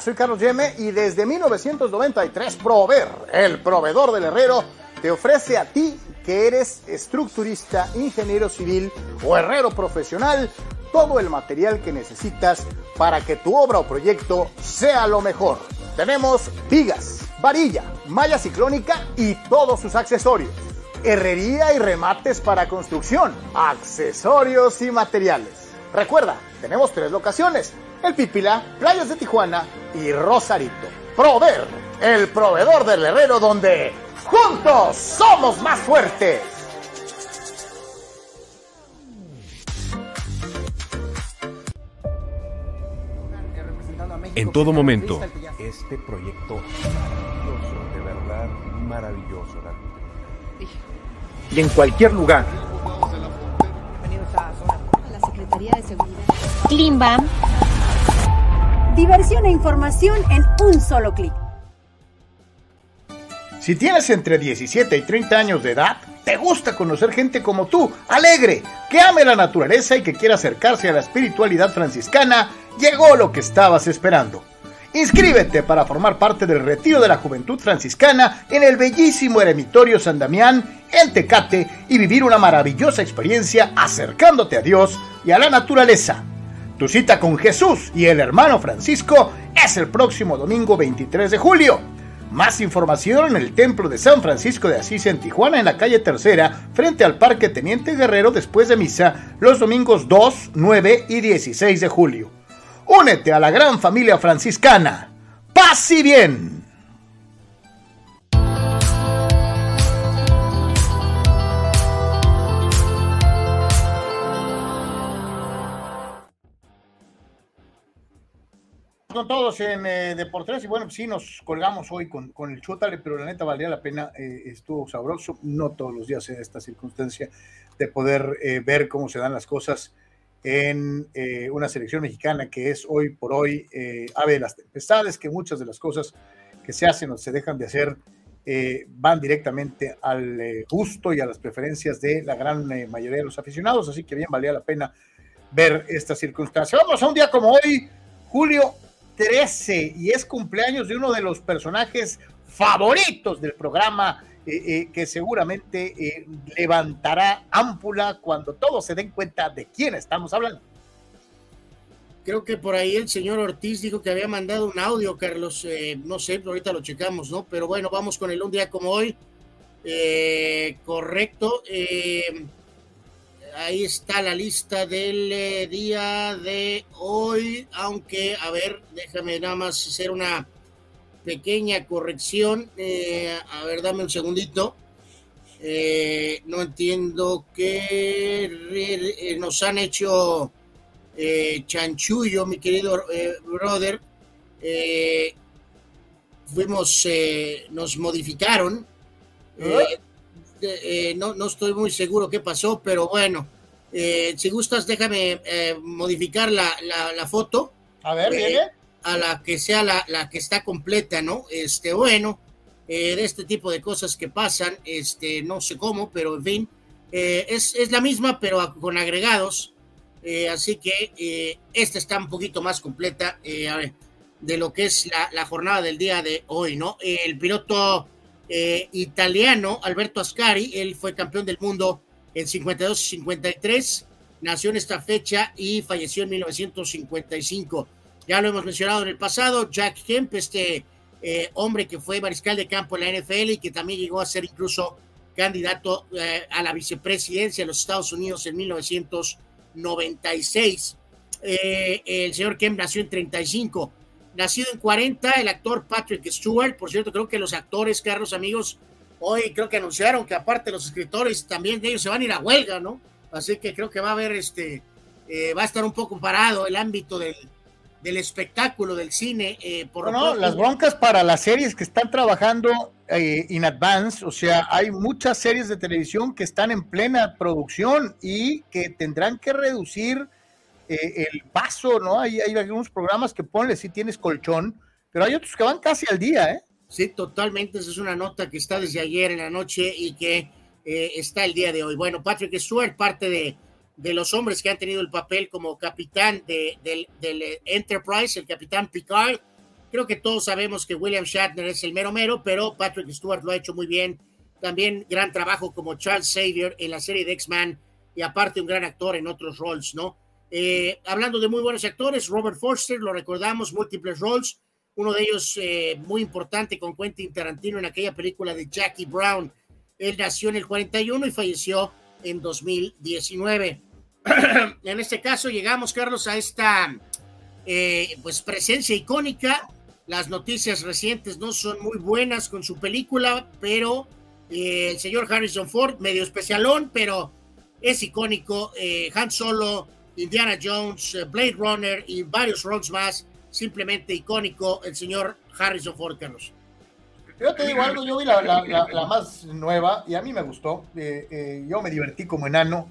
Soy Carlos Yeme y desde 1993 Prover, el proveedor del herrero, te ofrece a ti que eres estructurista, ingeniero civil o herrero profesional todo el material que necesitas para que tu obra o proyecto sea lo mejor. Tenemos vigas varilla, malla ciclónica y todos sus accesorios. Herrería y remates para construcción, accesorios y materiales. Recuerda, tenemos tres locaciones, El Pípila, Playas de Tijuana y Rosarito. Prover, el proveedor del herrero donde juntos somos más fuertes. En todo momento, este proyecto maravilloso, de verdad maravilloso. Y en cualquier lugar. Bienvenidos a la Secretaría de Seguridad. Klimbam. Diversión e información en un solo clic. Si tienes entre 17 y 30 años de edad, te gusta conocer gente como tú, alegre, que ame la naturaleza y que quiera acercarse a la espiritualidad franciscana, llegó lo que estabas esperando. Inscríbete para formar parte del retiro de la Juventud Franciscana en el bellísimo Eremitorio San Damián, en Tecate, y vivir una maravillosa experiencia acercándote a Dios y a la naturaleza. Tu cita con Jesús y el hermano Francisco es el próximo domingo 23 de julio. Más información en el Templo de San Francisco de Asís en Tijuana, en la calle Tercera, frente al Parque Teniente Guerrero, después de misa, los domingos 2, 9 y 16 de julio. Únete a la gran familia franciscana. Paz y bien. Con todos en eh, Deportes. Y bueno, sí nos colgamos hoy con, con el Chutale, pero la neta valía la pena, eh, estuvo sabroso, no todos los días en esta circunstancia de poder eh, ver cómo se dan las cosas en eh, una selección mexicana que es hoy por hoy eh, ave de las tempestades, que muchas de las cosas que se hacen o se dejan de hacer eh, van directamente al gusto y a las preferencias de la gran mayoría de los aficionados, así que bien valía la pena ver esta circunstancia. Vamos a un día como hoy, julio 13, y es cumpleaños de uno de los personajes favoritos del programa que seguramente levantará ámpula cuando todos se den cuenta de quién estamos hablando. Creo que por ahí el señor Ortiz dijo que había mandado un audio, Carlos. Eh, no sé, ahorita lo checamos, ¿no? Pero bueno, vamos con el un día como hoy. Eh, correcto. Eh, ahí está la lista del día de hoy. Aunque, a ver, déjame nada más hacer una pequeña corrección. a ver, dame un segundito. no entiendo que nos han hecho eh, chanchullo, mi querido eh, brother, eh, fuimos, nos modificaron. No, no estoy muy seguro qué pasó, pero bueno, si gustas, déjame modificar la, la, foto. A ver, viene. A la que sea la, la, que está completa, ¿no? Este, bueno, de este tipo de cosas que pasan, este, no sé cómo, pero en fin, es, es, la misma, pero con agregados. Eh, así que eh, esta está un poquito más completa eh, de lo que es la, jornada del día de hoy, ¿no? El piloto italiano Alberto Ascari, él fue campeón del mundo en 52 y 53, nació en esta fecha y falleció en 1955. Ya lo hemos mencionado en el pasado, Jack Kemp, este hombre que fue mariscal de campo en la NFL y que también llegó a ser incluso candidato a la vicepresidencia de los Estados Unidos en 1955. 96. Eh, el señor Kemp nació en 35. Nacido en 40, el actor Patrick Stewart. Por cierto, creo que los actores, Carlos, amigos, hoy creo que anunciaron que aparte los escritores también de ellos se van a ir a huelga, ¿no? Así que creo que va a haber este, eh, va a estar un poco parado el ámbito del, del espectáculo, del cine. Eh, por no, las broncas para las series que están trabajando eh, in advance, o sea, hay muchas series de televisión que están en plena producción y que tendrán que reducir eh, el paso, ¿no? Hay, algunos programas que ponle si tienes colchón, pero hay otros que van casi al día, ¿eh? Sí, totalmente. Esa es una nota que está desde ayer en la noche y que está el día de hoy. Bueno, Patrick Stewart, parte de los hombres que han tenido el papel como capitán de, del, Enterprise, el capitán Picard. Creo que todos sabemos que William Shatner es el mero mero, pero Patrick Stewart lo ha hecho muy bien. También gran trabajo como Charles Xavier en la serie de X-Men y aparte un gran actor en otros roles, ¿no? Eh, hablando de muy buenos actores, Robert Forster, lo recordamos, múltiples roles, uno de ellos eh, muy importante con Quentin Tarantino en aquella película de Jackie Brown. Él nació en el 41 y falleció en 2019. [clears throat] en este caso llegamos, Carlos, a esta eh, pues presencia icónica. Las noticias recientes no son muy buenas con su película, pero eh, el señor Harrison Ford, medio especialón, pero es icónico. Eh, Han Solo, Indiana Jones, Blade Runner y varios roles más, simplemente icónico el señor Harrison Ford, Carlos. Yo te digo algo, yo vi la, más nueva y a mí me gustó. yo me divertí como enano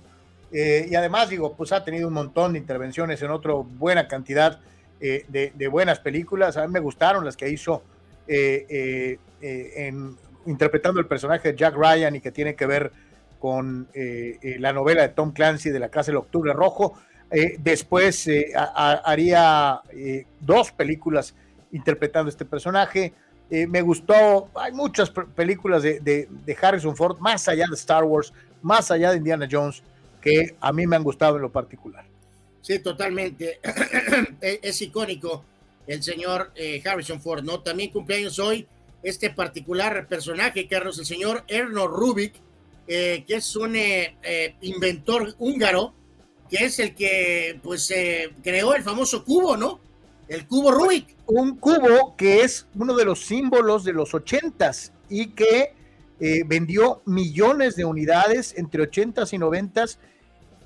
eh, y además, digo, pues ha tenido un montón de intervenciones en otra buena cantidad eh, de, buenas películas. A mí me gustaron las que hizo eh, en, interpretando el personaje de Jack Ryan y que tiene que ver con la novela de Tom Clancy de la Casa del Octubre Rojo. Después haría dos películas interpretando este personaje. me gustó, hay muchas películas de, Harrison Ford, más allá de Star Wars, más allá de Indiana Jones, que a mí me han gustado en lo particular. Sí, totalmente. [clears throat] es, icónico el señor eh, Harrison Ford, ¿no? También cumpleaños hoy este particular personaje, Carlos, el señor Erno Rubik, eh, que es un eh, inventor húngaro, que es el que, pues, creó el famoso cubo, ¿no? El cubo Rubik. Un cubo que es uno de los símbolos de los ochentas y que vendió millones de unidades entre ochentas y noventas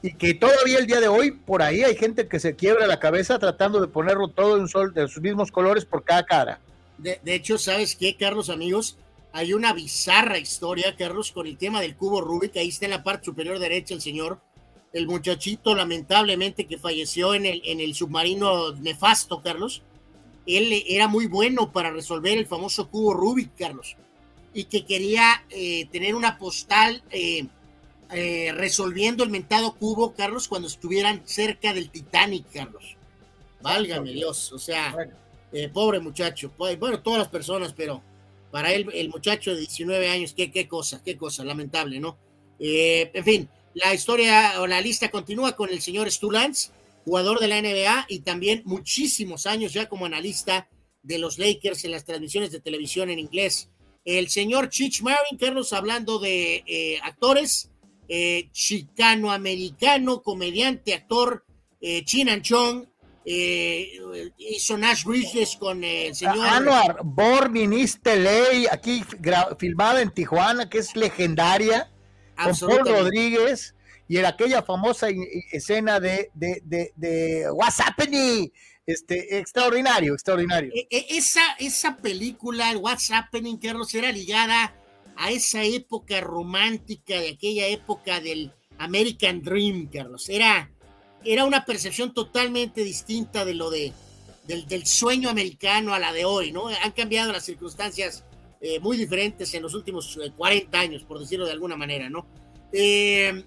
y que todavía el día de hoy por ahí hay gente que se quiebra la cabeza tratando de ponerlo todo en sol de sus mismos colores por cada cara. De, hecho, ¿sabes qué, Carlos, amigos? Hay una bizarra historia, Carlos, con el tema del cubo Rubik. Ahí está en la parte superior derecha el señor, el muchachito, lamentablemente, que falleció en el, en el submarino nefasto, Carlos. Él era muy bueno para resolver el famoso cubo Rubik, Carlos, y que quería eh, tener una postal. Eh, eh, resolviendo el mentado cubo, Carlos, cuando estuvieran cerca del Titanic, Carlos. Válgame Dios, o sea, pobre muchacho, bueno, todas las personas, pero para él, el muchacho de 19 años, qué, qué cosa, qué cosa, lamentable, ¿no? En fin, la historia o la lista continúa con el señor Stu Lance, jugador de la NBA y también muchísimos años ya como analista de los Lakers en las transmisiones de televisión en inglés. El señor Chich Marin, Carlos, hablando de eh, actores, eh, chicano-americano, comediante, actor, eh, Chin Chong, eh, hizo Nash Bridges con el señor. Anuar, Born in LA, aquí filmada en Tijuana, que es legendaria, con Paul Rodríguez y en aquella famosa escena de, de, de, de What's Happening, este, extraordinario, extraordinario. E, e, esa, esa película, What's Happening, Carlos, era ligada a esa época romántica, de aquella época del American Dream, Carlos. Era, era una percepción totalmente distinta de lo de, del, del sueño americano a la de hoy, ¿no? Han cambiado las circunstancias eh, muy diferentes en los últimos 40 eh, años, por decirlo de alguna manera, ¿no? Eh,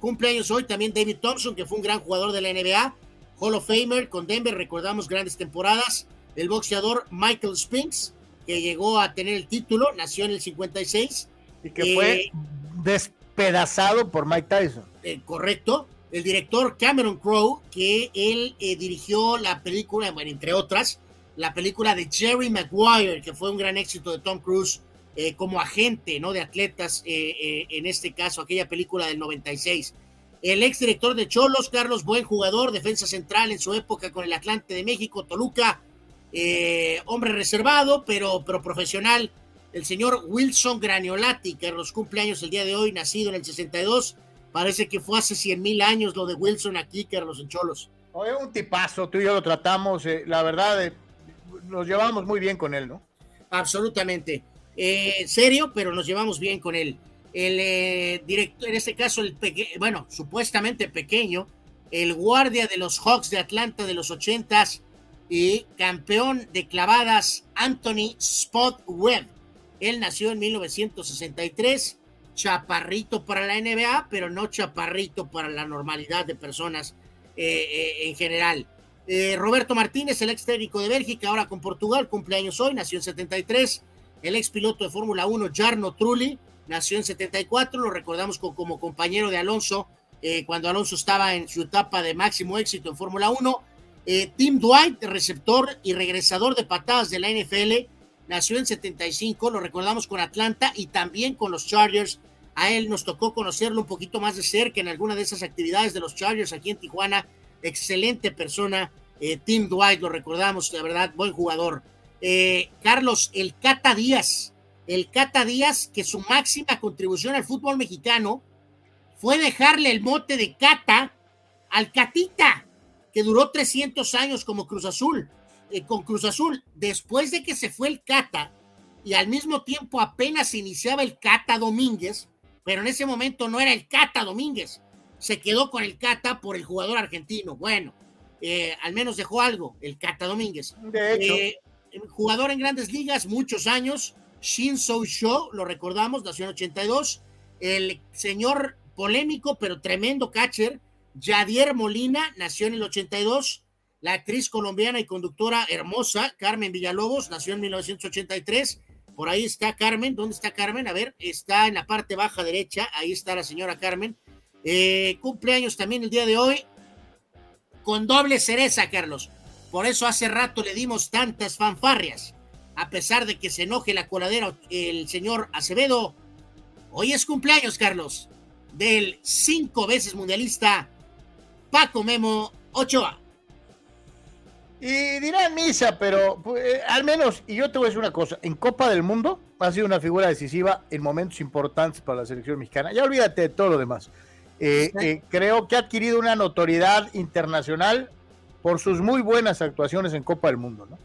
cumpleaños hoy también David Thompson, que fue un gran jugador de la NBA, Hall of Famer con Denver, recordamos grandes temporadas. El boxeador Michael Spinks, que llegó a tener el título, nació en el 56. Y que fue despedazado por Mike Tyson. correcto el director Cameron Crowe, que él eh, dirigió la película, bueno, entre otras, la película de Jerry Maguire, que fue un gran éxito de Tom Cruise eh, como agente, ¿no? De atletas, eh, en este caso, aquella película del 96. El ex director de Cholos, Carlos, buen jugador, defensa central en su época con el Atlante de México, Toluca, hombre reservado, pero, pero profesional. El señor Wilson Graniolati, que los cumpleaños el día de hoy, nacido en el 62, Parece que fue hace 100 mil años lo de Wilson aquí, que eran los encholos. Oye, un tipazo, tú y yo lo tratamos, eh, la verdad, eh, nos llevamos muy bien con él, ¿no? Absolutamente. Eh, serio, pero nos llevamos bien con él. El director, en este caso, el bueno, supuestamente pequeño, el guardia de los Hawks de Atlanta de los ochentas y campeón de clavadas, Anthony Spot Webb. Él nació en 1963 chaparrito para la NBA, pero no chaparrito para la normalidad de personas eh, eh, en general. Eh, Roberto Martínez, el ex técnico de Bélgica, ahora con Portugal, cumpleaños hoy, nació en 73. El ex piloto de Fórmula 1, Jarno Trulli, nació en 74, lo recordamos como, compañero de Alonso cuando Alonso estaba en su etapa de máximo éxito en Fórmula 1. Tim Dwight, receptor y regresador de patadas de la NFL, nació en 75, lo recordamos con Atlanta y también con los Chargers. A él nos tocó conocerlo un poquito más de cerca en alguna de esas actividades de los Chargers aquí en Tijuana. Excelente persona, eh, Tim Dwight, lo recordamos, la verdad, buen jugador. Eh, Carlos, el Cata Díaz, el Cata Díaz, que su máxima contribución al fútbol mexicano fue dejarle el mote de Cata al Catita, que duró 300 años como Cruz Azul. Eh, con Cruz Azul, después de que se fue el Cata y al mismo tiempo apenas iniciaba el Cata Domínguez, pero en ese momento no era el Cata Domínguez, se quedó con el Cata por el jugador argentino. Bueno, eh, al menos dejó algo, el Cata Domínguez. De hecho. Eh, jugador en grandes ligas, muchos años. Shin So Sho, lo recordamos, nació en 82. El señor polémico, pero tremendo catcher, Yadier Molina, nació en el 82 la actriz colombiana y conductora hermosa Carmen Villalobos nació en 1983. Por ahí está Carmen. ¿Dónde está Carmen? A ver, está en la parte baja derecha. Ahí está la señora Carmen. Eh, cumpleaños también el día de hoy. Con doble cereza, Carlos. Por eso hace rato le dimos tantas fanfarrias. A pesar de que se enoje la coladera el señor Acevedo. Hoy es cumpleaños, Carlos, del cinco veces mundialista Paco Memo Ochoa. Y dirán misa, pero pues, al menos, y yo te voy a decir una cosa, en Copa del Mundo ha sido una figura decisiva en momentos importantes para la selección mexicana. Ya olvídate de todo lo demás. Eh, eh, creo que ha adquirido una notoriedad internacional por sus muy buenas actuaciones en Copa del Mundo, ¿no?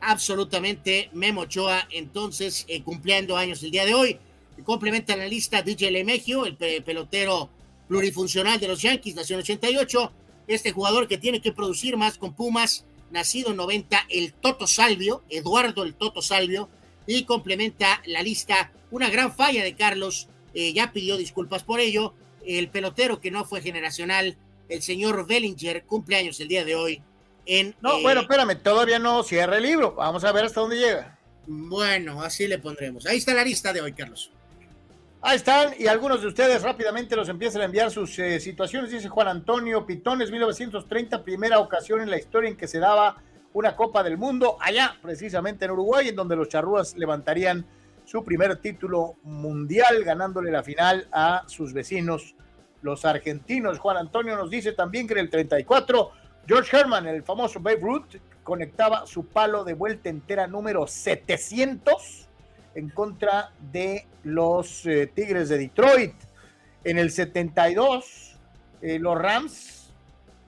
Absolutamente, Memo Ochoa, entonces, eh, cumpliendo años el día de hoy. Complementa la lista DJ Lemegio, el pelotero plurifuncional de los Yankees, nació en 88 este jugador que tiene que producir más con Pumas, nacido en 90, el Toto Salvio, Eduardo el Toto Salvio, y complementa la lista una gran falla de Carlos, eh, ya pidió disculpas por ello, el pelotero que no fue generacional, el señor Bellinger, cumpleaños el día de hoy. En, no, eh, bueno, espérame, todavía no cierra el libro, vamos a ver hasta dónde llega. Bueno, así le pondremos. Ahí está la lista de hoy, Carlos. Ahí están, y algunos de ustedes rápidamente los empiezan a enviar sus eh, situaciones. Dice Juan Antonio Pitones, 1930, primera ocasión en la historia en que se daba una Copa del Mundo, allá precisamente en Uruguay, en donde los charrúas levantarían su primer título mundial, ganándole la final a sus vecinos, los argentinos. Juan Antonio nos dice también que en el 34, George Herman, el famoso Babe Ruth, conectaba su palo de vuelta entera número 700 en contra de los eh, Tigres de Detroit. En el 72, eh, los Rams,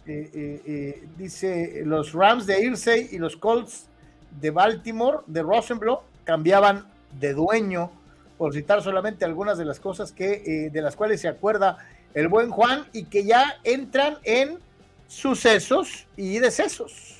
eh, dice, los Rams de Irsay y los Colts de Baltimore, de Rosenbloh, cambiaban de dueño, por citar solamente algunas de las cosas que, de las cuales se acuerda el buen Juan y que ya entran en sucesos y decesos.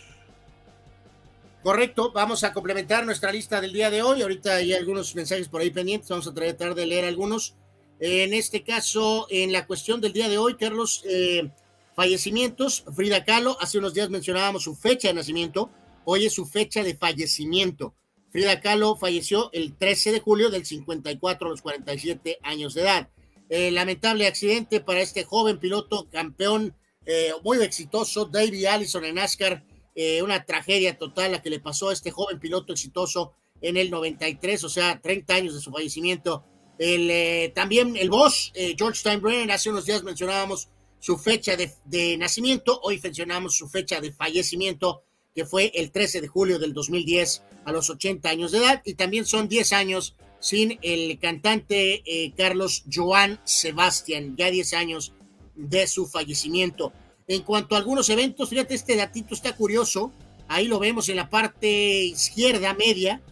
Correcto, vamos a complementar nuestra lista del día de hoy. Ahorita hay algunos mensajes por ahí pendientes, vamos a tratar de leer algunos. En este caso, en la cuestión del día de hoy, Carlos, eh, fallecimientos, Frida Kahlo, hace unos días mencionábamos su fecha de nacimiento, hoy es su fecha de fallecimiento. Frida Kahlo falleció el 13 de julio del 54 a los 47 años de edad. Lamentable accidente para este joven piloto campeón eh, muy exitoso, David Allison en NASCAR, eh, una tragedia total la que le pasó a este joven piloto exitoso en el 93, o sea, 30 años de su fallecimiento. El, eh, también el boss, eh, George Steinbrenner, hace unos días mencionábamos su fecha de, nacimiento, hoy mencionamos su fecha de fallecimiento, que fue el 13 de julio del 2010 a los 80 años de edad, y también son 10 años sin el cantante Carlos Joan Sebastián, ya 10 años de su fallecimiento. En cuanto a algunos eventos, fíjate, este datito está curioso. Ahí lo vemos en la parte izquierda media.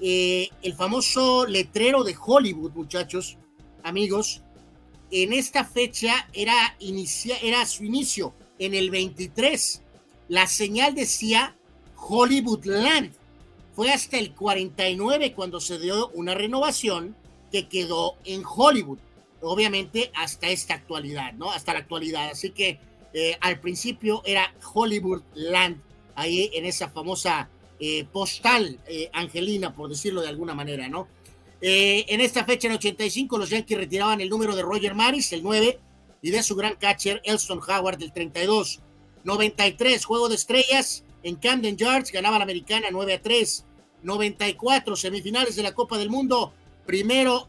Eh, el famoso letrero de Hollywood, muchachos, amigos. En esta fecha era, inicia, era su inicio, en el 23. La señal decía Hollywood Land. Fue hasta el 49 cuando se dio una renovación que quedó en Hollywood. Obviamente hasta esta actualidad, ¿no? Hasta la actualidad. Así que eh, al principio era Hollywood Land, ahí en esa famosa eh, postal eh, angelina, por decirlo de alguna manera, ¿no? en esta fecha, en 85, los Yankees retiraban el número de Roger Maris, el 9, y de su gran catcher, Elston Howard, el 32. 93, Juego de Estrellas, en Camden Yards, ganaba la americana 9 a 3. 94, semifinales de la Copa del Mundo. Primero,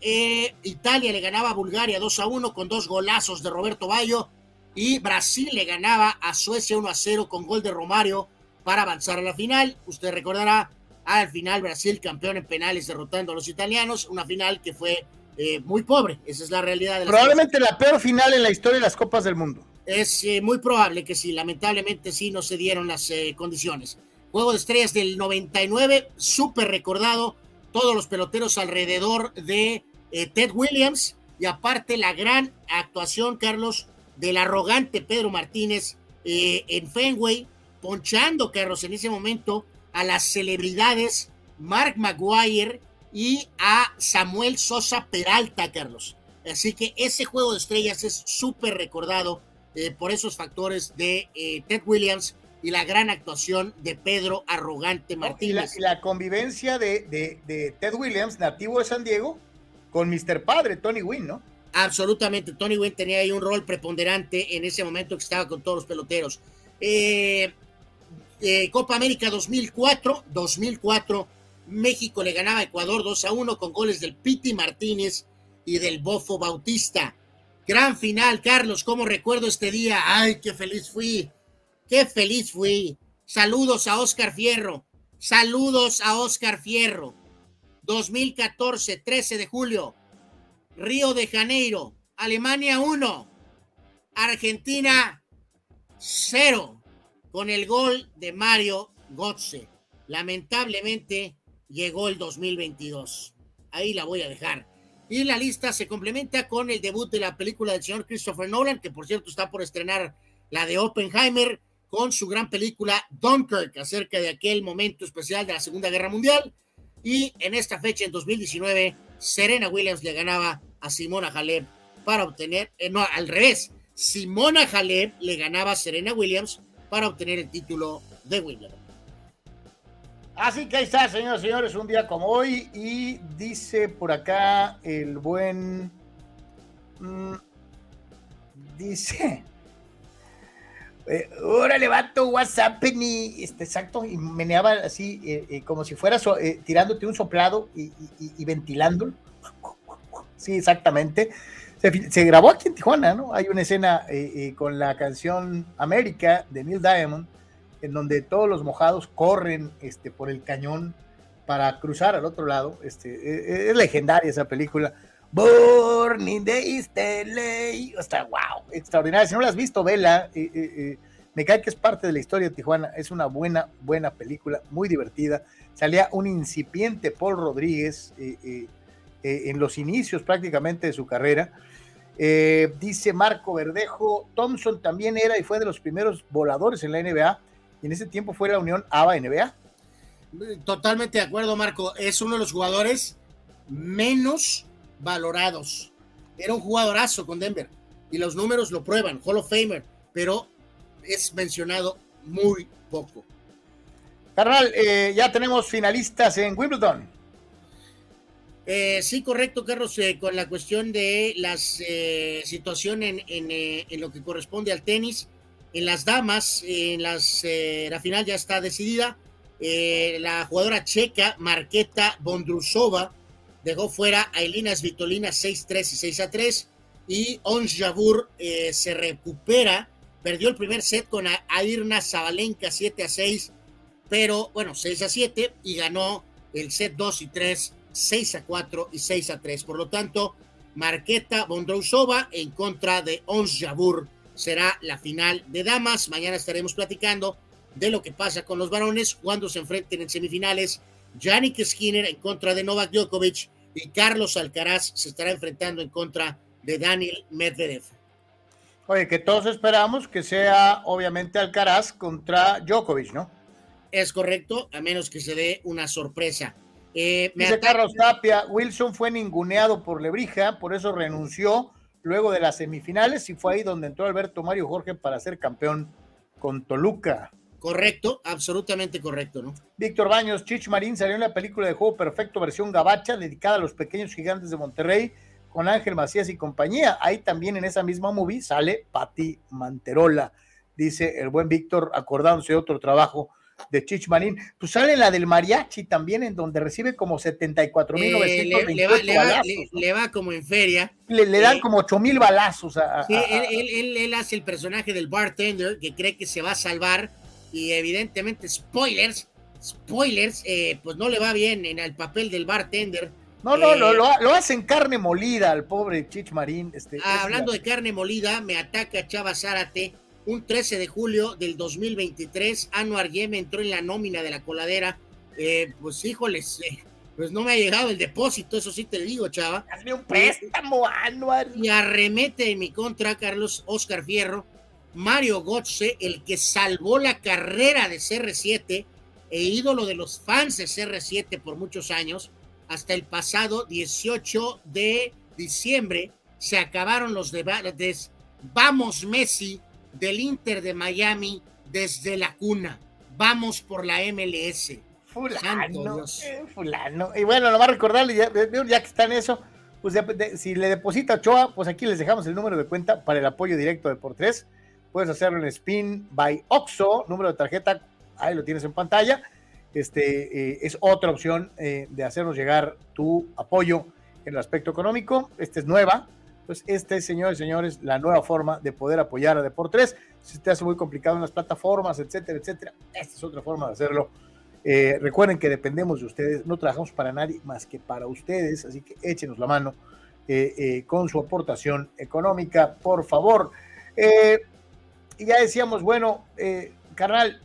Italia le ganaba a Bulgaria 2 a 1 con dos golazos de Roberto Bayo y Brasil le ganaba a Suecia 1 a 0 con gol de Romario para avanzar a la final. Usted recordará, al final Brasil campeón en penales derrotando a los italianos, una final que fue eh, muy pobre, esa es la realidad. De Probablemente la peor final en la historia de las Copas del Mundo. Es eh, muy probable que sí, lamentablemente sí no se dieron las eh, condiciones. Juego de estrellas del 99, súper recordado, todos los peloteros alrededor de Ted Williams y aparte la gran actuación, Carlos, del arrogante Pedro Martínez eh, en Fenway, ponchando, Carlos, en ese momento a las celebridades Mark Maguire y a Samuel Sosa Peralta, Carlos. Así que ese juego de estrellas es súper recordado eh, por esos factores de eh, Ted Williams y la gran actuación de Pedro Arrogante Martínez. y, la, convivencia de, de, Ted Williams, nativo de San Diego, con Mr. Padre, Tony Wynn, ¿no? Absolutamente, Tony Wynn tenía ahí un rol preponderante en ese momento que estaba con todos los peloteros. Eh, eh, Copa América 2004, 2004, México le ganaba a Ecuador 2 a 1 con goles del Piti Martínez y del Bofo Bautista. Gran final, Carlos, ¿cómo recuerdo este día? Ay, qué feliz fui, qué feliz fui. Saludos a Oscar Fierro, saludos a Oscar Fierro. 2014, 13 de julio, Río de Janeiro, Alemania 1, Argentina 0, con el gol de Mario Götze. Lamentablemente llegó el 2022. Ahí la voy a dejar. Y la lista se complementa con el debut de la película del señor Christopher Nolan, que por cierto está por estrenar la de Oppenheimer, con su gran película Dunkirk, acerca de aquel momento especial de la Segunda Guerra Mundial. Y en esta fecha, en 2019, Serena Williams le ganaba a Simona Halep para obtener, eh, no, al revés, Simona Halep le ganaba a Serena Williams para obtener el título de Wimbledon. Así que ahí está, señoras y señores, un día como hoy. Y dice por acá el buen. mm, dice. eh, órale, vato, WhatsApp, y este, exacto, y meneaba así, eh, eh, como si fuera so- eh, tirándote un soplado y, y- ventilándolo. Sí, exactamente. Se, grabó aquí en Tijuana, ¿no? Hay una escena con la canción América de Neil Diamond, en donde todos los mojados corren este, por el cañón para cruzar al otro lado. Este, eh, eh, es legendaria esa película. Born in the. O sea, wow, extraordinaria. Si no la has visto, vela. eh, eh, eh, me cae que es parte de la historia de Tijuana. Es una buena, buena película, muy divertida. Salía un incipiente Paul Rodríguez en los inicios prácticamente de su carrera. Dice Marco Verdejo, Thompson también era y fue de los primeros voladores en la NBA. Y en ese tiempo fue la unión ABA-NBA. Totalmente de acuerdo, Marco. Es uno de los jugadores menos valorados. Era un jugadorazo con Denver y los números lo prueban, Hall of Famer, pero es mencionado muy poco. Carnal, eh, ya tenemos finalistas en Wimbledon. Eh, sí, correcto, Carlos, eh, con la cuestión de la situación en, en, eh, en lo que corresponde al tenis. En las damas, en las, eh, la final ya está decidida. Eh, la jugadora checa, Marqueta Bondrusova, dejó fuera a Elina Svitolina 6-3 y 6-3. Y Ons Jabur eh, se recupera, perdió el primer set con Airna Zabalenka 7-6, pero bueno, 6-7 y ganó el set 2 y 3 6 a 4 y 6 a 3. Por lo tanto, Marqueta Bondrousova en contra de Ons Jabur será la final de damas. Mañana estaremos platicando de lo que pasa con los varones cuando se enfrenten en semifinales. Yannick Skinner en contra de Novak Djokovic y Carlos Alcaraz se estará enfrentando en contra de Daniel Medvedev. Oye, que todos esperamos que sea obviamente Alcaraz contra Djokovic, ¿no? Es correcto, a menos que se dé una sorpresa. Eh, me Dice Carlos Tapia, Wilson fue ninguneado por Lebrija, por eso renunció luego de las semifinales y fue ahí donde entró Alberto Mario Jorge para ser campeón con Toluca. Correcto, absolutamente correcto, ¿no? Víctor Baños, Chich Marín salió en la película de Juego Perfecto versión gabacha dedicada a los pequeños gigantes de Monterrey con Ángel Macías y compañía. Ahí también en esa misma movie sale Patti Manterola, dice el buen Víctor, acordándose de otro trabajo de Chich Marín. Pues sale la del mariachi también, en donde recibe como 74.928 Eh, le, le le va- le- como en feria. Le, dan Eh, como 8.000 balazos a, a- Sí, a- él, él- él- él hace el personaje del bartender que cree que se va a salvar y evidentemente spoilers, spoilers, eh, pues no le va bien en el papel del bartender. No, no, Eh, lo, lo, lo hacen carne molida al pobre Chich Marín. Este, es hablando la- de carne molida, me ataca Chava Zárate. Un 13 de julio del 2023, Anuar Yeme entró en la nómina de la coladera. Eh, pues híjoles, eh, pues no me ha llegado el depósito, eso sí te digo, Chava. Hazme un préstamo, Anuar. Y arremete en mi contra Carlos Oscar Fierro, Mario Gotze, el que salvó la carrera de CR7 e ídolo de los fans de CR7 por muchos años, hasta el pasado 18 de diciembre se acabaron los debates. Vamos Messi del Inter de Miami desde la cuna. Vamos por la MLS. Fulano, eh, fulano. Y bueno, nomás recordarle, ya, ya que está en eso, pues de- de- si le deposita a Ochoa, pues aquí les dejamos el número de cuenta para el apoyo directo de por tres. Puedes hacerlo en Spin by Oxo, número de tarjeta, ahí lo tienes en pantalla. Este eh, es otra opción eh, de hacernos llegar tu apoyo en el aspecto económico. Esta es nueva. Pues esta es, señores y señores, la nueva forma de poder apoyar a Deportes. Si te hace muy complicado en las plataformas, etcétera, etcétera, esta es otra forma de hacerlo. Eh, recuerden que dependemos de ustedes, no trabajamos para nadie más que para ustedes, así que échenos la mano eh, eh, con su aportación económica, por favor. Y ya decíamos, bueno, carnal,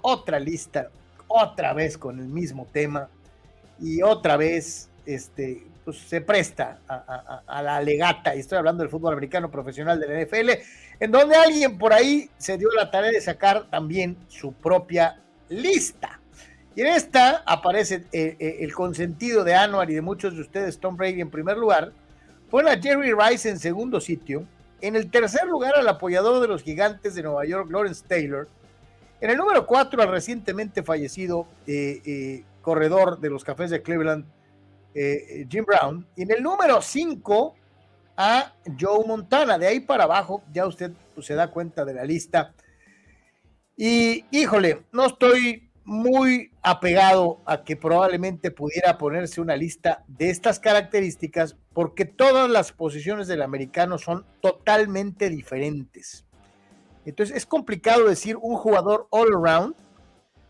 otra lista, otra vez con el mismo tema y otra vez este, pues, se presta a, la legata, y estoy hablando del fútbol americano profesional de la NFL, en donde alguien por ahí se dio la tarea de sacar también su propia lista. Y en esta aparece eh, eh, el consentido de Anuar y de muchos de ustedes, Tom Brady en primer lugar, pone a Jerry Rice en segundo sitio, en el tercer lugar al apoyador de los gigantes de Nueva York, Lawrence Taylor, En el número 4, al recientemente fallecido eh, corredor de los Cafés de Cleveland, eh, Jim Brown. Y en el número 5, a Joe Montana. De ahí para abajo, ya usted pues, se da cuenta de la lista. Y híjole, no estoy muy apegado a que probablemente pudiera ponerse una lista de estas características porque todas las posiciones del americano son totalmente diferentes. Entonces es complicado decir un jugador all around.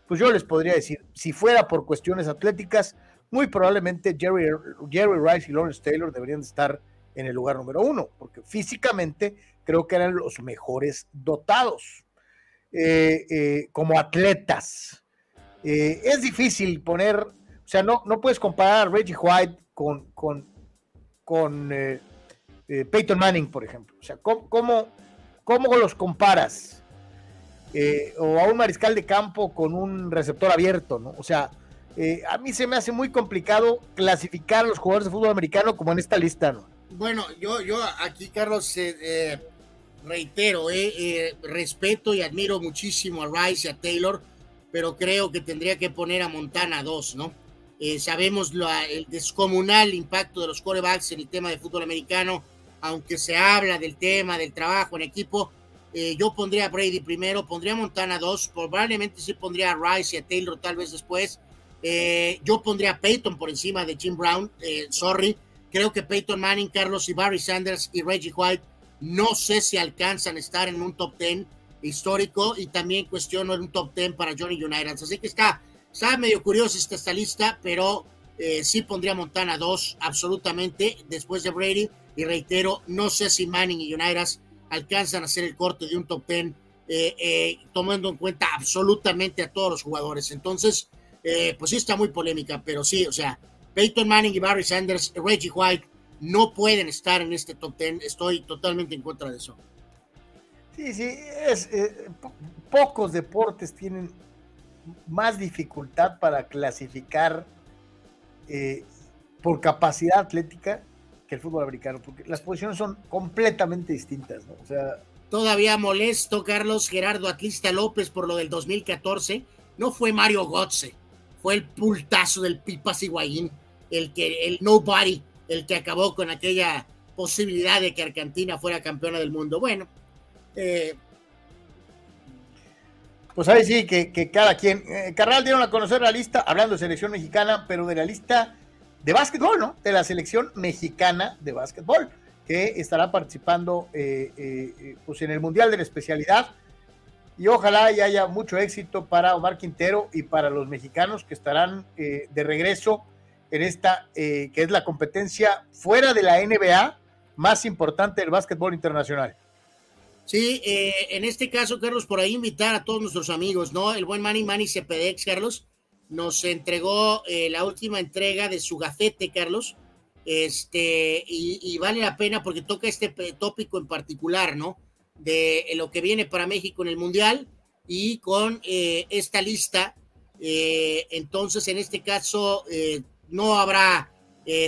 Pues yo les podría decir, si fuera por cuestiones atléticas, muy probablemente Jerry, Jerry Rice y Lawrence Taylor deberían estar en el lugar número uno, porque físicamente creo que eran los mejores dotados eh, eh, como atletas. Eh, es difícil poner, o sea, no, no puedes comparar a Reggie White con, con, Peyton Manning, por ejemplo. O sea, ¿cómo, cómo, los comparas? o a un mariscal de campo con un receptor abierto, ¿no? O sea, a mí se me hace muy complicado clasificar a los jugadores de fútbol americano como en esta lista, ¿no? Bueno, yo, yo aquí, Carlos, reitero, respeto y admiro muchísimo a Rice y a Taylor pero creo que tendría que poner a Montana 2, ¿no? Eh, sabemos el descomunal impacto de los corebacks en el tema de fútbol americano, aunque se habla del tema del trabajo en equipo. Eh, yo pondría a Brady primero, pondría a Montana 2, probablemente sí pondría a Rice y a Taylor tal vez después. Eh, yo pondría a Peyton por encima de Jim Brown, sorry. Creo que Peyton Manning, Carlos y Barry Sanders y Reggie White no sé si alcanzan a estar en un top 10 histórico y también cuestiono en un top 10 para Johnny United. Así que está, está medio curioso esta, lista, pero eh, sí pondría Montana 2 absolutamente después de Brady. Y reitero, no sé si Manning y United alcanzan a hacer el corte de un top 10, eh, eh, tomando en cuenta absolutamente a todos los jugadores. Entonces, pues sí está muy polémica, pero sí, o sea, Peyton Manning y Barry Sanders, Reggie White no pueden estar en este top 10. Estoy totalmente en contra de eso. Sí, sí, es, eh, pocos deportes tienen más dificultad para clasificar eh, por capacidad atlética que el fútbol americano, porque las posiciones son completamente distintas, ¿no? O sea. Todavía molesto, Carlos Gerardo Atlista López, por lo del 2014. No fue Mario Gotze, fue el pultazo del Pipas Higuaín, el que, el nobody, el que acabó con aquella posibilidad de que Argentina fuera campeona del mundo. Bueno, eh, pues ahí sí, que, cada quien. Eh, Carral dieron a conocer la lista, hablando de selección mexicana, pero de la lista de básquetbol, ¿no? De la selección mexicana de básquetbol, que estará participando eh, pues en el Mundial de la Especialidad. Y ojalá haya mucho éxito para Omar Quintero y para los mexicanos que estarán de regreso en esta, que es la competencia fuera de la NBA más importante del básquetbol internacional. Sí, eh, en este caso, Carlos, por ahí invitar a todos nuestros amigos, ¿no? El buen Manny Manny Cepedex, Carlos, nos entregó eh, la última entrega de su gafete, Carlos. Este, y, vale la pena porque toca este tópico en particular, ¿no? De lo que viene para México en el Mundial y con eh, esta lista. entonces, en este caso, no habrá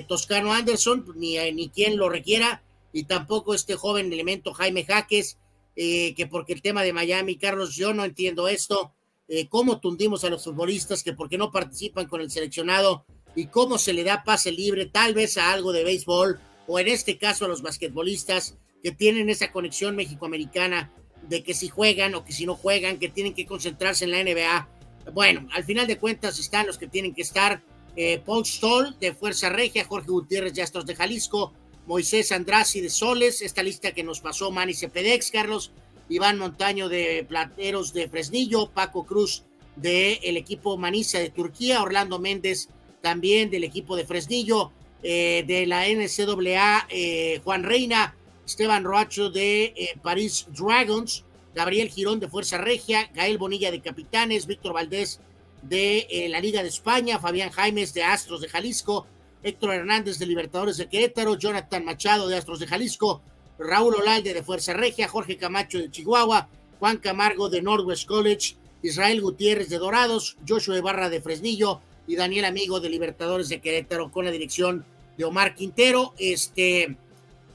Toscano Anderson, ni, ni quien lo requiera, y tampoco este joven elemento Jaime Jaques eh, que porque el tema de Miami, Carlos, yo no entiendo esto, eh, cómo tundimos a los futbolistas, que porque no participan con el seleccionado y cómo se le da pase libre tal vez a algo de béisbol o en este caso a los basquetbolistas que tienen esa conexión mexicoamericana de que si juegan o que si no juegan, que tienen que concentrarse en la NBA. Bueno, al final de cuentas están los que tienen que estar. Eh, Paul Stoll de Fuerza Regia, Jorge Gutiérrez de de Jalisco, Moisés Andrasi de Soles, esta lista que nos pasó Manny Cepedex, Carlos, Iván Montaño de Plateros de Fresnillo, Paco Cruz del el equipo Manisa de Turquía, Orlando Méndez también del equipo de Fresnillo, eh, de la NCAA, eh, Juan Reina, Esteban Roacho de eh, París Dragons, Gabriel Girón de Fuerza Regia, Gael Bonilla de Capitanes, Víctor Valdés de la Liga de España, Fabián Jaimes de Astros de Jalisco, Héctor Hernández de Libertadores de Querétaro, Jonathan Machado de Astros de Jalisco, Raúl Olalde de Fuerza Regia, Jorge Camacho de Chihuahua, Juan Camargo de Northwest College, Israel Gutiérrez de Dorados, Joshua Barra de Fresnillo y Daniel Amigo de Libertadores de Querétaro con la dirección de Omar Quintero. Este,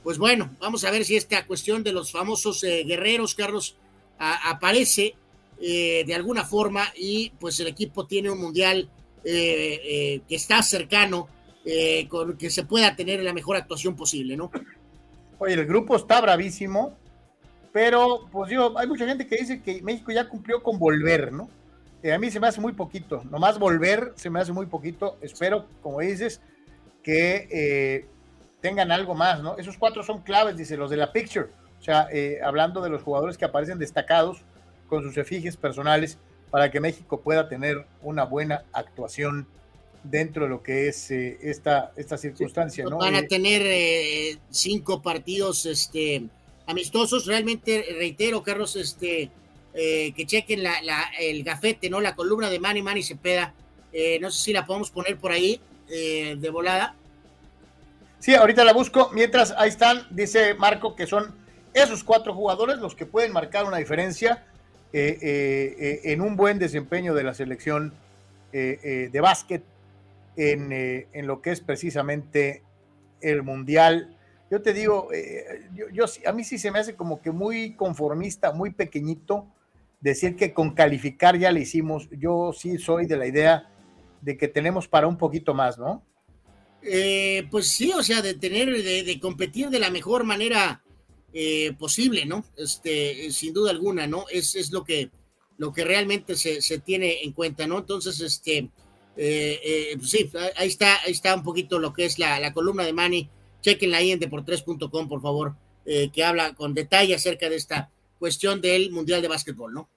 pues bueno, vamos a ver si esta cuestión de los famosos eh, guerreros, Carlos, aparece. eh, de alguna forma y pues el equipo tiene un mundial eh, que está cercano, con que se pueda tener la mejor actuación posible, ¿no? Oye, el grupo está bravísimo, pero pues yo, hay mucha gente que dice que México ya cumplió con volver, ¿no? a mí se me hace muy poquito, nomás volver se me hace muy poquito, espero, como dices, que tengan algo más, ¿no? Esos cuatro son claves, dice, los de la picture, o sea, hablando de los jugadores que aparecen destacados, con sus efigies personales para que México pueda tener una buena actuación dentro de lo que es eh, esta, esta circunstancia. ¿no? Van a Eh, tener eh, cinco partidos este, amistosos. Realmente, reitero, Carlos, este, eh, que chequen la, la- el gafete, ¿no? La columna de Manny Manny Cepeda. Eh, no sé si la podemos poner por ahí eh, de volada. Sí, ahorita la busco. Mientras ahí están, dice Marco que son esos cuatro jugadores los que pueden marcar una diferencia eh, eh, eh, en un buen desempeño de la selección de básquet en, lo que es precisamente el mundial. Yo te digo, yo, yo a mí sí se me hace como que muy conformista, muy pequeñito decir que con calificar ya le hicimos. Yo sí soy de la idea de que tenemos para un poquito más, ¿no? Eh, pues sí, o sea, de tener, de, de competir de la mejor manera eh, posible, ¿no? Este, eh, sin duda alguna, ¿no? Es, es lo que, lo que realmente se, se tiene en cuenta, ¿no? Entonces, este, eh, eh, pues sí, ahí está, ahí está un poquito lo que es la, la columna de Manny. Chequenla ahí en deportres.com, por favor, que habla con detalle acerca de esta cuestión del Mundial de Básquetbol, ¿no?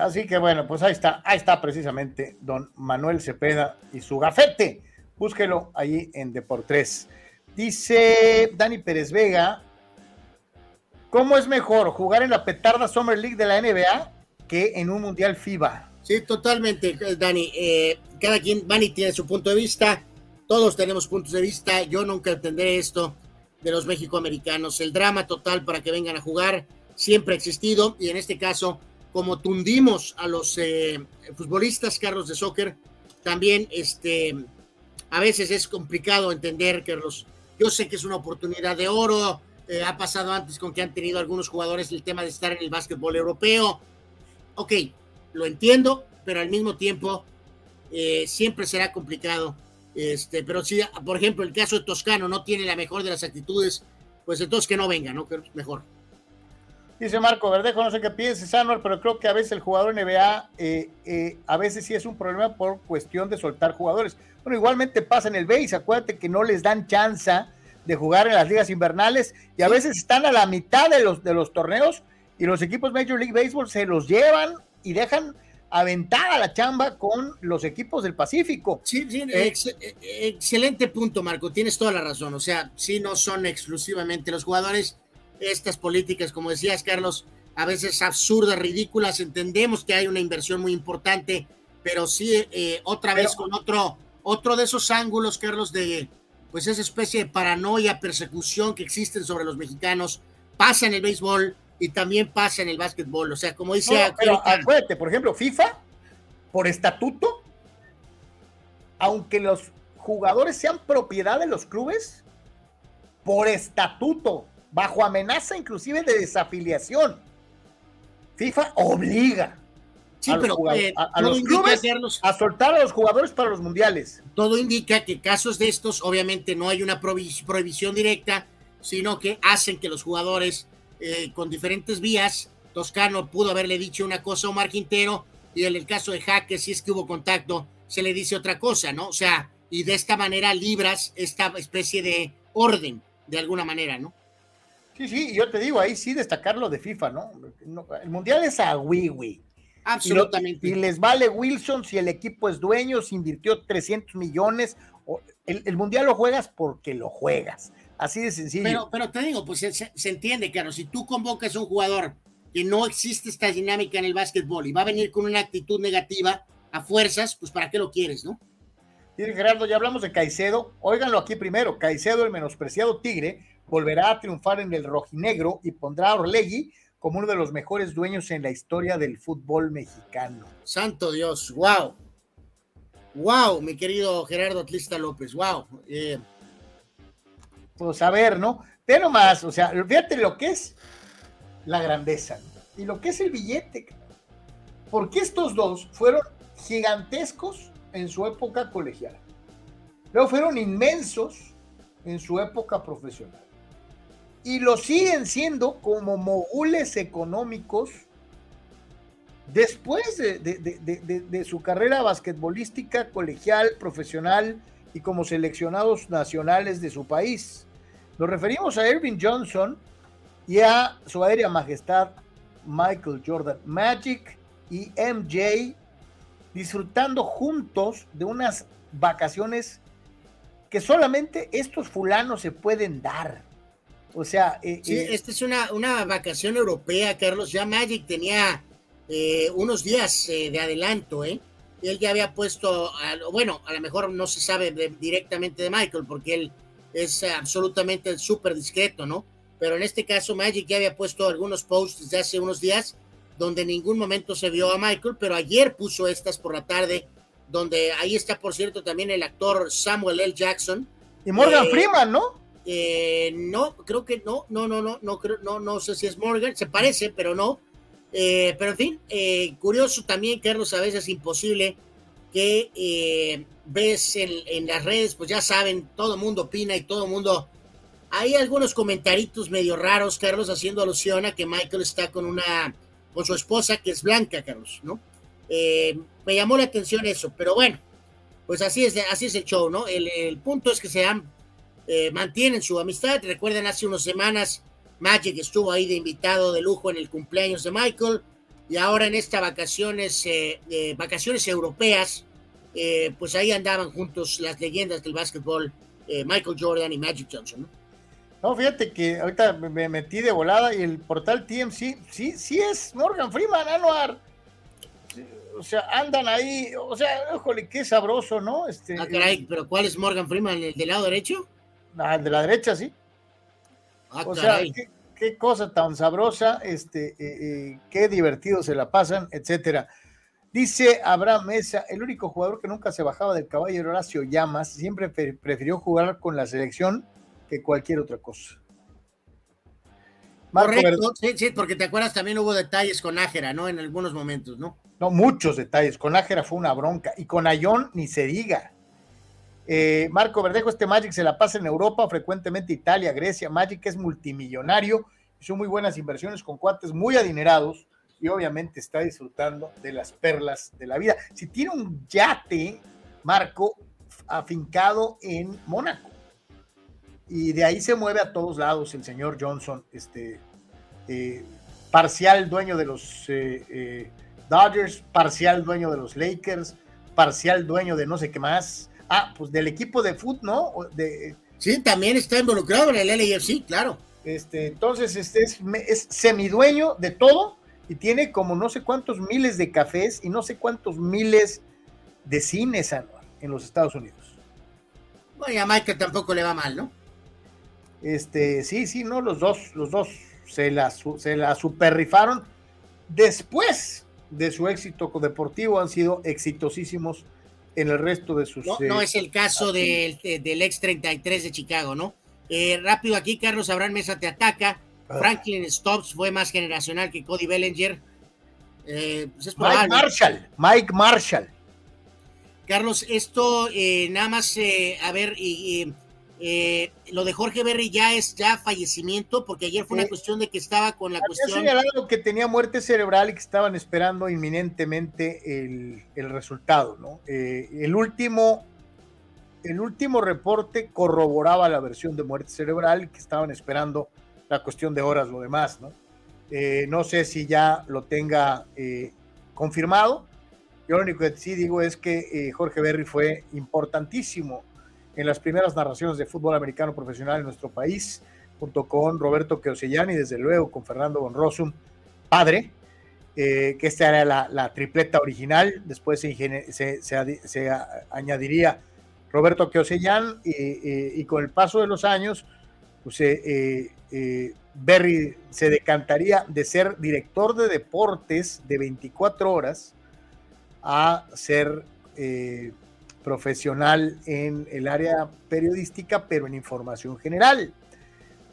Así que bueno, pues ahí está, ahí está precisamente don Manuel Cepeda y su gafete. Búsquelo ahí en Deportes. Dice Dani Pérez Vega, ¿cómo es mejor jugar en la petarda Summer League de la NBA que en un Mundial FIBA? Sí, totalmente, Dani. Eh, cada quien, Dani tiene su punto de vista, todos tenemos puntos de vista. Yo nunca entenderé esto de los mexicoamericanos. El drama total para que vengan a jugar siempre ha existido y en este caso, como tundimos a los eh, futbolistas, Carlos de soccer, también este, a veces es complicado entender, Carlos. Yo sé que es una oportunidad de oro. eh, ha pasado antes con que han tenido algunos jugadores el tema de estar en el básquetbol europeo. Ok, lo entiendo, pero al mismo tiempo eh, siempre será complicado. Este, pero si, por ejemplo, el caso de Toscano no tiene la mejor de las actitudes, pues entonces que no venga, ¿no? Que mejor. Dice Marco Verdejo, no sé qué pienses, Anuar, pero creo que a veces el jugador NBA, eh, eh, a veces sí es un problema por cuestión de soltar jugadores. Bueno, igualmente pasa en el base, acuérdate que no les dan chance de jugar en las ligas invernales y a veces están a la mitad de los, de los torneos y los equipos Major League Baseball se los llevan y dejan aventada la chamba con los equipos del Pacífico. Sí, sí, Eh, ex- eh, excelente punto, Marco. Tienes toda la razón. O sea, sí no son exclusivamente los jugadores. Estas políticas, como decías, Carlos, a veces absurdas, ridículas. Entendemos que hay una inversión muy importante, pero sí, eh, otra vez con otro, otro de esos ángulos, Carlos, de pues esa especie de paranoia, persecución que existen sobre los mexicanos, pasa en el béisbol y también pasa en el básquetbol. O sea, como dice No, pero acuérdate, por ejemplo, FIFA, por estatuto, aunque los jugadores sean propiedad de los clubes, por estatuto, bajo amenaza inclusive de desafiliación, FIFA obliga Sí, a los, pero, jugadores- eh, a- a los clubes Carlos- a soltar a los jugadores para los mundiales. todo indica que casos de estos, obviamente no hay una prohibición directa, sino que hacen que los jugadores eh, con diferentes vías, Toscano pudo haberle dicho una cosa a Omar Quintero, y en el caso de Jaque, si es que hubo contacto, se le dice otra cosa, ¿no? O sea, y de esta manera libras esta especie de orden, de alguna manera, ¿no? Sí, sí, yo te digo, ahí sí destacar lo de FIFA, ¿no? No, El mundial es a Wiwi. Absolutamente. Y, lo- y les vale Wilson si el equipo es dueño, si invirtió 300 millones. o- el, el mundial lo juegas porque lo juegas. Así de sencillo. Pero, pero te digo, pues se, se- entiende, claro, si tú convocas a un jugador que no existe esta dinámica en el básquetbol y va a venir con una actitud negativa a fuerzas, pues ¿para qué lo quieres, no? Dice Gerardo, ya hablamos de Caicedo. Óiganlo aquí primero. Caicedo, el menospreciado Tigre, volverá a triunfar en el rojinegro y pondrá a Orlegui como uno de los mejores dueños en la historia del fútbol mexicano. Santo Dios, wow. Wow, mi querido Gerardo Atlista López, wow. Eh, Pues a ver, ¿no? Ve nomás, o sea, fíjate lo que es la grandeza. ¿no? y lo que es el billete. Porque estos dos fueron gigantescos en su época colegial. Luego fueron inmensos en su época profesional. Y lo siguen siendo como mogules económicos después de, su carrera basquetbolística, colegial, profesional y como seleccionados nacionales de su país. Nos referimos a Irving Johnson y a su aérea majestad Michael Jordan Magic y MJ disfrutando juntos de unas vacaciones que solamente estos fulanos se pueden dar. O sea, eh, eh, esta es una, una vacación europea, Carlos. Ya Magic tenía eh, unos días de adelanto, ¿eh? Él ya había puesto, bueno, a lo mejor no se sabe directamente de Michael porque él es absolutamente súper discreto, ¿no? Pero en este caso Magic ya había puesto algunos posts desde hace unos días donde en ningún momento se vio a Michael, pero ayer puso estas por la tarde, donde ahí está, por cierto, también el actor Samuel L. Jackson. Y Morgan Freeman, ¿no? Eh, no, creo que no, no, no, no, no, creo, no, no sé si es Morgan, se parece, pero no. Eh, pero en fin, curioso también, Carlos, a veces imposible que ves en, en, las redes, pues ya saben, todo el mundo opina y todo el mundo... Hay algunos comentaritos medio raros, Carlos, haciendo alusión a que Michael está con una con su esposa, que es blanca, Carlos, ¿no? Eh, me llamó la atención eso, pero bueno, pues así es, así es el show, ¿no? El, punto es que se han, eh, mantienen su amistad. Recuerden, hace unas semanas Magic estuvo ahí de invitado de lujo en el cumpleaños de Michael y ahora en estas vacaciones, eh, vacaciones europeas, pues ahí andaban juntos las leyendas del básquetbol, Michael Jordan y Magic Johnson, ¿no? No, fíjate que ahorita me metí de volada y el portal TMC, sí, sí es Morgan Freeman, Anuar. O sea, andan ahí, o sea, híjole, qué sabroso, ¿no? Este, ah, caray, pero ¿cuál es Morgan Freeman? ¿El del lado derecho? Ah, de la derecha, sí. Ah, o sea, qué, cosa tan sabrosa, este, eh, eh, qué divertido se la pasan, etcétera. Dice Abraham Mesa, el único jugador que nunca se bajaba del caballo era Horacio Llamas, siempre prefirió jugar con la selección que cualquier otra cosa. Correcto, sí, sí, porque te acuerdas también hubo detalles con Ágera, ¿no? En algunos momentos, ¿no? No, muchos detalles. Con Ágera fue una bronca. Y con Ayón ni se diga. Eh, Marco Verdejo, este Magic se la pasa en Europa, frecuentemente Italia, Grecia. Magic es multimillonario, hizo muy buenas inversiones con cuates muy adinerados y obviamente está disfrutando de las perlas de la vida. Si tiene un yate, Marco, afincado en Mónaco y de ahí se mueve a todos lados el señor Johnson, este, eh, parcial dueño de los eh, eh, Dodgers, parcial dueño de los Lakers, parcial dueño de no sé qué más. Ah, pues del equipo de fútbol, ¿no? De, sí, también está involucrado en el LAFC, claro. Este, entonces, este es, es semidueño de todo y tiene como no sé cuántos miles de cafés y no sé cuántos miles de cines en los Estados Unidos. Bueno, a Michael tampoco le va mal, ¿no? Este, sí, sí, no, los dos, los dos se la, se la superrifaron. Después de su éxito deportivo han sido exitosísimos en el resto de sus... No, no es el caso del, del ex 33 de Chicago, ¿no? Eh, rápido aquí, Carlos Abraham Mesa te ataca. Ah. Franklin Stops fue más generacional que Cody Bellinger. Eh, pues Mike Marshall, Mike Marshall. Carlos, esto eh, nada más, a ver, y eh, lo de Jorge Berry ya es ya fallecimiento, porque ayer fue una cuestión de que estaba con la cuestión. señalado que tenía muerte cerebral y que estaban esperando inminentemente el, resultado, ¿no? Eh, el último. El último reporte corroboraba la versión de muerte cerebral que estaban esperando la cuestión de horas, lo demás, ¿no? Eh, no sé si ya lo tenga confirmado. Yo lo único que sí digo es que Jorge Berry fue importantísimo en las primeras narraciones de fútbol americano profesional en nuestro país, junto con Roberto Queosellani desde luego con Fernando Bonrosum, padre, eh, que esta era la, tripleta original, después se, añadiría Roberto Queosellán y, con el paso de los años, pues, eh, eh, Berry se decantaría de ser director de deportes de 24 horas a ser profesional en el área periodística, pero en información general.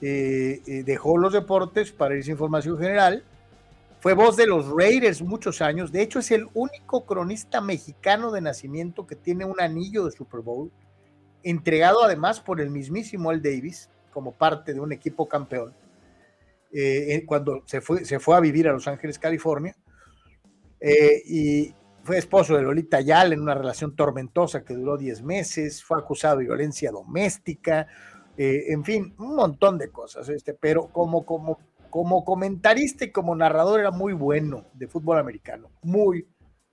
Eh, eh, dejó los deportes para irse a información general, fue voz de los Raiders muchos años. De hecho, es el único cronista mexicano de nacimiento que tiene un anillo de Super Bowl, entregado además por el mismísimo Al Davis como parte de un equipo campeón. eh, cuando se fue, se fue a vivir a Los Ángeles, California, eh, y fue esposo de Lolita Ayala en una relación tormentosa que duró 10 meses, fue acusado de violencia doméstica, eh, en fin, un montón de cosas, este, pero como, como, como comentarista y como narrador era muy bueno de fútbol americano, muy,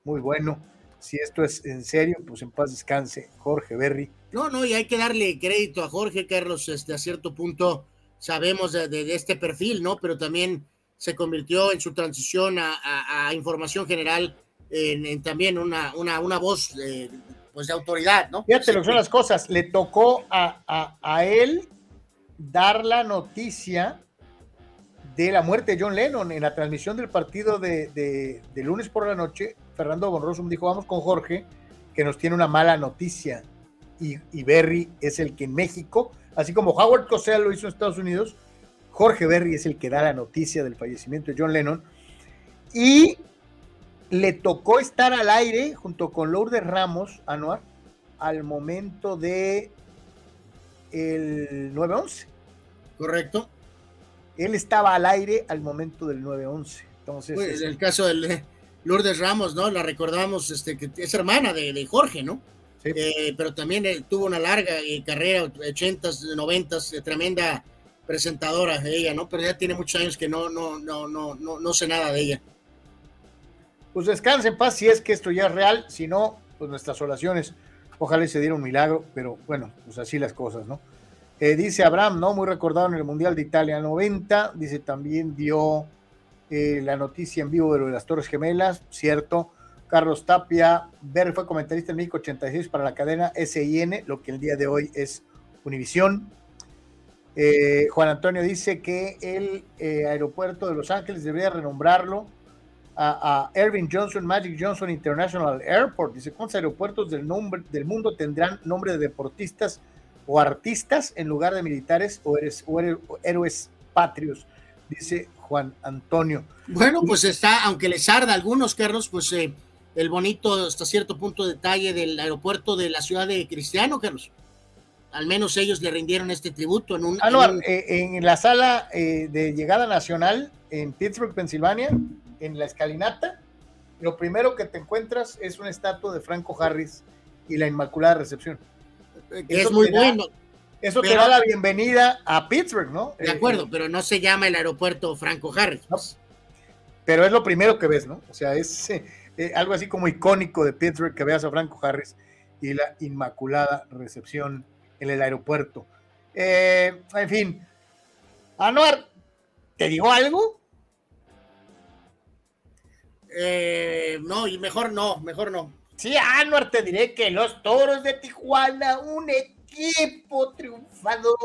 muy bueno. Si esto es en serio, pues en paz descanse, Jorge Berry. No, no, y hay que darle crédito a Jorge Carlos, este, a cierto punto sabemos de, este perfil, ¿no? Pero también se convirtió en su transición a información general en, en también una, una, una voz de, pues de autoridad, ¿no? Fíjate lo que son las cosas. Le tocó a, a- a él dar la noticia de la muerte de John Lennon en la transmisión del partido de, de- de lunes por la noche. Fernando Bonrosum dijo: Vamos con Jorge, que nos tiene una mala noticia. Y, y Berry es el que en México, así como Howard Cosell lo hizo en Estados Unidos, Jorge Berry es el que da la noticia del fallecimiento de John Lennon. Y le tocó estar al aire junto con Lourdes Ramos, Anuar, al momento de el 9-11. Correcto. Él estaba al aire al momento del 9-11. Entonces, Pues, este, el caso de Lourdes Ramos, ¿no? La recordamos, este, que es hermana de, de Jorge, ¿no? Eh, pero también eh, tuvo una larga eh, carrera, 80s, 90s, eh, tremenda presentadora ella, ¿no? Pero ya tiene muchos años que no, no, no, no, no, no sé nada de ella. Pues descanse en paz si es que esto ya es real. Si no, pues nuestras oraciones. Ojalá se diera un milagro, pero bueno, pues así las cosas, ¿no? Eh, dice Abraham, ¿no? Muy recordado en el Mundial de Italia 90. Dice también dio eh, la noticia en vivo de lo de las Torres Gemelas, cierto. Carlos Tapia, Berry fue comentarista en México 86 para la cadena SIN, lo que el día de hoy es Univisión. Eh, Juan Antonio dice que el aeropuerto de Los Ángeles debería renombrarlo a, a Irving Johnson Magic Johnson International Airport. Dice, ¿cuántos aeropuertos del, nombre, del mundo tendrán nombre de deportistas o artistas en lugar de militares o, eres, o héroes, o héroes patrios? Dice Juan Antonio. Bueno, pues está, aunque les arda a algunos, Carlos, pues eh, el bonito hasta cierto punto detalle del aeropuerto de la ciudad de Cristiano, Carlos. Al menos ellos le rindieron este tributo en un... Anuar, en un- eh, en la sala eh, de llegada nacional en Pittsburgh, Pensilvania, en la escalinata, lo primero que te encuentras es una estatua de Franco Harris y la Inmaculada Recepción. es Eso muy te da- bueno. Eso te Pero- da la bienvenida a Pittsburgh, ¿no? De acuerdo, eh, pero no se llama el aeropuerto Franco Harris. pero es lo primero que ves, ¿no? O sea, es [laughs] eh, algo así como icónico de Pittsburgh que veas a Franco Harris y la Inmaculada Recepción en el aeropuerto. Eh, en fin, Anuar, ¿te digo algo? Eh, no, y mejor no, mejor no. Sí, Anuar, te diré que los toros de Tijuana, un equipo triunfador.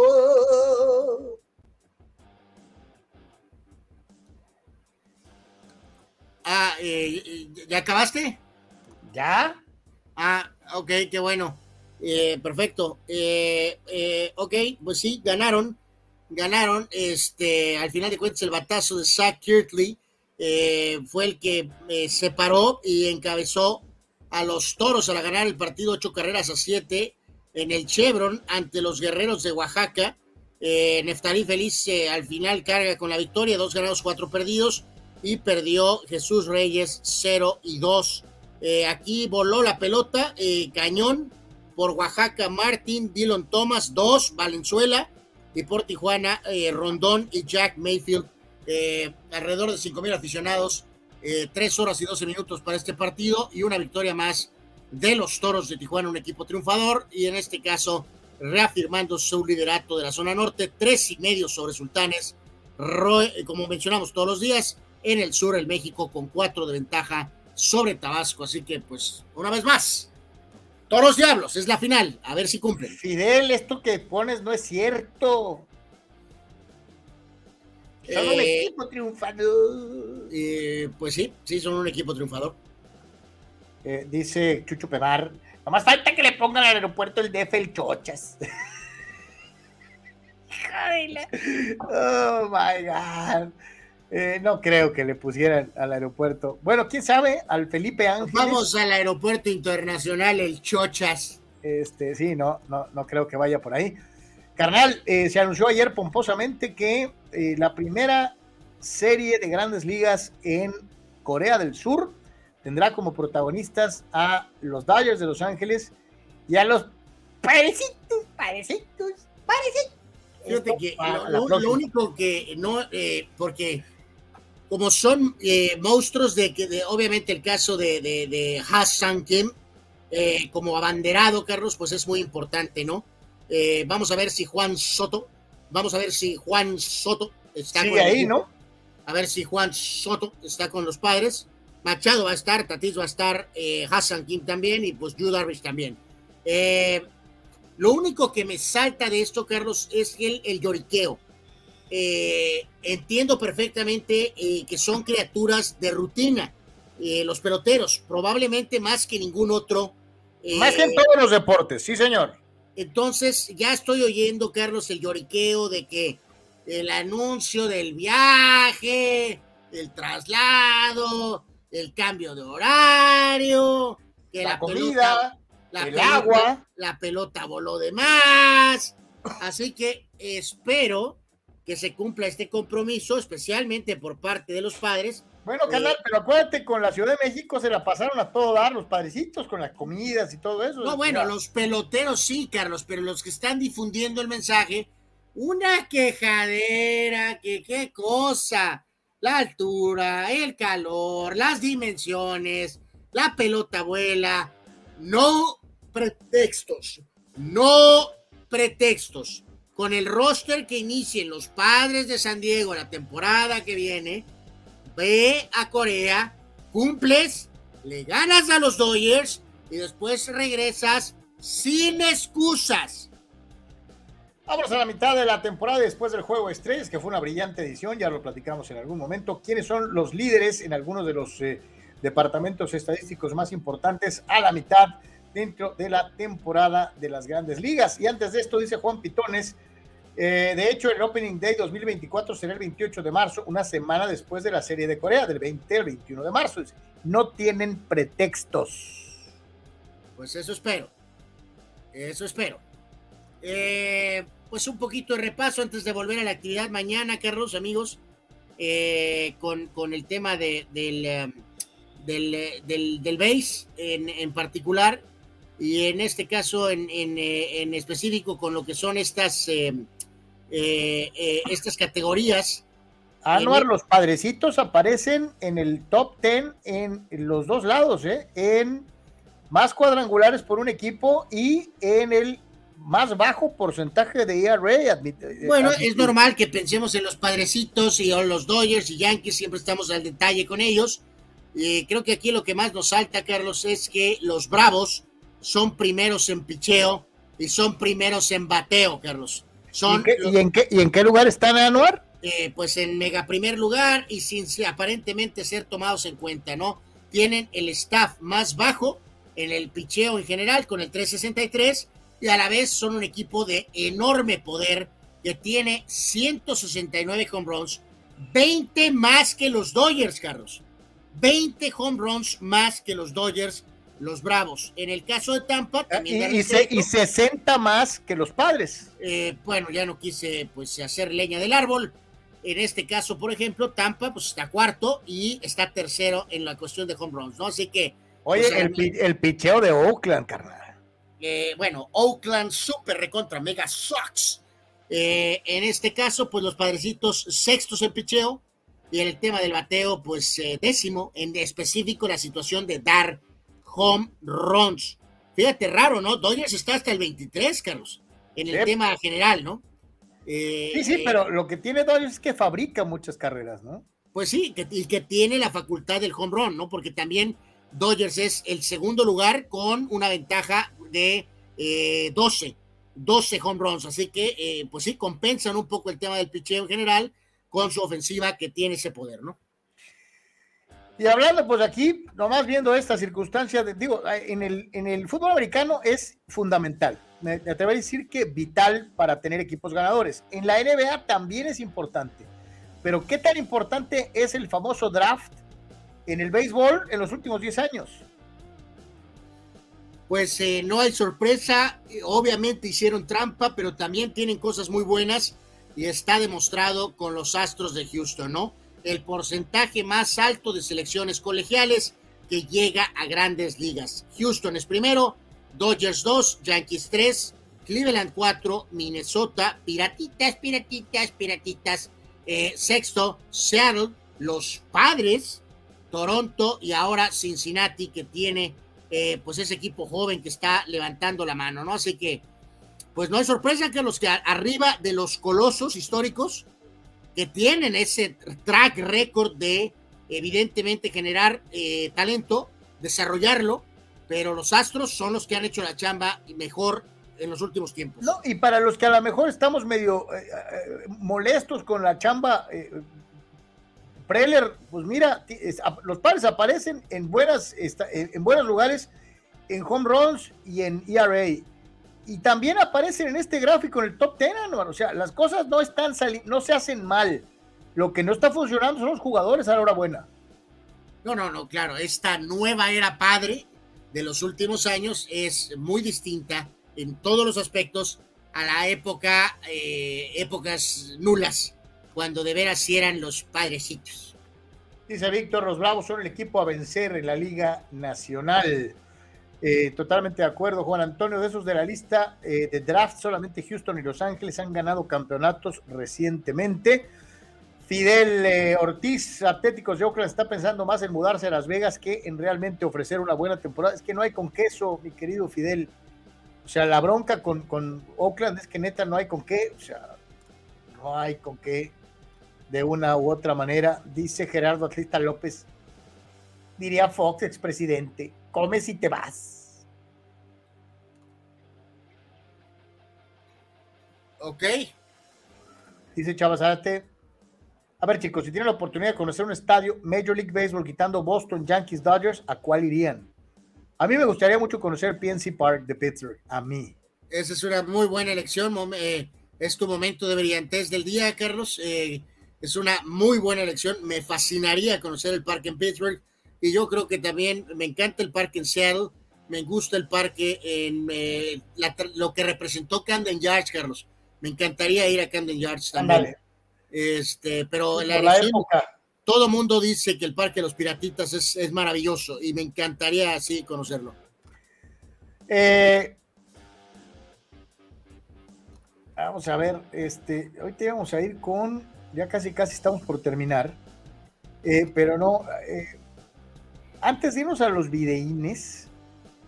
Ah, eh, ¿ya acabaste? ¿Ya? Ah, ok, qué bueno. Eh, perfecto. Eh, ok, pues sí, ganaron. Ganaron. Este, al final de cuentas, el batazo de Zach Kirtley eh, fue el que eh, separó y encabezó a los toros a ganar el partido ocho carreras a siete en el Chevron ante los guerreros de Oaxaca. Eh, Neftalí Feliz eh, al final carga con la victoria, dos ganados, cuatro perdidos, y perdió Jesús Reyes 0 y 2. Eh, aquí voló la pelota, cañón por Oaxaca, Martín, Dylan Thomas, 2, Valenzuela, y por Tijuana, Rondón y Jack Mayfield. Eh, alrededor de 5 mil aficionados, eh, 3 horas y 12 minutos para este partido y una victoria más de los Toros de Tijuana, un equipo triunfador, y en este caso reafirmando su liderato de la zona norte, tres y medio sobre Sultanes, eh, como mencionamos todos los días, en el sur el México con cuatro de ventaja sobre Tabasco, así que pues una vez más, Toros Diablos, es la final, a ver si cumplen. Fidel, esto que pones no es cierto. Son un Eh, equipo triunfador. eh, pues sí, sí, son un equipo triunfador. Eh, dice Chucho Pebar, nomás falta que le pongan al aeropuerto el DF el Chochas. [laughs] Oh my God. Eh, no creo que le pusieran al aeropuerto. Bueno, quién sabe, al Felipe Ángeles. Vamos al aeropuerto internacional, el Chochas. Este, sí, no, no, no creo que vaya por ahí. Carnal, eh, se anunció ayer pomposamente que eh, la primera serie de grandes ligas en Corea del Sur tendrá como protagonistas a los Dodgers de Los Ángeles y a los parecitos, parecitos, parecitos. Fíjate que lo, lo, único que no, eh, porque como son eh, monstruos de que, de, obviamente el caso de, de, de Hassan Kim, eh, como abanderado, Carlos, pues es muy importante, ¿no? Eh, vamos a ver si Juan Soto, vamos a ver si Juan Soto está Sigue ahí, ¿no? A ver si Juan Soto está con los padres. Machado va a estar, Tatis va a estar, eh, Hassan Kim también y pues Yu Darvish también. Eh, lo único que me salta de esto, Carlos, es el, el lloriqueo. Eh, entiendo perfectamente que son criaturas de rutina, los peloteros, probablemente más que ningún otro. Más que en todos los deportes, sí, señor. Entonces, ya estoy oyendo, Carlos, el lloriqueo de que el anuncio del viaje, el traslado, el cambio de horario, que La la, comida, pelota, la el pelota- agua. la pelota voló de más. Así que espero que se cumpla este compromiso, especialmente por parte de los padres. Bueno, carnal, pero acuérdate, con la Ciudad de México se la pasaron a todo dar los padrecitos con las comidas y todo eso. No, bueno, los peloteros sí, Carlos, pero los que están difundiendo el mensaje, una quejadera, que qué cosa, la altura, el calor, las dimensiones, la pelota vuela, no pretextos, no pretextos. Con el roster que inicien los padres de San Diego la temporada que viene, ve a Corea, cumples, le ganas a los Dodgers y después regresas sin excusas. Vámonos a la mitad de la temporada después del juego estrellas, que fue una brillante edición, ya lo platicamos en algún momento. ¿Quiénes son los líderes en algunos de los eh, departamentos estadísticos más importantes a la mitad dentro de la temporada de las grandes ligas? Y antes de esto, dice Juan Pitones, eh, de hecho, el Opening Day 2024 será el 28 de marzo, una semana después de la Serie de Corea, del 20 al 21 de marzo. No tienen pretextos. Pues eso espero. Eso espero. Eh, pues un poquito de repaso antes de volver a la actividad mañana, Carlos, amigos, eh, con, con el tema de, del, eh, del, del, del base en, en particular y en este caso en, en, en específico con lo que son estas, eh, eh, eh, estas categorías. Anuar, los padrecitos aparecen en el top 10 en los dos lados, ¿eh? en más cuadrangulares por un equipo y en el más bajo porcentaje de ERA. eh, Bueno, es normal que pensemos en los padrecitos y en los Dodgers y Yankees, siempre estamos al detalle con ellos. Y creo que aquí lo que más nos salta, Carlos, es que los Bravos son primeros en picheo y son primeros en bateo, Carlos. Son ¿Y, qué- y en qué, ¿Y en qué lugar están Anuar? eh, pues en mega primer lugar y sin aparentemente ser tomados en cuenta, ¿no? Tienen el staff más bajo en el picheo en general con el 363 y a la vez son un equipo de enorme poder que tiene 169 home runs, 20 más que los Dodgers, Carlos. 20 home runs más que los Dodgers, los Bravos. En el caso de Tampa, Y, también y se- y crédito. 60 más que los padres. Eh, bueno, ya no quise pues hacer leña del árbol. En este caso, por ejemplo, Tampa pues está cuarto y está tercero en la cuestión de home runs, ¿no? Así que, Oye, pues, el, pi- el picheo de Oakland, carnal. eh, bueno, Oakland super recontra Mega Sox. Eh, en este caso, pues los padrecitos sextos en picheo y en el tema del bateo, pues décimo, en específico la situación de dar home runs. Fíjate, raro, ¿no? Dodgers está hasta el 23, Carlos, en el Sí. tema general, ¿no? Eh, Sí, sí, eh, pero lo que tiene Dodgers es que fabrica muchas carreras, ¿no? Pues sí, que, y que tiene la facultad del home run, ¿no? Porque también Dodgers es el segundo lugar con una ventaja de eh, 12, 12 home runs. Así que, eh, pues sí, compensan un poco el tema del picheo en general con su ofensiva que tiene ese poder, ¿no? Y hablando, pues aquí, nomás viendo esta circunstancia, digo, en el, en el fútbol americano es fundamental. Me, me a decir que vital para tener equipos ganadores. En la NBA también es importante. pero ¿qué tan importante es el famoso draft en el béisbol en los últimos 10 años? Pues eh, no hay sorpresa, obviamente hicieron trampa, pero también tienen cosas muy buenas y está demostrado con los Astros de Houston, ¿no? El porcentaje más alto de selecciones colegiales que llega a grandes ligas. Houston es primero, Dodgers 2, Yankees 3, Cleveland 4, Minnesota, Piratitas, Piratitas, Piratitas, eh, sexto, Seattle, los Padres, Toronto y ahora Cincinnati que tiene eh, pues ese equipo joven que está levantando la mano, ¿no? Así que, pues no hay sorpresa que los que arriba de los colosos históricos que tienen ese track record de evidentemente generar eh, talento, desarrollarlo, pero los Astros son los que han hecho la chamba mejor en los últimos tiempos. No, y para los que a lo mejor estamos medio eh, molestos con la chamba Preller, pues mira, los padres aparecen en, buenas, en buenos lugares, en home runs y en ERA. Y también aparecen en este gráfico en el top 10, O sea, las cosas no están saliendo, no se hacen mal. Lo que no está funcionando son los jugadores a la hora buena. No, no, no, claro. Esta nueva era padre de los últimos años es muy distinta en todos los aspectos a la época, eh, épocas nulas cuando de veras sí eran los padrecitos. Dice Víctor, los Bravos son el equipo a vencer en la Liga Nacional. Eh, totalmente de acuerdo, Juan Antonio. De esos de la lista eh, de draft, solamente Houston y Los Ángeles han ganado campeonatos recientemente. Fidel eh, Ortiz, Atléticos de Oakland, está pensando más en mudarse a Las Vegas que en realmente ofrecer una buena temporada. Es que no hay con queso, mi querido Fidel. O sea, la bronca con, con Oakland es que neta no hay con qué. O sea, no hay con qué de una u otra manera, dice Gerardo Atlista López. Diría Fox, expresidente, comes y te vas. Ok. Dice Chavazate. A ver, chicos, si tienen la oportunidad de conocer un estadio Major League Baseball quitando Boston, Yankees, Dodgers, ¿a cuál irían? A mí me gustaría mucho conocer PNC Park de Pittsburgh. A mí. Esa es una muy buena elección. Eh, es tu momento de brillantez del día, Carlos. Eh, es una muy buena elección. Me fascinaría conocer el parque en Pittsburgh. Y yo creo que también me encanta el parque en Seattle. Me gusta el parque en eh, lo que representó Camden Yards, Carlos. Me encantaría ir a Camden Yards también. Este, pero en la, época. todo mundo dice que el Parque de los Piratitas es, maravilloso y me encantaría así conocerlo. Eh, vamos a ver, este, te vamos a ir con ya casi casi estamos por terminar, eh, pero no, eh, antes de irnos a los videínes,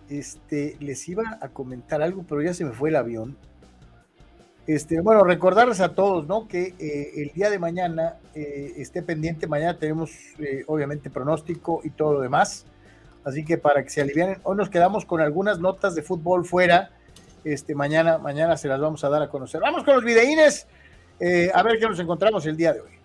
este, les iba a comentar algo, pero ya se me fue el avión. Este, bueno, recordarles a todos, ¿no? Que eh, el día de mañana esté pendiente, mañana tenemos obviamente pronóstico y todo lo demás, así que para que se alivianen, hoy nos quedamos con algunas notas de fútbol fuera, este, mañana, mañana se las vamos a dar a conocer. Vamos con los videínes. Eh, a ver qué nos encontramos el día de hoy.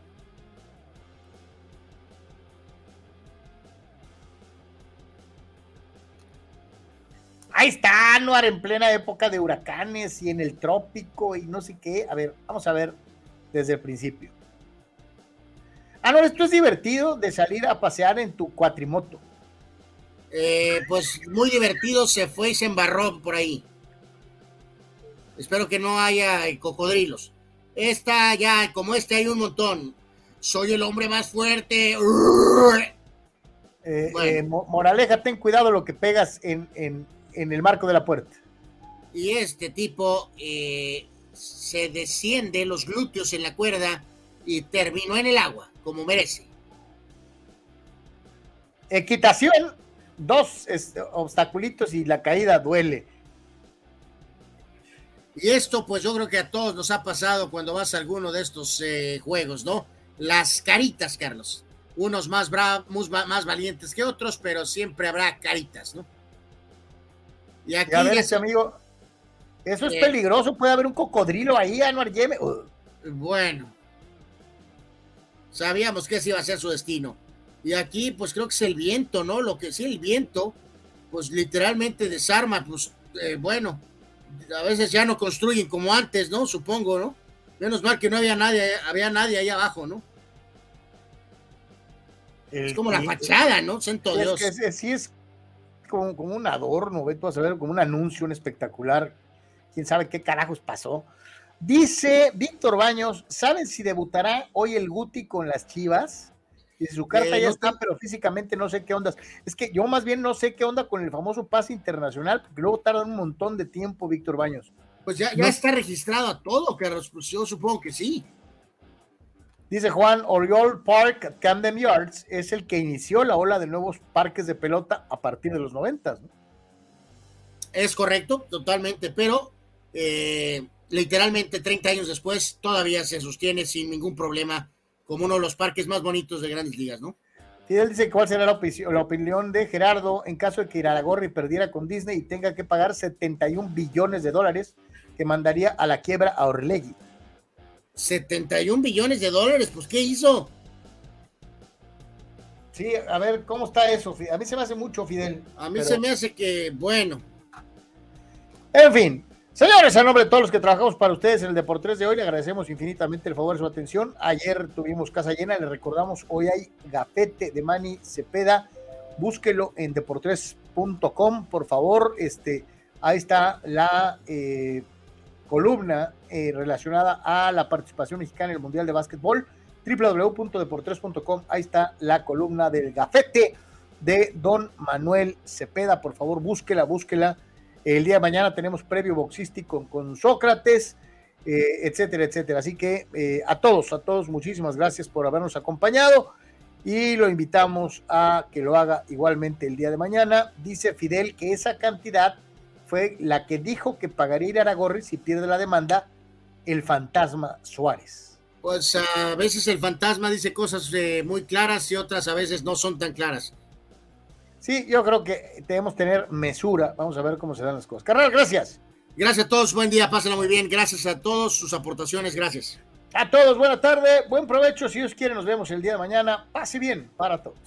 Ahí está Anuar en plena época de huracanes y en el trópico y no sé qué. A ver, vamos a ver desde el principio. Anuar, esto es divertido de salir a pasear en tu cuatrimoto. Eh, pues muy divertido, se fue y se embarró por ahí. Espero que no haya cocodrilos. Esta ya, como este hay un montón. Soy el hombre más fuerte. Eh, eh, moraleja, ten cuidado lo que pegas en, el marco de la puerta. Y este tipo eh, se desciende los glúteos en la cuerda y terminó en el agua, como merece. Equitación, dos obstaculitos y la caída duele. Y esto, pues yo creo que a todos nos ha pasado cuando vas a alguno de estos eh, juegos, ¿no? Las caritas, Carlos. Unos más, bravos, más valientes que otros, pero siempre habrá caritas, ¿no? Y aquí. a ver, ese amigo, eso es eh, peligroso. Puede haber un cocodrilo ahí, Anuar Yeme. Bueno, sabíamos que ese iba a ser su destino. Y aquí, pues creo que es el viento, ¿no? Lo que sí, el viento, pues literalmente desarma, pues eh, bueno a veces ya no construyen como antes, ¿no? Supongo, ¿no? Menos mal que no había nadie, había nadie ahí abajo, ¿no? es como la fachada, ¿no? Santo Dios. Es que sí es como, un adorno, Beto, a saber, como un anuncio, un espectacular. Quién sabe qué carajos pasó. Dice Víctor Baños, ¿saben si debutará hoy el Guti con las Chivas? Y su carta Eh, ya no está, está- pero físicamente no sé qué ondas. Es que yo más bien no sé qué onda con el famoso pase internacional, porque luego tarda un montón de tiempo, Víctor Baños. Pues ya, ya No- está registrado a todo, Carlos. Pues yo supongo que sí. Dice Juan, Oriol Park at Camden Yards es el que inició la ola de nuevos parques de pelota a partir de los noventas. ¿no? Es correcto, totalmente, pero eh, literalmente 30 años después todavía se sostiene sin ningún problema como uno de los parques más bonitos de grandes ligas, ¿no? Fidel dice cuál será la opinión de Gerardo en caso de que Iraragorri perdiera con Disney y tenga que pagar 71 billones de dólares que mandaría a la quiebra a Orlegui. 71 billones de dólares, pues ¿qué hizo? Sí, a ver, ¿cómo está eso? A mí se me hace mucho, Fidel. A mí pero- se me hace que, bueno, En fin, señores, a nombre de todos los que trabajamos para ustedes en el Deportes de hoy, le agradecemos infinitamente el favor de su atención. Ayer tuvimos casa llena, le recordamos, hoy hay gafete de Manny Cepeda. Búsquelo en deportes.com, por favor. Este, ahí está la eh, columna eh, relacionada a la participación mexicana en el Mundial de Básquetbol. www.deportes.com, ahí está la columna del gafete de Don Manuel Cepeda. Por favor, búsquela, búsquela. El día de mañana tenemos previo boxístico con Sócrates, eh, etcétera, etcétera. Así que eh, a todos, a todos, muchísimas gracias por habernos acompañado y lo invitamos a que lo haga igualmente el día de mañana. Dice Fidel que esa cantidad fue la que dijo que pagaría Iraragorri si pierde la demanda el fantasma Suárez. pues a veces el fantasma dice cosas eh, muy claras y otras a veces no son tan claras. Sí, yo creo que debemos tener mesura. Vamos a ver cómo se dan las cosas. Carnal, gracias. Gracias a todos, buen día, pásenla muy bien. Gracias a todos sus aportaciones, gracias. A todos, buena tarde, buen provecho. Si Dios quiere, nos vemos el día de mañana. Pase bien para todos.